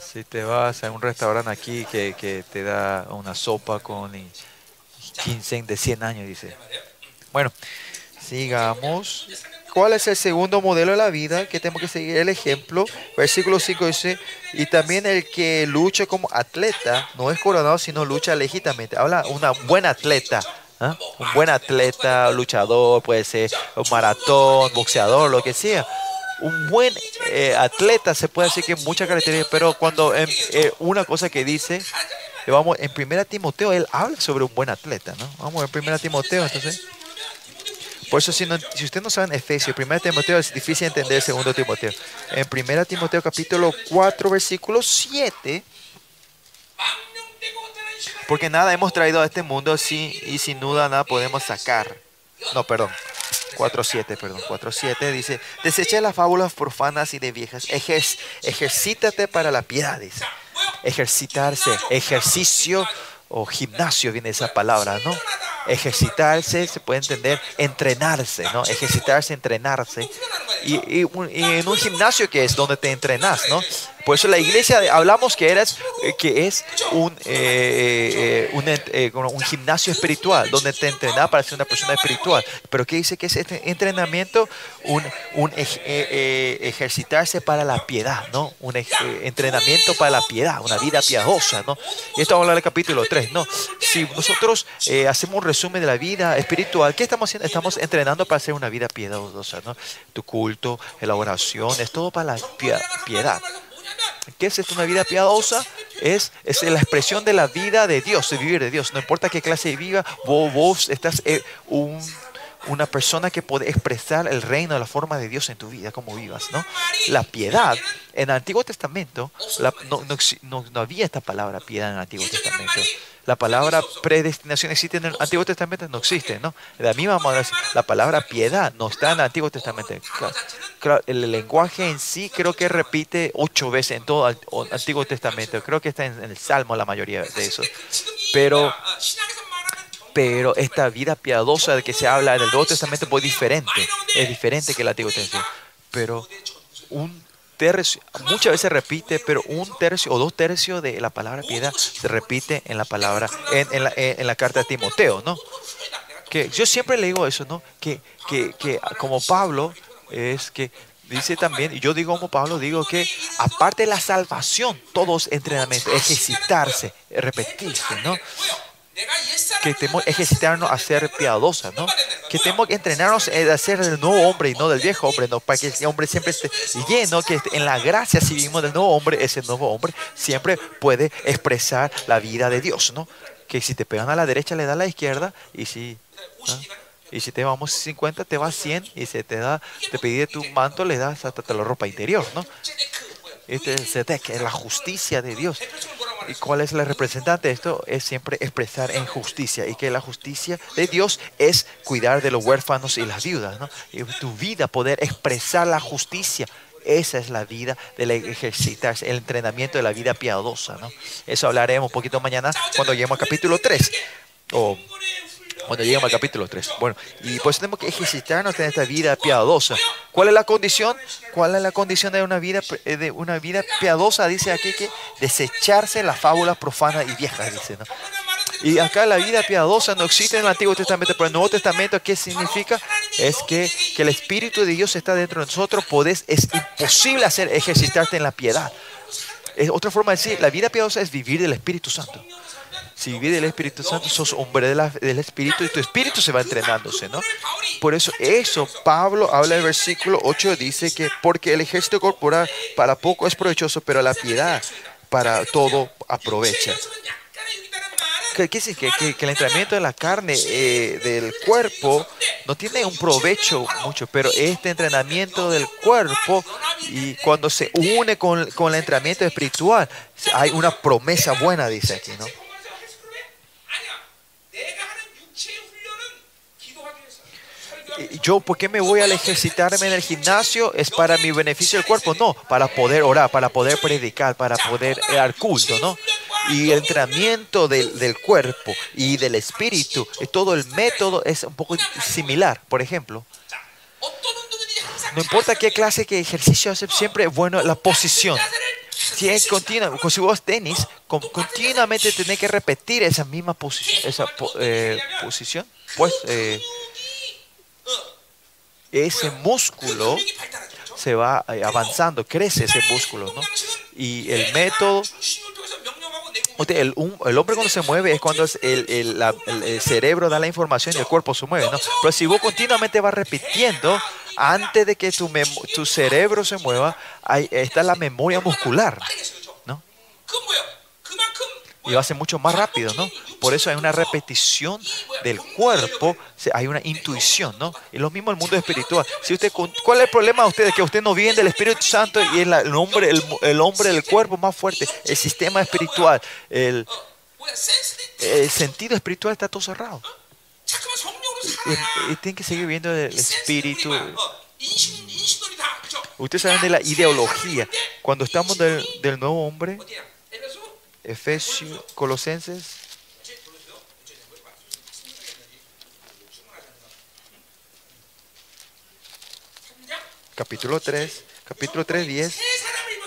si te vas a un restaurante aquí que, que te da una sopa con ginseng de 100 años, dice. Bueno, sigamos. ¿Cuál es el segundo modelo de la vida que tenemos que seguir? El ejemplo, versículo 5 dice, y también el que lucha como atleta, no es coronado, sino lucha legítimamente. Habla una buena atleta, ¿ah? un buen atleta, luchador, puede ser un maratón, boxeador, lo que sea un buen eh, atleta, se puede decir que muchas características, pero cuando em, eh, una cosa que dice, eh, vamos, en primera Timoteo, él habla sobre un buen atleta, ¿no? Vamos, en primera Timoteo, entonces. Por eso, si, no, usted no sabe en Efesios, 1 Timoteo es difícil entender 2 Timoteo. En 1 Timoteo capítulo 4, versículo 7, porque nada hemos traído a este mundo sin, y sin duda nada podemos sacar. No, perdón. 4.7, perdón. 4.7 dice, desecha las fábulas profanas y de viejas, ejer- ejercítate para la piedad, dice. Ejercitarse, ejercicio o gimnasio viene esa palabra, ¿no? Ejercitarse, se puede entender, entrenarse, ¿no? Ejercitarse, entrenarse. Y, y en un gimnasio que es donde te entrenas, ¿no? Por eso la iglesia, hablamos que, eras, eh, que es un, eh, eh, un, gimnasio espiritual, donde te entrenas para ser una persona espiritual. Pero ¿qué dice que es este entrenamiento? Un, un ej- ejercitarse para la piedad, ¿no? Un entrenamiento para la piedad, una vida piadosa, ¿no? Y esto vamos a hablar del capítulo 3, ¿no? Si nosotros hacemos un resumen de la vida espiritual, ¿qué estamos haciendo? Estamos entrenando para hacer una vida piadosa, ¿no? Tu culto, la oración, es todo para la piedad. ¿Qué es esto? Una vida piadosa es, es la expresión de la vida de Dios, de vivir de Dios. No importa qué clase de vida, vos, estás eh, un- una persona que puede expresar el reino, la forma de Dios en tu vida, como vivas. ¿no? La piedad, en el Antiguo Testamento, no, no- no había esta palabra piedad en el Antiguo Testamento la palabra predestinación existe en el Antiguo Testamento, no existe, ¿no? De la misma manera, la palabra piedad no está en el Antiguo Testamento. Claro, claro, el lenguaje en sí creo que repite ocho veces en todo el Antiguo Testamento. Creo que está en, el Salmo la mayoría de eso. Pero, pero esta vida piadosa de que se habla en el Nuevo Testamento es diferente. Es diferente que el Antiguo Testamento. Pero un tercio, muchas veces repite, pero un tercio o dos tercios de la palabra piedad se repite en la palabra, en, en, la, en la, carta de Timoteo, ¿no? Que yo siempre le digo eso, ¿no? Que, que, que como Pablo es que dice también, y yo digo como Pablo, digo que aparte de la salvación, todos entrenamiento, ejercitarse, repetirse, ¿no? Que tenemos ejercitarnos a ser piadosos, ¿no? Que tenemos que entrenarnos a ser el nuevo hombre y no del viejo hombre, ¿no? Para que el hombre siempre esté lleno, que en la gracia, si vivimos del nuevo hombre, ese nuevo hombre siempre puede expresar la vida de Dios, ¿no? Que si te pegan a la derecha, le da a la izquierda, y si, ¿ah? y si te vamos 50, te va 100, y se te da, te pide tu manto, le das hasta la ropa interior, ¿no? Este es Zedek, es la justicia de Dios. ¿Y cuál es la representante de esto? Es siempre expresar en justicia. Y que la justicia de Dios es cuidar de los huérfanos y las viudas. ¿no? Tu vida, poder expresar la justicia. Esa es la vida del ejercitarse, el entrenamiento de la vida piadosa. ¿no? Eso hablaremos un poquito mañana cuando lleguemos al capítulo 3 cuando lleguemos al capítulo 3. Bueno, y pues tenemos que ejercitarnos en esta vida piadosa. ¿Cuál es la condición? ¿Cuál es la condición de una vida, eh, de una vida piadosa? Dice aquí que desecharse las fábulas profanas y viejas, dice, ¿no? Y acá la vida piadosa no existe en el Antiguo Testamento, pero en el Nuevo Testamento, ¿qué significa? Es que, que el Espíritu de Dios está dentro de nosotros, podés, es imposible hacer ejercitarte en la piedad. Es otra forma de decir, la vida piadosa es vivir del Espíritu Santo. Si vives del Espíritu Santo, sos hombre del Espíritu y tu Espíritu se va entrenándose, ¿no? Por eso, eso, Pablo habla en el versículo 8, dice que porque el ejército corporal para poco es provechoso, pero la piedad para todo aprovecha. ¿Qué? Que, que- que el entrenamiento de la carne, eh, del cuerpo, no tiene un provecho mucho, pero este entrenamiento del cuerpo, y cuando se une con, con el entrenamiento espiritual, hay una promesa buena, dice aquí, ¿no? yo, ¿por qué me voy a ejercitarme en el gimnasio? Es para mi beneficio del cuerpo. No, para poder orar, para poder predicar, para poder eh, dar culto, ¿no? Y el entrenamiento del, del cuerpo y del espíritu, todo el método es un poco similar, por ejemplo. No importa qué clase, qué ejercicio hace, siempre es bueno la posición. Si es continua, pues si vos tenis, con, continuamente tenés que repetir esa misma posi esa, eh, posición, pues, eh, ese músculo se va eh, avanzando, crece ese músculo, ¿no? Y el método... El, el hombre cuando se mueve es cuando el, el, el, cerebro da la información y el cuerpo se mueve, ¿no? Pero si vos continuamente vas repitiendo, antes de que tu, tu cerebro se mueva, hay, está la memoria muscular, ¿no? y lo hace mucho más rápido, ¿no? Por eso hay una repetición del cuerpo, hay una intuición, ¿no? Es lo mismo el mundo espiritual. Si usted, ¿Cuál es el problema de ustedes? Que ustedes no viven del Espíritu Santo y el, el hombre, el, el, hombre del cuerpo más fuerte, el sistema espiritual, el, el sentido espiritual está todo cerrado. Y, y tienen que seguir viviendo del espíritu. Ustedes saben de la ideología. Cuando estamos del, del nuevo hombre, Efesios, Colosenses. Capítulo 3, capítulo 3, 10.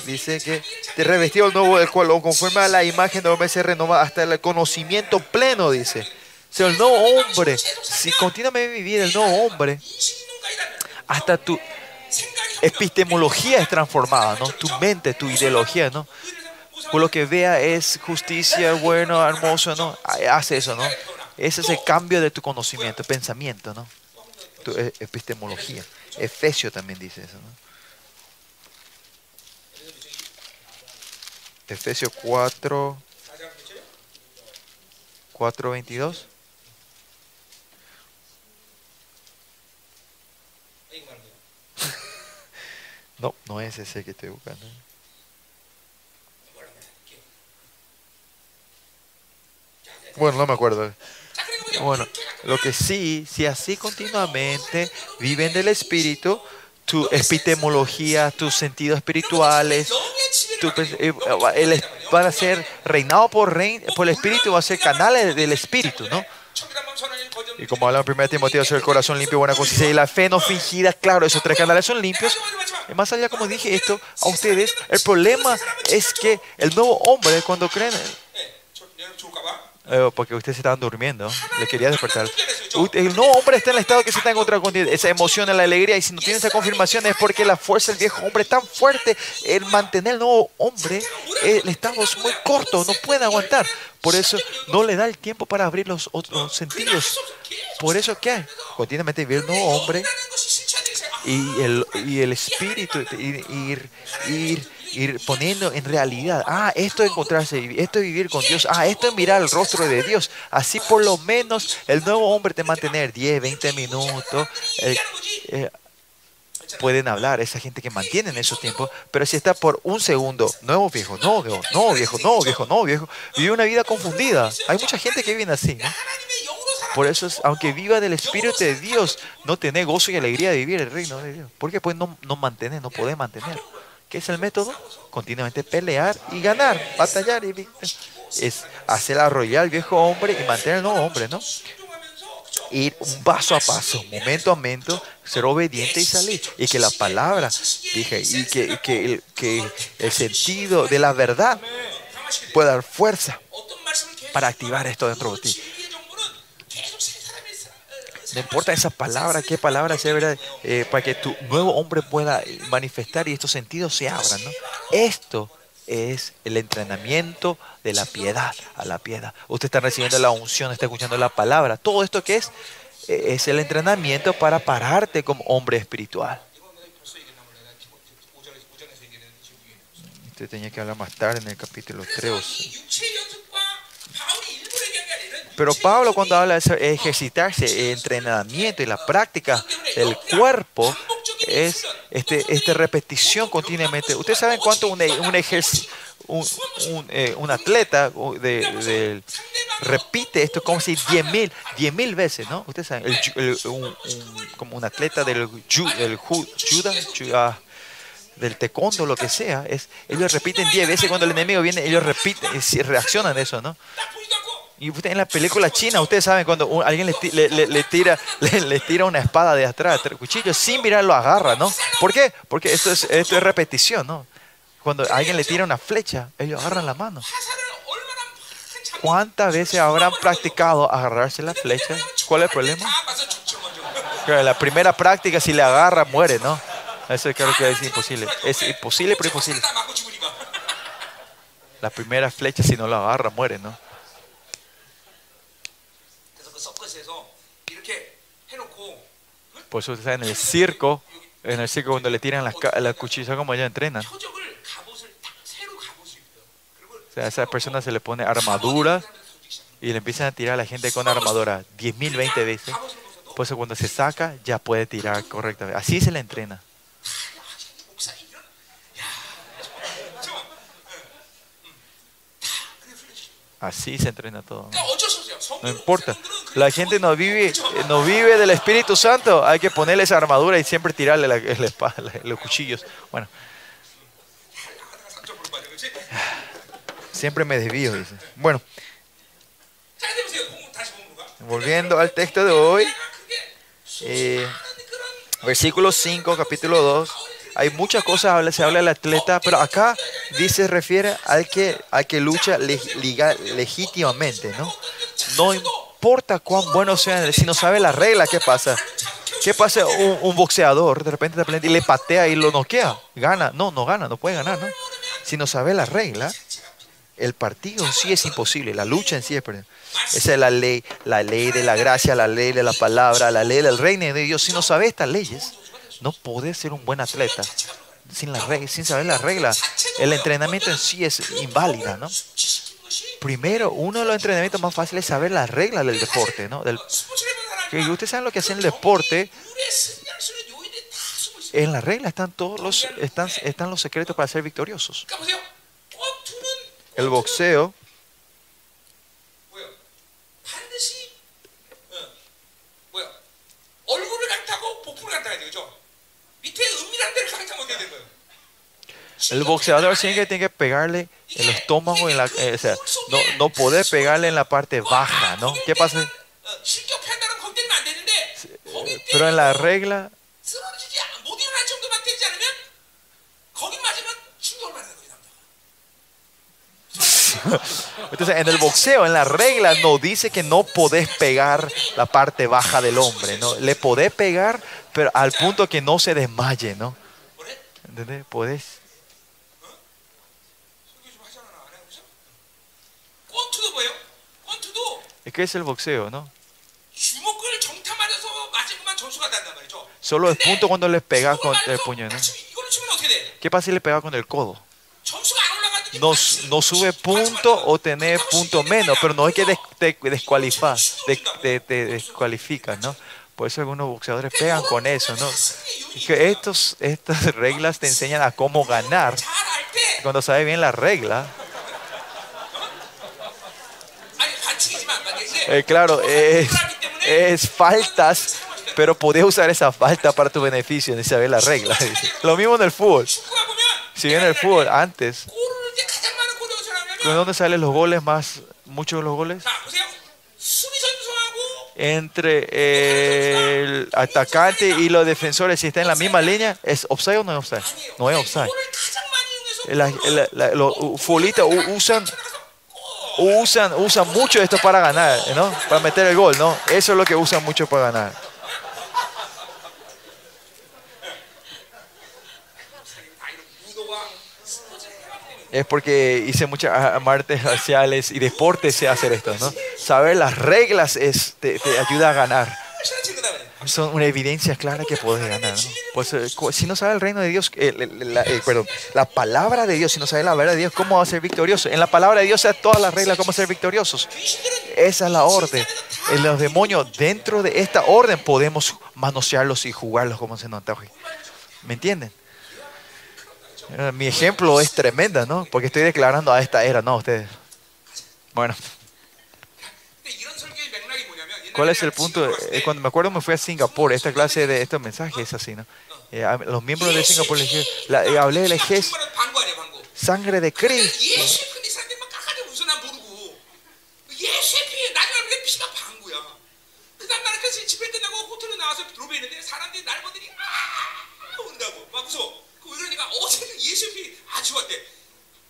Dice que te revestió el nuevo, el cual conforme a la imagen del hombre se renova hasta el conocimiento pleno, dice. O sea, el nuevo hombre, si continuamente vivir el nuevo hombre, hasta tu epistemología es transformada, ¿no? Tu mente, tu ideología, ¿no? Por lo que vea es justicia, bueno, hermoso, ¿no? Hace eso, ¿no? Ese es el cambio de tu conocimiento, pensamiento, ¿no? Tu eh, epistemología. Efesio también dice eso, ¿no? Efesios 4, 4, 22. No, no es ese que estoy buscando. Bueno, no me acuerdo. Bueno, lo que sí, si así continuamente viven del espíritu, tu epistemología, tus sentidos espirituales, tu eh, es- van a ser reinados por, rein- por el espíritu, van a ser canales del espíritu, ¿no? Y como habla en 1 Timoteo, el corazón limpio, buena conciencia y la fe no fingida, claro, esos tres canales son limpios. Y más allá, como dije esto a ustedes, el problema es que el nuevo hombre, cuando creen, eh, porque ustedes estaban durmiendo, le quería despertar. U- El nuevo hombre está en el estado que se está encontrando con esa emoción, la alegría, y si no tiene esa confirmación es porque la fuerza del viejo hombre es tan fuerte, el mantener el nuevo hombre, el estado es muy corto, no puede aguantar. Por eso no le da el tiempo para abrir los otros sentidos. Por eso, ¿qué hay? Continuamente vivir el nuevo hombre y el, y el espíritu, ir, ir, ir, ir poniendo en realidad, ah, esto es encontrarse, esto es vivir con Dios, ah, esto es mirar el rostro de Dios. Así por lo menos el nuevo hombre te mantener 10, 20 minutos. Eh, eh, pueden hablar, esa gente que mantienen esos tiempos, pero si está por un segundo, nuevo viejo, no viejo, no viejo, no viejo, no viejo, vive una vida confundida. Hay mucha gente que vive así. ¿no? Por eso, es, aunque viva del Espíritu de Dios, no tiene gozo y alegría de vivir el reino de Dios. Porque pues no, no mantener, no puede mantener. ¿Qué es el método? Continuamente pelear y ganar, batallar y es hacer arrollar al viejo hombre y mantener al nuevo hombre, ¿no? Ir un paso a paso, momento a momento, ser obediente y salir. Y que la palabra, dije, y que, que, el, que el sentido de la verdad pueda dar fuerza para activar esto dentro de ti. No importa esa palabra, qué palabra sea, ¿verdad? Eh, para que tu nuevo hombre pueda eh, manifestar y estos sentidos se abran, ¿no? Esto es el entrenamiento de la piedad, a la piedad. Usted está recibiendo la unción, está escuchando la palabra. Todo esto que es, eh, es el entrenamiento para pararte como hombre espiritual. Usted tenía que hablar más tarde en el capítulo 3. Pero Pablo cuando habla de ejercitarse, entrenamiento y la práctica del cuerpo es este, esta repetición continuamente. Ustedes saben cuánto un, un, un, un, eh, atleta repite esto como si 10 mil, 10 mil veces, ¿no? Ustedes saben, el el- como un atleta del, del ju- juda, ju- ah, del taekwondo, lo que sea, es, ellos repiten 10 veces cuando el enemigo viene, ellos repiten, y reaccionan a eso, ¿no? Y en la película china, ustedes saben cuando alguien le, le, le tira, le, le, tira una espada de atrás, el cuchillo, sin mirar lo agarra, ¿no? ¿Por qué? Porque esto es, esto es repetición, ¿no? Cuando alguien le tira una flecha, ellos agarran la mano. ¿Cuántas veces habrán practicado agarrarse la flecha? ¿Cuál es el problema? La primera práctica, si le agarra, muere, ¿no? Eso creo que es imposible. Es imposible, pero imposible. La primera flecha, si no la agarra, muere, ¿no? Por eso está en el circo, en el circo cuando le tiran las, las cuchillas, como ellos entrenan. O sea, a esa persona se le pone armadura y le empiezan a tirar a la gente con armadura 10.000, 20 veces. Por eso cuando se saca ya puede tirar correctamente. Así se le entrena. Así se entrena todo no importa. La gente no vive, no vive del Espíritu Santo. Hay que ponerle esa armadura y siempre tirarle la, espada, los cuchillos. Bueno. Siempre me desvío. Bueno. Volviendo al texto de hoy. Eh, versículo 5, capítulo 2. Hay muchas cosas, habla- se habla del atleta, pero acá dice, refiere al que, al que lucha le- liga- legítimamente, ¿no? No importa cuán bueno sea, si no sabe la regla, ¿qué pasa? ¿Qué pasa un, boxeador de repente, de repente y le patea y lo noquea? ¿Gana? No, no gana, no puede ganar, ¿no? Si no sabe la regla, el partido en sí es imposible, la lucha en sí es perder. Esa es la ley, la ley de la gracia, la ley de la palabra, la ley del reino de Dios. Si no sabe estas leyes, no podés ser un buen atleta sin, la regla, sin saber las reglas. El entrenamiento en sí es inválida, ¿no? Primero, uno de los entrenamientos más fáciles es saber las reglas del deporte, ¿no? Que ustedes saben lo que hacen el deporte. En las reglas están todos los están, están los secretos para ser victoriosos. El boxeo 밑에 은밀한 데를 강타하면 어떻게 되는 거예요? El boxeador siempre tiene que pegarle el estómago, en la, eh, o sea, no, no poder pegarle en la parte baja, ¿no? ¿Qué pasa? 어, 실격한다는 거기 때리면 안 되는데 거기 Pero en 때리면 la regla, 쓰러지지 않- 못 일어날 정도만 때리지 않으면 거기 맞으면 충격을 받는 거지 남자가. entonces en el boxeo, en la regla, no dice que no podés pegar la parte baja del hombre, ¿no? Le podés pegar, pero al punto que no se desmaye, ¿no? ¿Entendés? Podés. Es que es el boxeo, ¿no? Solo es punto cuando les pegas con el puño, ¿no? ¿Qué pasa si le pegas con el codo? No, no, sube punto o tenés punto menos, pero no es que te te, te, ¿no? Por eso algunos boxeadores pegan con eso, ¿no? Es que estos, estas reglas te enseñan a cómo ganar. Cuando sabes bien la regla. Eh, claro, es, es faltas, pero podías usar esa falta para tu beneficio, ni saber la regla. Lo mismo en el fútbol. Si bien en el fútbol, antes, ¿de dónde salen los goles más, muchos de los goles? entre el atacante y los defensores, si está en la misma línea, ¿es offside o no es offside? No es offside. La, los futbolistas usan, usan, usan mucho esto para ganar, ¿no? Para meter el gol, ¿no? Eso es lo que usan mucho para ganar. es porque hice muchas artes marciales y deportes sé hacer esto, ¿no? Saber las reglas es, te, te ayuda a ganar. Son una evidencia clara que puedes ganar, ¿no? Pues eh, si no sabe el reino de Dios, eh, la, eh, perdón, la palabra de Dios, si no sabe la verdad de Dios, ¿cómo va a ser victorioso? En la palabra de Dios está todas las reglas, ¿cómo ser victoriosos? Esa es la orden. En los demonios, dentro de esta orden, podemos manosearlos y jugarlos como se nos antoje. ¿Me entienden? Eh, Mi ejemplo es tremenda, ¿no? Porque estoy declarando a esta era, no ustedes. Bueno, 근데 이런 설교의 맥락이 뭐냐면 옛날에 ¿cuál es el 내가 punto? 싱가포르 갔을 Eh, 때 Cuando me acuerdo me fui a Singapur, esta clase de estos mensajes es así, ¿no? Eh, a los miembros de Singapur les dije, la- eh, hablé del ejército, 정말은 방구 아니야 방구 sangre de Cristo. 예수의 근데 사람들이 막 깎아대 웃어 난 모르고 예수의 피에 나중에 알고 피가 방구야 그 다음 날 그래서 집회 끝나고 호텔로 나와서 로비에 있는데 사람들이 날 보더니 아 온다고 막 웃어 그 그러니까 어제 예수의 피 아주 좋았대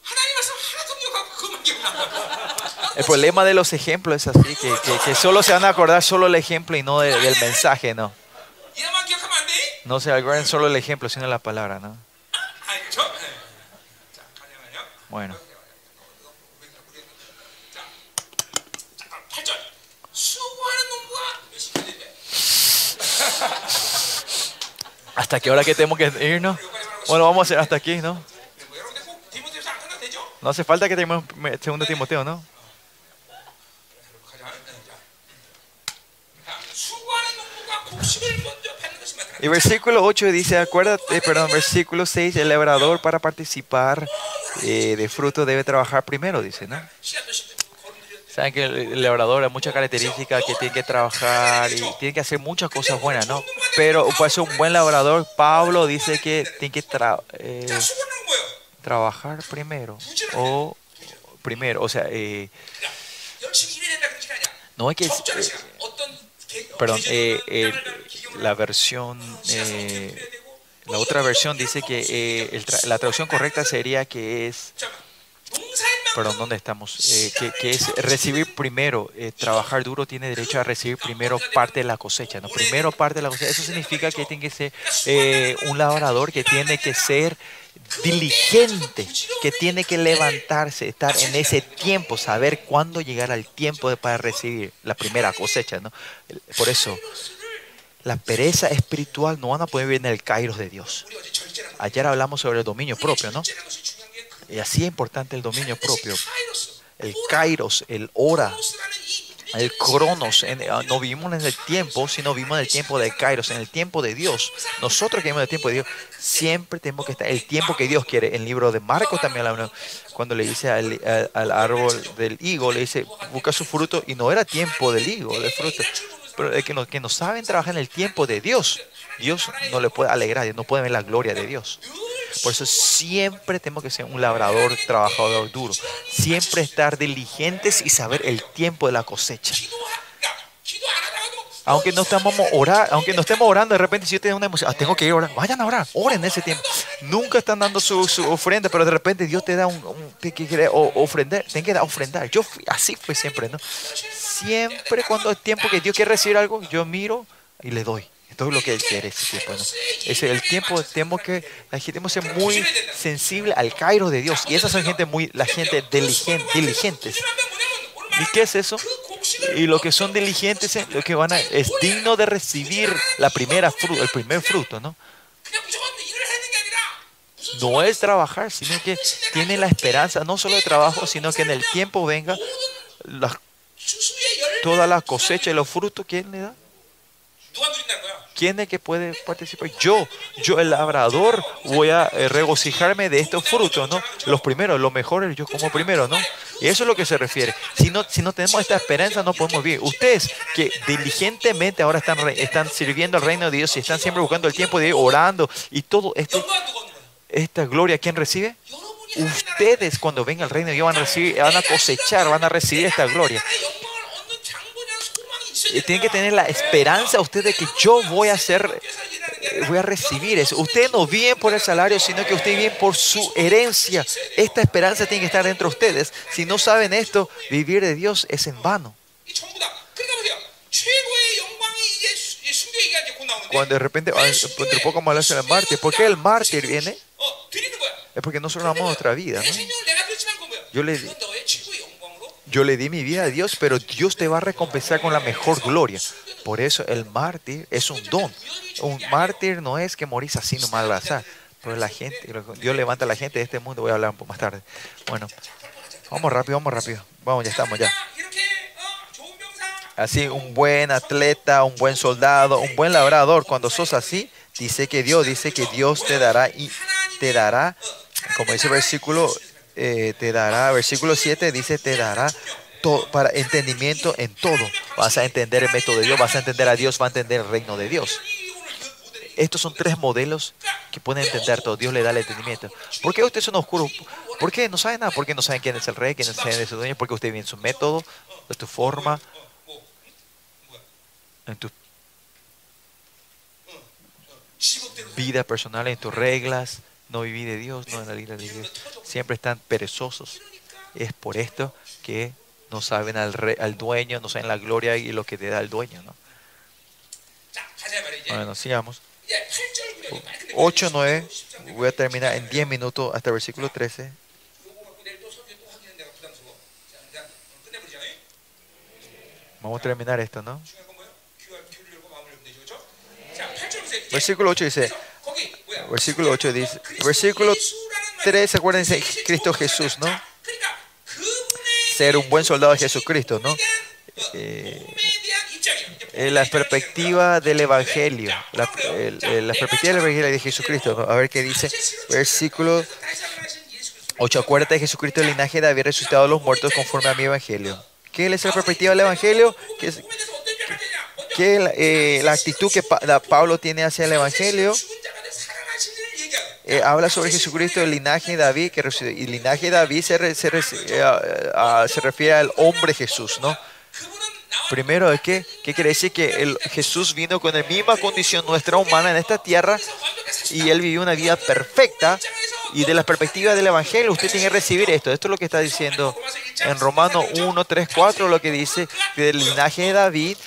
하나님 말씀 하나도 기억하고 그것만 기억나 El problema de los ejemplos es así, que, que- que solo se van a acordar solo el ejemplo y no de- del mensaje, ¿no? 얘만 기억하면 안 돼? No se acuerdan solo el ejemplo, sino la palabra, ¿no? 알죠? 네. 자 가냐면요 Bueno, 자, 자 8절 수고하는 농부가 몇 시까지 돼? ¿hasta qué hora que tenemos que irnos? Bueno, vamos a hasta aquí, ¿no? No hace falta que tengamos segundo Timoteo, ¿no? Y versículo 8 dice, acuérdate, perdón, versículo 6, el labrador para participar eh, de fruto debe trabajar primero, dice, ¿no? Saben que el labrador hay muchas características que tiene que trabajar y tiene que hacer muchas cosas buenas, ¿no? Pero para ser un buen labrador, Pablo dice que tiene que tra eh, trabajar primero. O primero, o sea, eh, no hay que... Eh, perdón, eh, eh, la versión... Eh, la otra versión dice que la traducción correcta sería que es perdón, dónde estamos, eh, que, es recibir primero, eh, trabajar duro tiene derecho a recibir primero parte de la cosecha, ¿no? Primero parte de la cosecha, eso significa que tiene que ser eh, un labrador que tiene que ser diligente, que tiene que levantarse, estar en ese tiempo, saber cuándo llegar al tiempo de, para recibir la primera cosecha, ¿no? Por eso, la pereza espiritual no van a poder vivir en el kairos de Dios. Ayer hablamos sobre el dominio propio, ¿no? Y así es importante el dominio propio. El kairos, el hora, el cronos. Ah, no vivimos en el tiempo, sino vivimos en el tiempo de kairos, en el tiempo de Dios. Nosotros que vivimos en el tiempo de Dios, siempre tenemos que estar el tiempo que Dios quiere. En el libro de Marcos también, cuando le dice al, al, árbol del higo, le dice, busca su fruto. Y no era tiempo del higo, del fruto. Pero el que no, que no saben trabajar en el tiempo de Dios Dios no le puede alegrar, Dios no puede ver la gloria de Dios. Por eso siempre tenemos que ser un labrador, trabajador duro. Siempre estar diligentes y saber el tiempo de la cosecha. Aunque no, estamos orar, aunque no estemos orando, de repente si yo tengo una emoción, ah, tengo que ir a orar, vayan a orar, oren ese tiempo. Nunca están dando su, ofrenda, pero de repente Dios te da un, un te quiere ofrendar, te quiere ofrendar. Yo así fue siempre, ¿no? Siempre cuando es tiempo que Dios quiere recibir algo, yo miro y le doy. Todo lo que Él quiere ese tiempo. el tiempo, tenemos que, la gente ser muy sensible al Cairo de Dios. Y esas son gente muy, la gente diligente, diligentes. ¿Y qué es eso? Y lo que son diligentes, eh, lo que van es digno de recibir la primera fruto, el primer fruto, ¿no? No es trabajar, sino que tiene la esperanza, no solo de trabajo, sino que en el tiempo venga la, toda la cosecha y los frutos que Él le da. ¿Quién es que puede participar? Yo, yo el labrador, voy a eh, regocijarme de estos frutos, ¿no? Los primeros, los mejores, yo como primero, ¿no? Y eso es lo que se refiere. Si no, si no tenemos esta esperanza, no podemos vivir. Ustedes que diligentemente ahora están, sirviendo al reino de Dios y están siempre buscando el tiempo de Dios, orando y todo esto, esta gloria, ¿quién recibe? Ustedes cuando venga el reino de Dios van a, recibir, van a cosechar, van a recibir esta gloria. Eh, tiene que tener la esperanza usted de que yo voy a hacer, eh, voy a recibir eso. Usted no viene por el salario, sino que usted viene por su herencia. Esta esperanza tiene que estar dentro de ustedes. Si no saben esto, vivir de Dios es en vano. Cuando de repente, un poco más en el mártir, ¿por qué el mártir viene? Es porque nosotros amamos nuestra vida. ¿no? Yo le yo le di mi vida a Dios, pero Dios te va a recompensar con la mejor gloria. Por eso el mártir es un don. Un mártir no es que morís así nomás al azar. Pero la gente, Dios levanta a la gente de este mundo. Voy a hablar un poco más tarde. Bueno, vamos rápido, vamos rápido. Vamos, ya estamos ya. Así, un buen atleta, un buen soldado, un buen labrador. Cuando sos así, dice que Dios, dice que Dios te dará y te dará, como dice el versículo, eh, te dará, versículo 7 dice, te dará todo, para entendimiento en todo. Vas a entender el método de Dios, vas a entender a Dios, vas a entender el reino de Dios. Estos son tres modelos que pueden entender todo. Dios le da el entendimiento. ¿Por qué ustedes son oscuros? ¿Por qué no saben nada? ¿Por qué no saben quién es el rey, quién es el dueño? Porque ustedes vienen su método, de tu forma, en tu vida personal, en tus reglas no viví de Dios, no analiza de Dios. Siempre están perezosos. Es por esto que no saben al, dueño, no saben la gloria y lo que te da el dueño. ¿no? Bueno, sigamos. 8, 9, voy a terminar en 10 minutos hasta el versículo 13. Vamos a terminar esto, ¿no? Versículo 8 dice, Versículo 8 dice, versículo 3, acuérdense, Cristo Jesús, ¿no? Ser un buen soldado de Jesucristo, ¿no? Eh, la perspectiva del Evangelio, la, perspectiva del Evangelio de Jesucristo, ¿no? A ver qué dice, versículo 8, acuérdate de Jesucristo, el linaje de haber resucitado a los muertos conforme a mi Evangelio. ¿Qué es la perspectiva del Evangelio? ¿Qué es, la, eh, la, actitud que pa, Pablo tiene hacia el Evangelio eh, habla sobre Jesucristo, el linaje de David, que el linaje de David se, se eh, se refiere al hombre Jesús, ¿no? Primero, es que, ¿qué quiere decir? Que el, Jesús vino con la misma condición nuestra humana en esta tierra y él vivió una vida perfecta. Y de la perspectiva del Evangelio, usted tiene que recibir esto. Esto es lo que está diciendo en Romanos 1, 3, 4, lo que dice que del linaje de David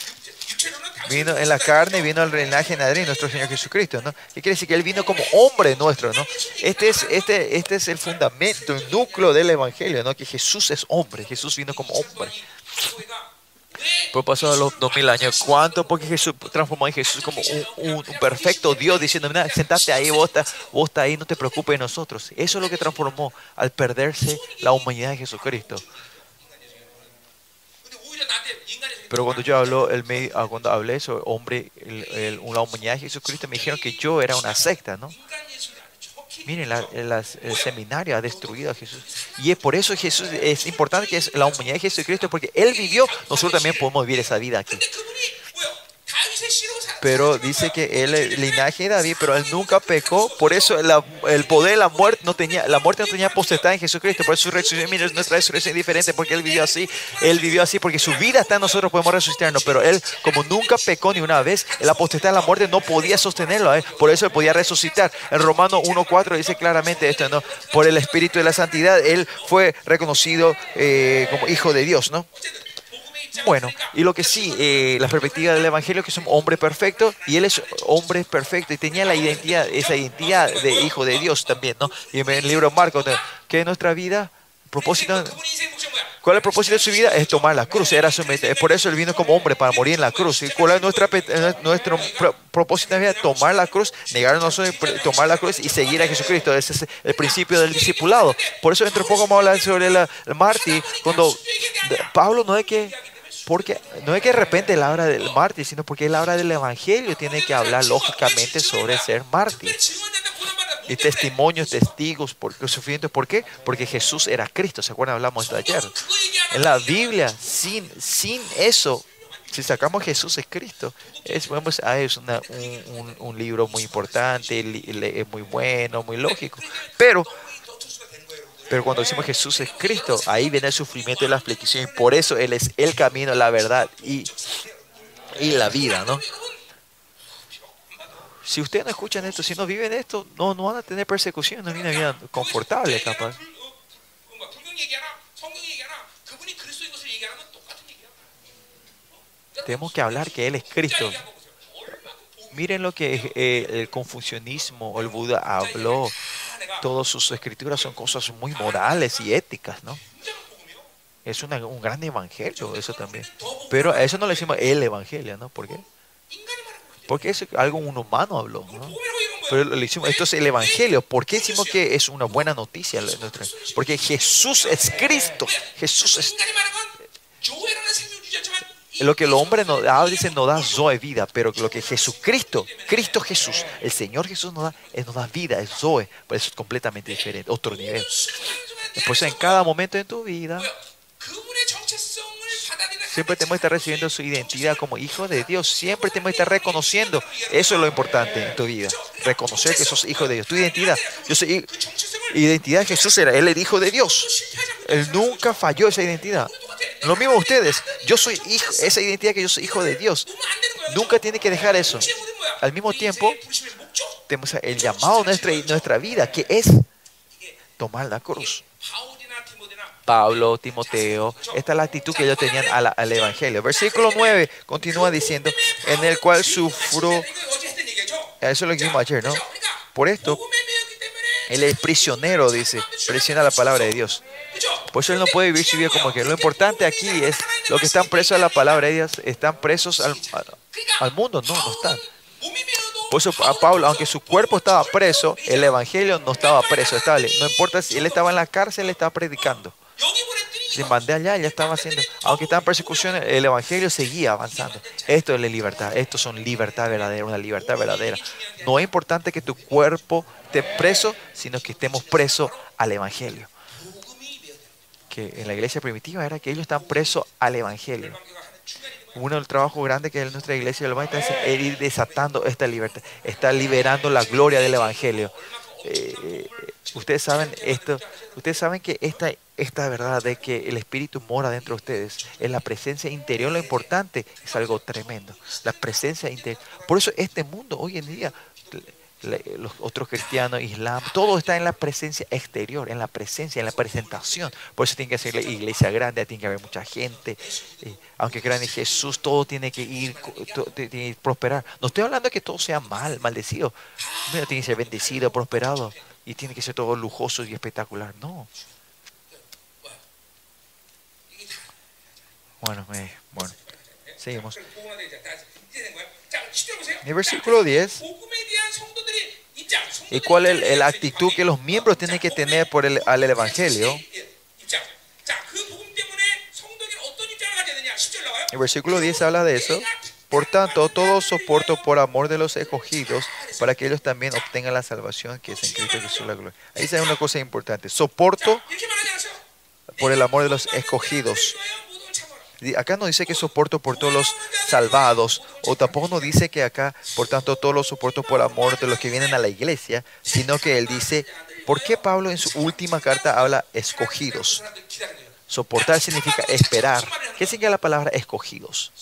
vino en la carne, vino el linaje de David, nuestro Señor Jesucristo, ¿no? ¿Qué quiere decir? Que Él vino como hombre nuestro, ¿no? Este es, este, este es el fundamento, el núcleo del Evangelio, ¿no? Que Jesús es hombre, Jesús vino como hombre. Por pasó los dos mil años. ¿Cuánto? Porque Jesús transformó a Jesús como un, un- un perfecto Dios, diciendo, mira, sentate ahí, vos estás, vos estás ahí, no te preocupes de nosotros. Eso es lo que transformó al perderse la humanidad de Jesucristo. Pero cuando yo hablo, el me- ah, cuando hablé sobre hombre, el- el- la humanidad de Jesucristo, me dijeron que yo era una secta, ¿no? Miren, la- las- el seminario ha destruido a Jesús. Y es por eso Jesús es importante que es la humanidad de Jesucristo, porque Él vivió, nosotros también podemos vivir esa vida aquí. Pero dice que él es linaje de David, pero él nunca pecó. Por eso el poder de la muerte no tenía, la muerte no tenía potestad en Jesucristo. Por eso su resurrección, mira, nuestra resurrección es diferente, porque él vivió así. Él vivió así, porque su vida está en nosotros, podemos resucitarnos. Pero él, como nunca pecó ni una vez, la potestad de la muerte no podía sostenerlo él. Por eso él podía resucitar. En Romano 1.4 dice claramente esto, ¿no? Por el Espíritu de la Santidad, él fue reconocido eh, como hijo de Dios, ¿no? Bueno, y lo que sí, eh, la perspectiva del Evangelio es que es un hombre perfecto y él es hombre perfecto y tenía la identidad, esa identidad de hijo de Dios también, ¿no? Y en el libro Marcos, que en nuestra vida, propósito, ¿cuál es el propósito de su vida? Es tomar la cruz, era su meta. Por eso él vino como hombre para morir en la cruz. ¿Y cuál es eh, nuestro pro- propósito de vida? Tomar la cruz, negar a nosotros, pr- tomar la cruz y seguir a Jesucristo. Ese es el principio del discipulado. Por eso dentro de poco vamos a hablar sobre el mártir, cuando Pablo no es que Porque no es que de repente la hora del mártir, sino porque la hora del evangelio tiene que hablar lógicamente sobre ser mártir. Y testimonios, testigos por los sufrimientos. ¿Por qué? Porque Jesús era Cristo. ¿Se acuerdan? Hablamos de ayer. En la Biblia, sin, sin eso, si sacamos Jesús es Cristo, es, vemos, ah, es una- un, un- libro muy importante, es muy bueno, muy lógico. Pero, pero cuando decimos Jesús es Cristo, ahí viene el sufrimiento y la aflicción. Y por eso Él es el camino, la verdad y, y la vida, ¿no? Si ustedes no escuchan esto, si no viven esto, no, no van a tener persecución, no viene vida confortable, capaz. Tenemos que hablar que Él es Cristo. Miren lo que eh, el confucianismo o el Buda habló Todas sus escrituras son cosas muy morales y éticas, ¿no? Es un gran evangelio eso también. Pero a eso no le decimos el evangelio, ¿no? ¿Por qué? Porque es algo un humano habló, ¿no? Pero le decimos, esto es el evangelio. ¿Por qué decimos que es una buena noticia? Porque Jesús es Cristo. Jesús es lo que el hombre nos da, dice, nos da zoe vida, pero lo que Jesucristo, Cristo Jesús, el Señor Jesús nos da, él nos da vida, es zoe, por eso es completamente diferente, otro nivel. Después en cada momento de tu vida, siempre tenemos que estar recibiendo su identidad como hijo de Dios, siempre tenemos que estar reconociendo, eso es lo importante en tu vida, reconocer que sos hijo de Dios, tu identidad, yo soy identidad de Jesús era, él el hijo de Dios, él nunca falló esa identidad. Lo mismo ustedes. Yo soy hijo, esa identidad que yo soy hijo de Dios. Nunca tiene que dejar eso. Al mismo tiempo, tenemos el llamado a nuestra, nuestra vida, que es tomar la cruz. Pablo, Timoteo, esta es la actitud que ellos tenían a al Evangelio. Versículo 9 continúa diciendo, en el cual sufro... Eso lo que ayer, ¿no? Por esto, él es prisionero, dice, presiona la palabra de Dios. Por eso él no puede vivir su vida como que. Lo importante aquí es, los que están presos a la palabra de Dios, están presos al, al mundo, no, no están. Por eso a Pablo, aunque su cuerpo estaba preso, el Evangelio no estaba preso, estaba, no importa si él estaba en la cárcel, él estaba predicando les mandé allá, ya estaban haciendo, aunque estaban persecuciones, el Evangelio seguía avanzando. Esto es la libertad, esto son libertad verdadera, una libertad verdadera. No es importante que tu cuerpo esté preso, sino que estemos presos al Evangelio. Que en la iglesia primitiva era que ellos están presos al Evangelio. Uno del trabajo grande que es nuestra iglesia del está es ir desatando esta libertad, está liberando la gloria del Evangelio. Eh, eh, eh, ustedes saben esto, ustedes saben que esta esta verdad de que el espíritu mora dentro de ustedes, en la presencia interior lo importante es algo tremendo. La presencia interior. Por eso este mundo hoy en día los otros cristianos, Islam, todo está en la presencia exterior, en la presencia, en la presentación. Por eso tiene que ser la iglesia grande, tiene que haber mucha gente. eh, aunque crean en Jesús, todo tiene que ir, tiene que prosperar. No estoy hablando de que todo sea mal, maldecido. Mira, tiene que ser bendecido, prosperado. Y tiene que ser todo lujoso y espectacular. No. Bueno, eh, bueno, seguimos. En el versículo 10, ¿y cuál es la actitud que los miembros tienen que tener por el, al Evangelio? El versículo 10 habla de eso. Por tanto, todo soporto por amor de los escogidos, para que ellos también obtengan la salvación que es en Cristo Jesús la gloria. Ahí se una cosa importante. Soporto por el amor de los escogidos acá no dice que soporto por todos los salvados, o tampoco no dice que acá, por tanto, todos los soporto por amor de los que vienen a la iglesia, sino que él dice, ¿por qué Pablo en su última carta habla escogidos? Soportar significa esperar. ¿Qué significa la palabra escogidos?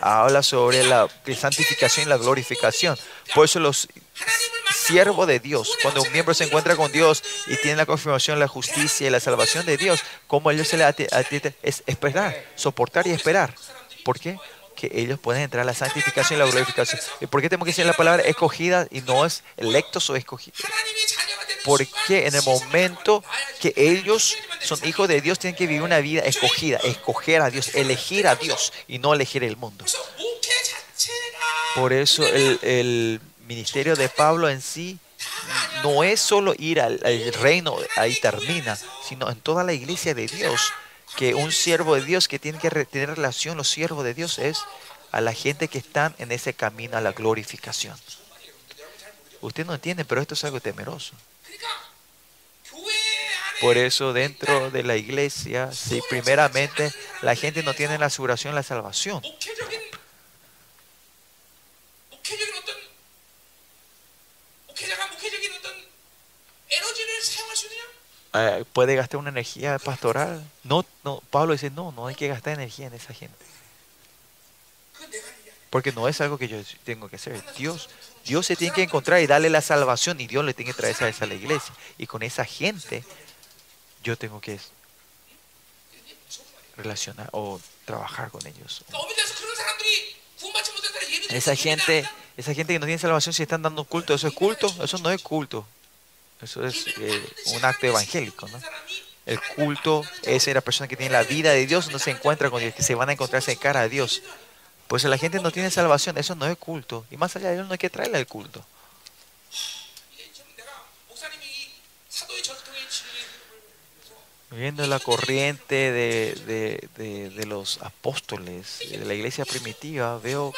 Habla sobre la santificación y la glorificación. Por eso los siervo de Dios. Cuando un miembro se encuentra con Dios y tiene la confirmación, la justicia y la salvación de Dios, como ellos se le atienden, es esperar, soportar y esperar. ¿Por qué? Que ellos pueden entrar a la santificación y la glorificación. ¿Y por qué tenemos que decir la palabra escogida y no es electos o escogidos? Porque en el momento que ellos son hijos de Dios, tienen que vivir una vida escogida, escoger a Dios, elegir a Dios y no elegir el mundo. Por eso el, el ministerio de Pablo en sí no es solo ir al, reino, ahí termina, sino en toda la iglesia de Dios, que un siervo de Dios que tiene que tener relación, los siervos de Dios es a la gente que están en ese camino a la glorificación. Usted no entiende, pero esto es algo temeroso. Por eso dentro de la iglesia, si primeramente la gente no tiene la aseguración la salvación, Eh, puede gastar una energía pastoral. No, no, Pablo dice, no, no hay que gastar energía en esa gente. Porque no es algo que yo tengo que hacer. Dios, Dios se tiene que encontrar y darle la salvación y Dios le tiene que traer esa, esa a la iglesia. Y con esa gente yo tengo que relacionar o trabajar con ellos. Esa gente, esa gente que no tiene salvación, si están dando culto, eso es culto, eso no es culto. Eso es eh, un acto evangélico, ¿no? El culto es la persona que tiene la vida de Dios, no se encuentra con Dios, que se van a encontrarse en cara a Dios. Pues la gente no tiene salvación, eso no es culto. Y más allá de eso no hay que traerle el culto. Viendo la corriente de, de, de, de los apóstoles, de la iglesia primitiva, veo,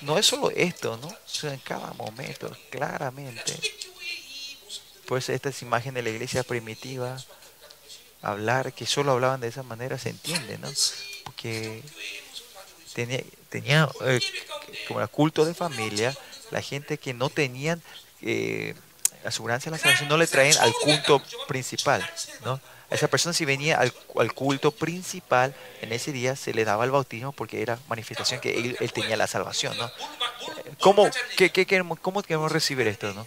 no es solo esto, ¿no? O sea, en cada momento, claramente. Pues esta es imagen de la iglesia primitiva, hablar, que solo hablaban de esa manera, se entiende, ¿no? Porque tenía, tenía eh, como el culto de familia, la gente que no tenían eh, aseguranza de la salvación, no le traen al culto principal, ¿no? Esa persona si venía al, culto principal, en ese día se le daba el bautismo porque era manifestación que él, tenía la salvación, ¿no? ¿Cómo, qué queremos, ¿Cómo queremos recibir esto, no?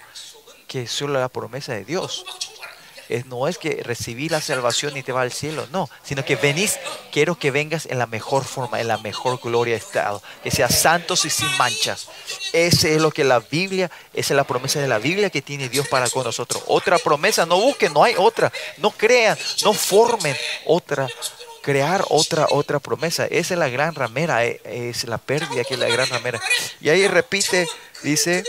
que solo la promesa de Dios. No es que recibí la salvación y te va al cielo, no, sino que venís, quiero que vengas en la mejor forma, en la mejor gloria de estado, que seas santos y sin manchas. Ese es lo que la Biblia, esa es la promesa de la Biblia que tiene Dios para con nosotros. Otra promesa, no busquen, no hay otra, no crean, no formen otra crear otra otra promesa. Esa es la gran ramera, eh, es la pérdida que es la gran ramera. Y ahí repite, dice,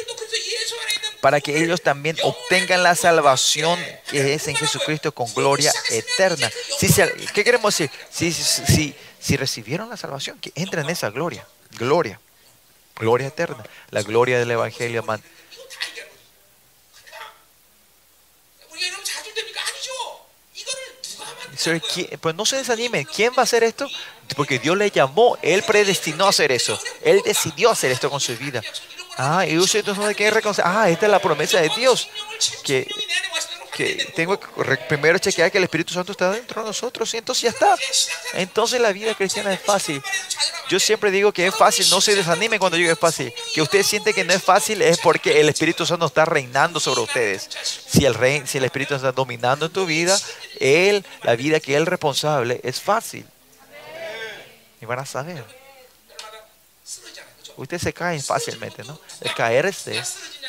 para que ellos también obtengan la salvación que es en Jesucristo con gloria eterna. Si ¿Qué queremos decir? Si, si, si recibieron la salvación, que entren en esa gloria, gloria, gloria eterna, la gloria del Evangelio, man. Pues no se desanimen. ¿Quién va a hacer esto? Porque Dios le llamó. Él predestinó a hacer eso. Él decidió hacer esto con su vida. Ah, y usted entonces hay que reconocer, ah, esta es la promesa de Dios. que, que tengo que primero chequear que el Espíritu Santo está dentro de nosotros y entonces ya está. Entonces la vida cristiana es fácil. Yo siempre digo que es fácil, no se desanimen cuando digo es fácil. Que usted siente que no es fácil es porque el Espíritu Santo está reinando sobre ustedes. Si el, rey, si el Espíritu Santo está dominando en tu vida, Él, la vida que Él es responsable, es fácil. Y van a saber. Usted se cae fácilmente, ¿no? El caerse,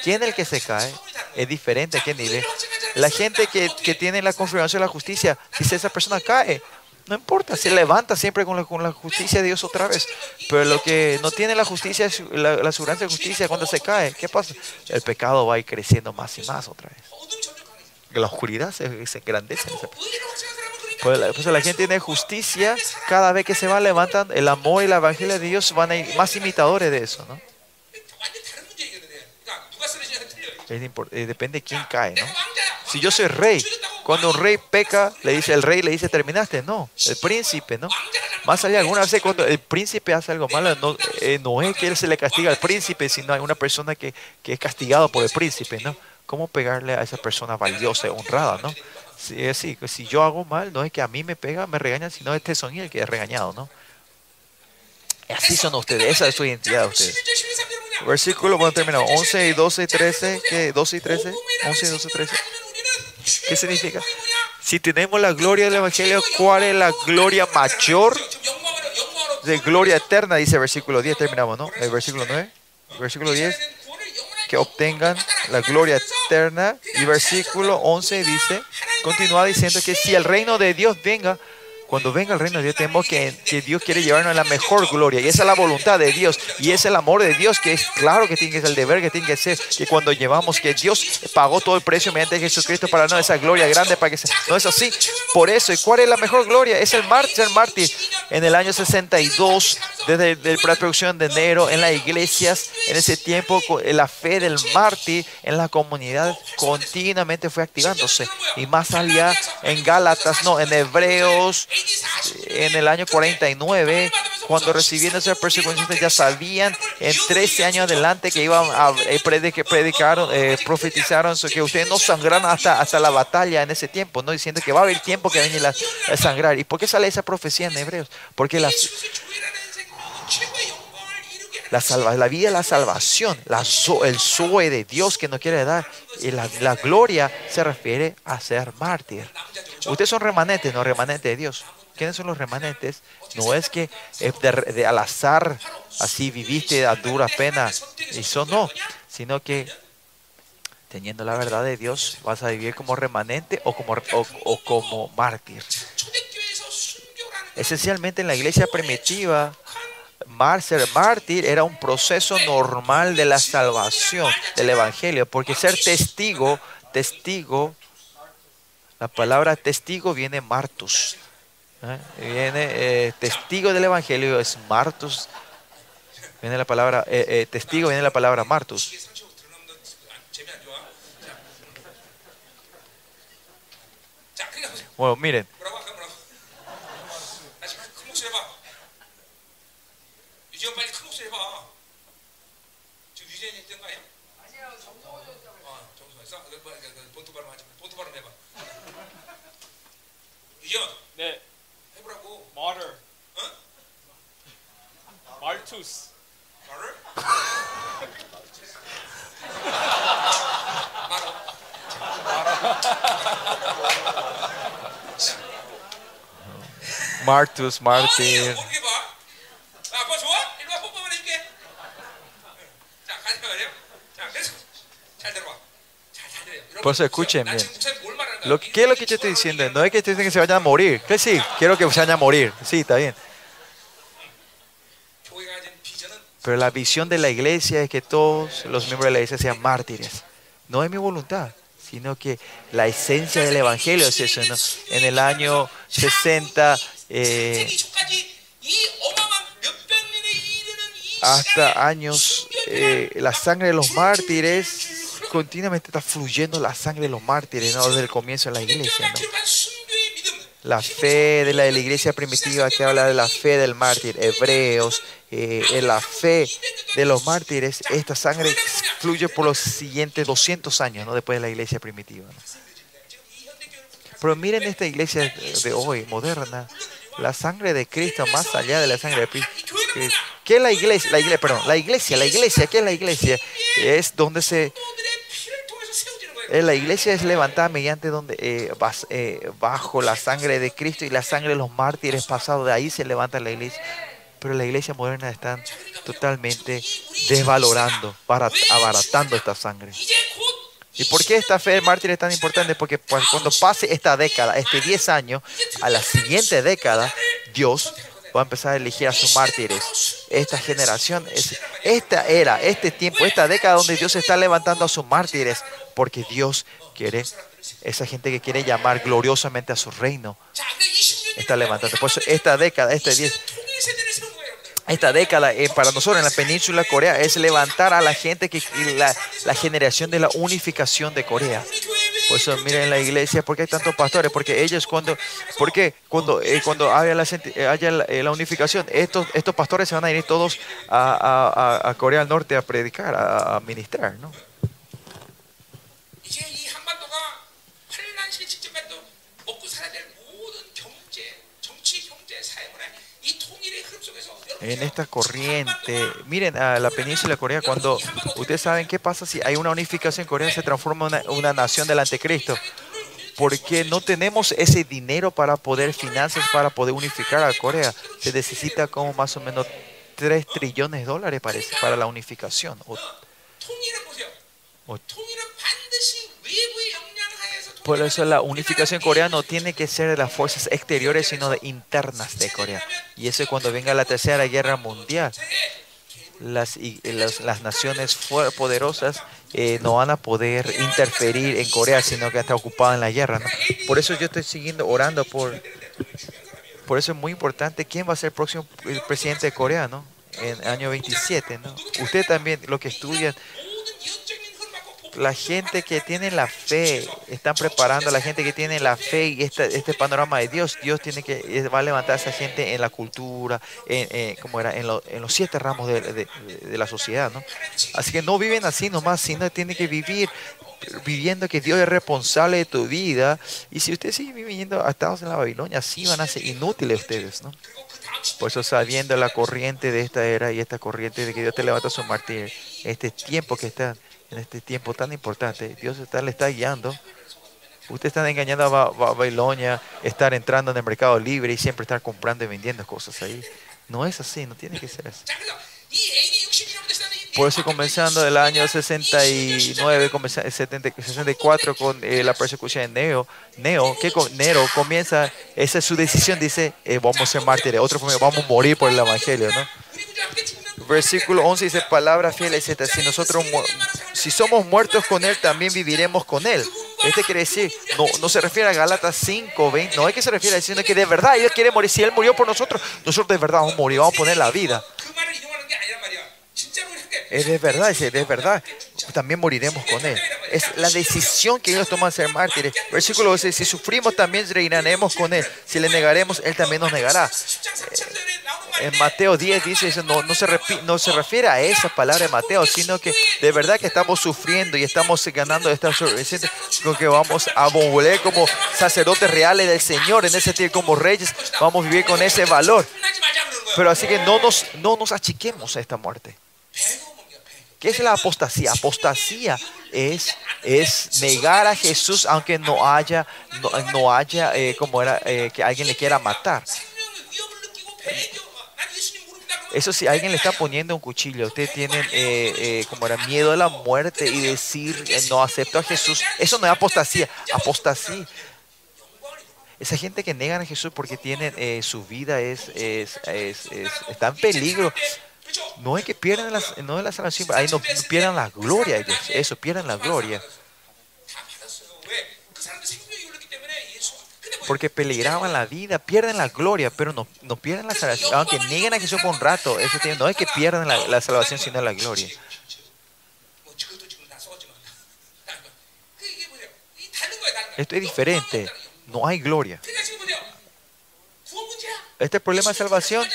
¿quién es el que se cae? Es diferente a qué nivel. La gente que, que tiene la confirmación de la justicia, si esa persona cae, no importa, se levanta siempre con la, con la justicia de Dios otra vez. Pero lo que no tiene la justicia, la, la seguridad de justicia, cuando se cae, ¿qué pasa? El pecado va creciendo más y más otra vez. La oscuridad se, se engrandece. en. Pues, pues, la gente tiene justicia, cada vez que se van levantan el amor y la evangelio de Dios van a ir más imitadores de eso, ¿no? Eh, depende de quién cae, ¿no? Si yo soy rey, cuando un rey peca, le dice el rey, le dice, terminaste, no, el príncipe, ¿no? Más allá, alguna vez cuando el príncipe hace algo malo, no, eh, no es que él se le castiga al príncipe, sino hay una persona que, que es castigado por el príncipe, ¿no? ¿Cómo pegarle a esa persona valiosa y honrada, ¿no? Sí, es si yo hago mal, no es que a mí me pega, me regañan, sino este sonido el que es regañado, ¿no? Así son ustedes, esa es su identidad de ustedes. Versículo, bueno, terminado. 11 y 12 y 13, ¿qué? 12 y 13, 11 y 12 y 13. ¿Qué significa? Si tenemos la gloria del Evangelio, ¿cuál es la gloria mayor? De gloria eterna, dice el versículo 10, terminamos, ¿no? El versículo 9, versículo 10 que obtengan la gloria eterna. Y versículo 11 dice, continúa diciendo que si el reino de Dios venga, Cuando venga el reino de Dios, tenemos que, que Dios quiere llevarnos a la mejor gloria. Y esa es la voluntad de Dios. Y es el amor de Dios que es claro que tiene que ser el deber que tiene que ser. Que cuando llevamos que Dios pagó todo el precio mediante Jesucristo para no esa gloria grande, para que se- no es así. Por eso, ¿y cuál es la mejor gloria? Es el mar, ser mártir. En el año 62, desde la producción de enero, en las iglesias, en ese tiempo, co- la fe del mártir en la comunidad continuamente fue activándose. Y más allá, en Gálatas, no, en Hebreos, en el año 49, cuando recibieron esas persecuciones, ya sabían en 13 años adelante que iban a eh, predicar, eh, profetizaron que ustedes no sangraron hasta, hasta la batalla en ese tiempo, no diciendo que va a haber tiempo que venga a sangrar. ¿Y por qué sale esa profecía en Hebreos? Porque las, la, salva, la vida, la salvación, el Zoe de Dios que nos quiere dar y la, la gloria se refiere a ser mártir. Ustedes son remanentes, no remanentes de Dios. ¿Quiénes son los remanentes? No es que eh, de, de, al azar así viviste a dura pena. Eso no, sino que teniendo la verdad de Dios vas a vivir como remanente o como, o, o como mártir. Esencialmente en la iglesia primitiva ser mártir era un proceso normal de la salvación del Evangelio, porque ser testigo, testigo, la palabra testigo viene martus, ¿eh? viene eh, testigo del Evangelio es martus, viene la palabra eh, testigo viene la palabra martus. Bueno, miren. 지금 빨리 큰 목소리 해봐. 지금 유재현이 했던 거 아니야? 아니야, 정성원이 했다고. 어, 정성원이 했어? 그, 발음 하지 마. 보트 발음 해봐. 유재현. 네. 해보라고. Martyr. 응? Martus. Martyr? 마라. 마라. Martus, Martin. Por eso escuchen bien. Lo, ¿Qué es lo que yo estoy diciendo? No es que estoy que se vayan a morir. Que sí, quiero que se vayan a morir. Sí, está bien. Pero la visión de la iglesia es que todos los miembros de la iglesia sean mártires. No es mi voluntad, sino que la esencia del evangelio es eso. ¿no? En el año 60, eh, hasta años, eh, la sangre de los mártires continuamente está fluyendo la sangre de los mártires ¿no? desde el comienzo de la iglesia. ¿no? La fe de la, iglesia primitiva que habla de la fe del mártir, hebreos, eh, en la fe de los mártires, esta sangre fluye por los siguientes 200 años ¿no? después de la iglesia primitiva. Pero miren esta iglesia de hoy, moderna, la sangre de Cristo más allá de la sangre de Cristo. ¿Qué es la iglesia? La iglesia, perdón, la iglesia, la iglesia, ¿qué es la iglesia? Es donde se eh, la iglesia es levantada mediante donde eh, eh, bajo la sangre de Cristo y la sangre de los mártires pasados. De ahí se levanta la iglesia. Pero la iglesia moderna está totalmente desvalorando, barat, abaratando esta sangre. ¿Y por qué esta fe de mártir es tan importante? Porque pues, cuando pase esta década, este 10 años, a la siguiente década, Dios va a empezar a elegir a sus mártires. Esta generación, es, esta era, este tiempo, esta década donde Dios está levantando a sus mártires, porque Dios quiere, esa gente que quiere llamar gloriosamente a su reino, está levantando. Por eso esta década, este 10, esta década eh, para nosotros en la península de Corea es levantar a la gente que la generación de la unificación de Corea. Por eso miren la iglesia, porque hay tantos pastores, porque ellos cuando, porque cuando, eh, cuando haya, la, eh, haya eh, la, unificación, estos, estos pastores se van a ir todos a, Corea del Norte a predicar, a, a ministrar, ¿no? En esta corriente, miren a la península de Corea, cuando ustedes saben qué pasa si hay una unificación en Corea, se transforma en una, una nación del anticristo. Porque no tenemos ese dinero para poder, finanzas para poder unificar a Corea. Se necesita como más o menos 3 trillones de dólares parece para la unificación. O- 통 Por eso la unificación coreana no tiene que ser de las fuerzas exteriores, sino de internas de Corea. Y eso es cuando venga la tercera guerra mundial. Las, y- las, las naciones poderosas eh, no van a poder interferir en Corea, sino que está ocupada en la guerra. ¿no? Por eso yo estoy siguiendo orando por... Por eso es muy importante quién va a ser el próximo presidente de Corea, ¿no? En año 27, ¿no? Usted también, lo que estudian, la gente que tiene la fe, están preparando a la gente que tiene la fe y este, este panorama de Dios. Dios tiene que eh, va a levantar a esa gente en la cultura, en, como era, en, lo- en los siete ramos de, la sociedad, ¿no? Así que no viven así nomás, sino tienen que vivir viviendo que Dios es responsable de tu vida. Y si ustedes siguen viviendo atados en la Babilonia, así van a ser inútiles ustedes, ¿no? Por eso sabiendo la corriente de esta era y esta corriente de que Dios te levanta su martir, este tiempo que está, en este tiempo tan importante. Dios está, le está guiando. Usted está engañando a Babilonia, estar entrando en el mercado libre y siempre estar comprando y vendiendo cosas ahí. No es así, no tiene que ser así. Por eso comenzando el año 69, 64 con eh, la persecución de Neo, Neo, que con, Nero comienza, esa es su decisión, dice, eh, vamos a ser mártires, otro vamos a morir por el Evangelio, ¿no? Versículo 11 dice, palabra fiel es si nosotros, si somos muertos con Él, también viviremos con Él. Este quiere decir, no, no se refiere a Galatas 5, 20, no es que se refiere a diciendo que de verdad Él quiere morir, si Él murió por nosotros, nosotros de verdad vamos a morir, vamos a poner la vida. Es de verdad, es de verdad. También moriremos con Él. Es la decisión que ellos toman ser mártires. Versículo 12, si sufrimos también reinaremos con Él. Si le negaremos, Él también nos negará. Eh, en Mateo 10 dice, no, no, se no se refiere a esas palabras de Mateo, sino que de verdad que estamos sufriendo y estamos ganando esta sorpresa con que vamos a volver como sacerdotes reales del Señor, en ese tiempo como reyes, vamos a vivir con ese valor. Pero así que no nos, no nos achiquemos a esta muerte. ¿Qué es la apostasía? Apostasía es, es negar a Jesús aunque no haya, no, no haya eh, como era, eh, que alguien le quiera matar. Eso si alguien le está poniendo un cuchillo, ustedes tienen eh, como era miedo a la muerte y decir no acepto a Jesús, eso no es apostasía, apostasía. Esa gente que negan a Jesús porque tienen su vida es, es, es, está en peligro. No es que pierdan la, no es la salvación, ahí no, pierdan la gloria ellos, eso, pierdan la gloria. Porque peligraban la vida, pierden la gloria, pero no, no pierden la salvación. Aunque nieguen a Jesús por un rato, eso tiene, no es que pierdan la, la salvación, sino la gloria. Esto es diferente. No hay gloria. Este problema de salvación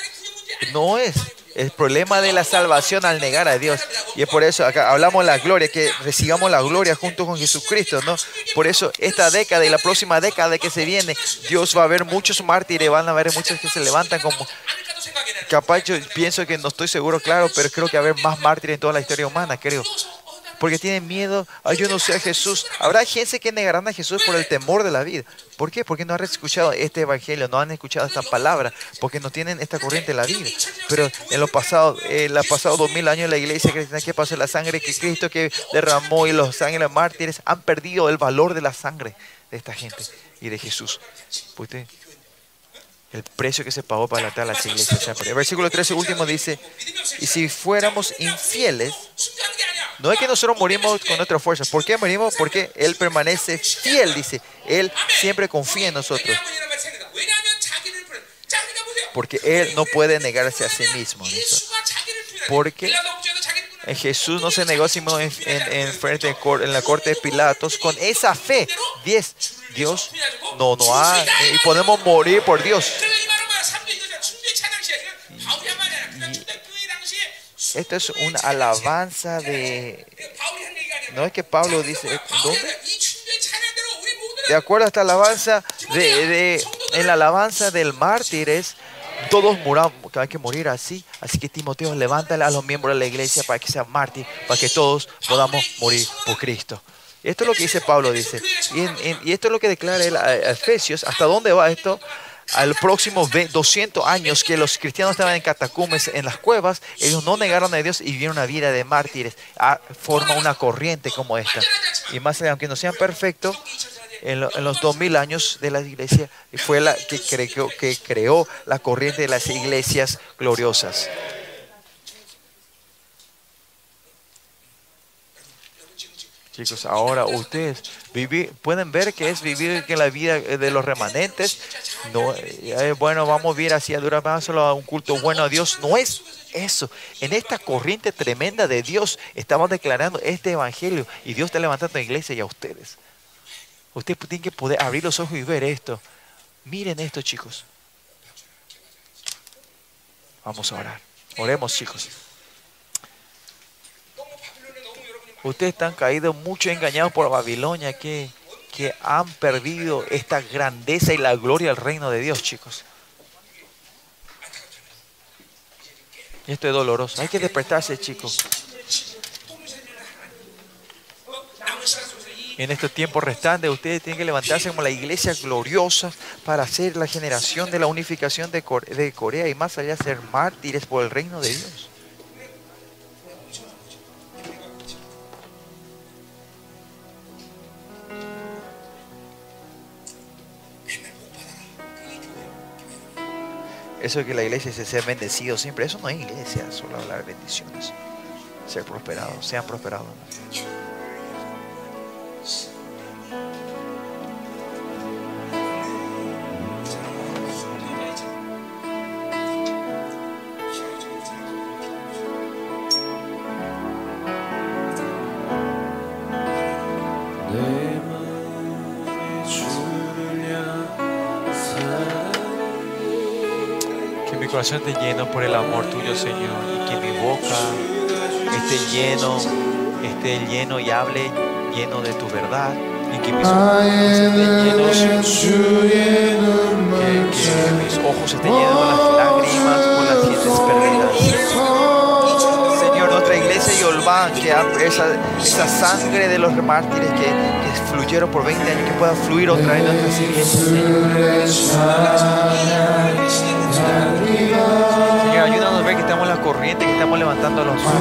no es el problema de la salvación al negar a Dios. Y es por eso acá hablamos la gloria, que recibamos la gloria junto con Jesucristo, ¿no? Por eso esta década y la próxima década que se viene, Dios va a haber muchos mártires, van a haber muchos que se levantan como... Capaz yo pienso que no estoy seguro, claro, pero creo que va a haber más mártires en toda la historia humana, creo porque tienen miedo. Ay, yo no sé a Jesús. Habrá gente que negarán a Jesús por el temor de la vida. ¿Por qué? Porque no han escuchado este evangelio, no han escuchado esta palabra, porque no tienen esta corriente en la vida. Pero en los pasados, eh, los pasados dos mil años, la iglesia cristiana que pasó la sangre que Cristo que derramó y los sangres mártires han perdido el valor de la sangre de esta gente y de Jesús. Pues, el precio que se pagó para atar las iglesias. El versículo 13 último dice, y si fuéramos infieles, no es que nosotros morimos con nuestras fuerzas. ¿Por qué morimos? Porque Él permanece fiel, dice. Él siempre confía en nosotros. Porque Él no puede negarse a sí mismo. ¿listo? Porque Jesús no se negó sino en, en, en, frente, en la corte de Pilatos con esa fe. 10 Dios no no ha eh, y podemos morir por Dios. Esto es una alabanza de... No es que Pablo dice... ¿eh? De acuerdo a esta alabanza, de, en la alabanza del mártir es todos muramos, que hay que morir así. Así que Timoteo, levántale a los miembros de la iglesia para que sean mártir, para que todos podamos morir por Cristo. Esto es lo que dice Pablo, dice. Y, en- en- y esto es lo que declara el, a- Efesios. ¿Hasta dónde va esto? Al próximo ve- 200 años que los cristianos estaban en catacumbas, en las cuevas, ellos no negaron a Dios y vivieron una vida de mártires. Ah, forma una corriente como esta. Y más allá, aunque no sean perfectos, en, lo- en los 2000 años de la iglesia fue la que creó, que creó la corriente de las iglesias gloriosas. Chicos, ahora ustedes vivir, pueden ver que es vivir en la vida de los remanentes. No, eh, bueno, vamos a vivir así, a durar más solo a un culto bueno a Dios. No es eso. En esta corriente tremenda de Dios estamos declarando este evangelio y Dios está levantando a la iglesia y a ustedes. Ustedes tienen que poder abrir los ojos y ver esto. Miren esto, chicos. Vamos a orar. Oremos, chicos. Ustedes están caídos, mucho engañados por Babilonia que, que han perdido esta grandeza y la gloria del reino de Dios, chicos. Esto es doloroso. Hay que despertarse, chicos. En estos tiempos restantes, ustedes tienen que levantarse como la iglesia gloriosa para ser la generación de la unificación de, de Corea y más allá ser mártires por el reino de Dios. Eso de que la iglesia se sea bendecido siempre, eso no es iglesia, solo hablar bendiciones. Ser prosperados, sean prosperados. Corazón esté lleno por el amor tuyo, Señor, y que mi boca esté lleno, esté lleno y hable lleno de tu verdad, y que mis ojos estén llenos, que, que mis ojos estén llenos de las lágrimas por las gentes perdidas. Nuestra iglesia de Olván, que esa, esa sangre de los mártires que, que, fluyeron por 20 años, que pueda fluir otra vez nuestras iglesias, Señor. Señor, ayúdanos a ver que estamos en la corriente, que estamos levantando los manos.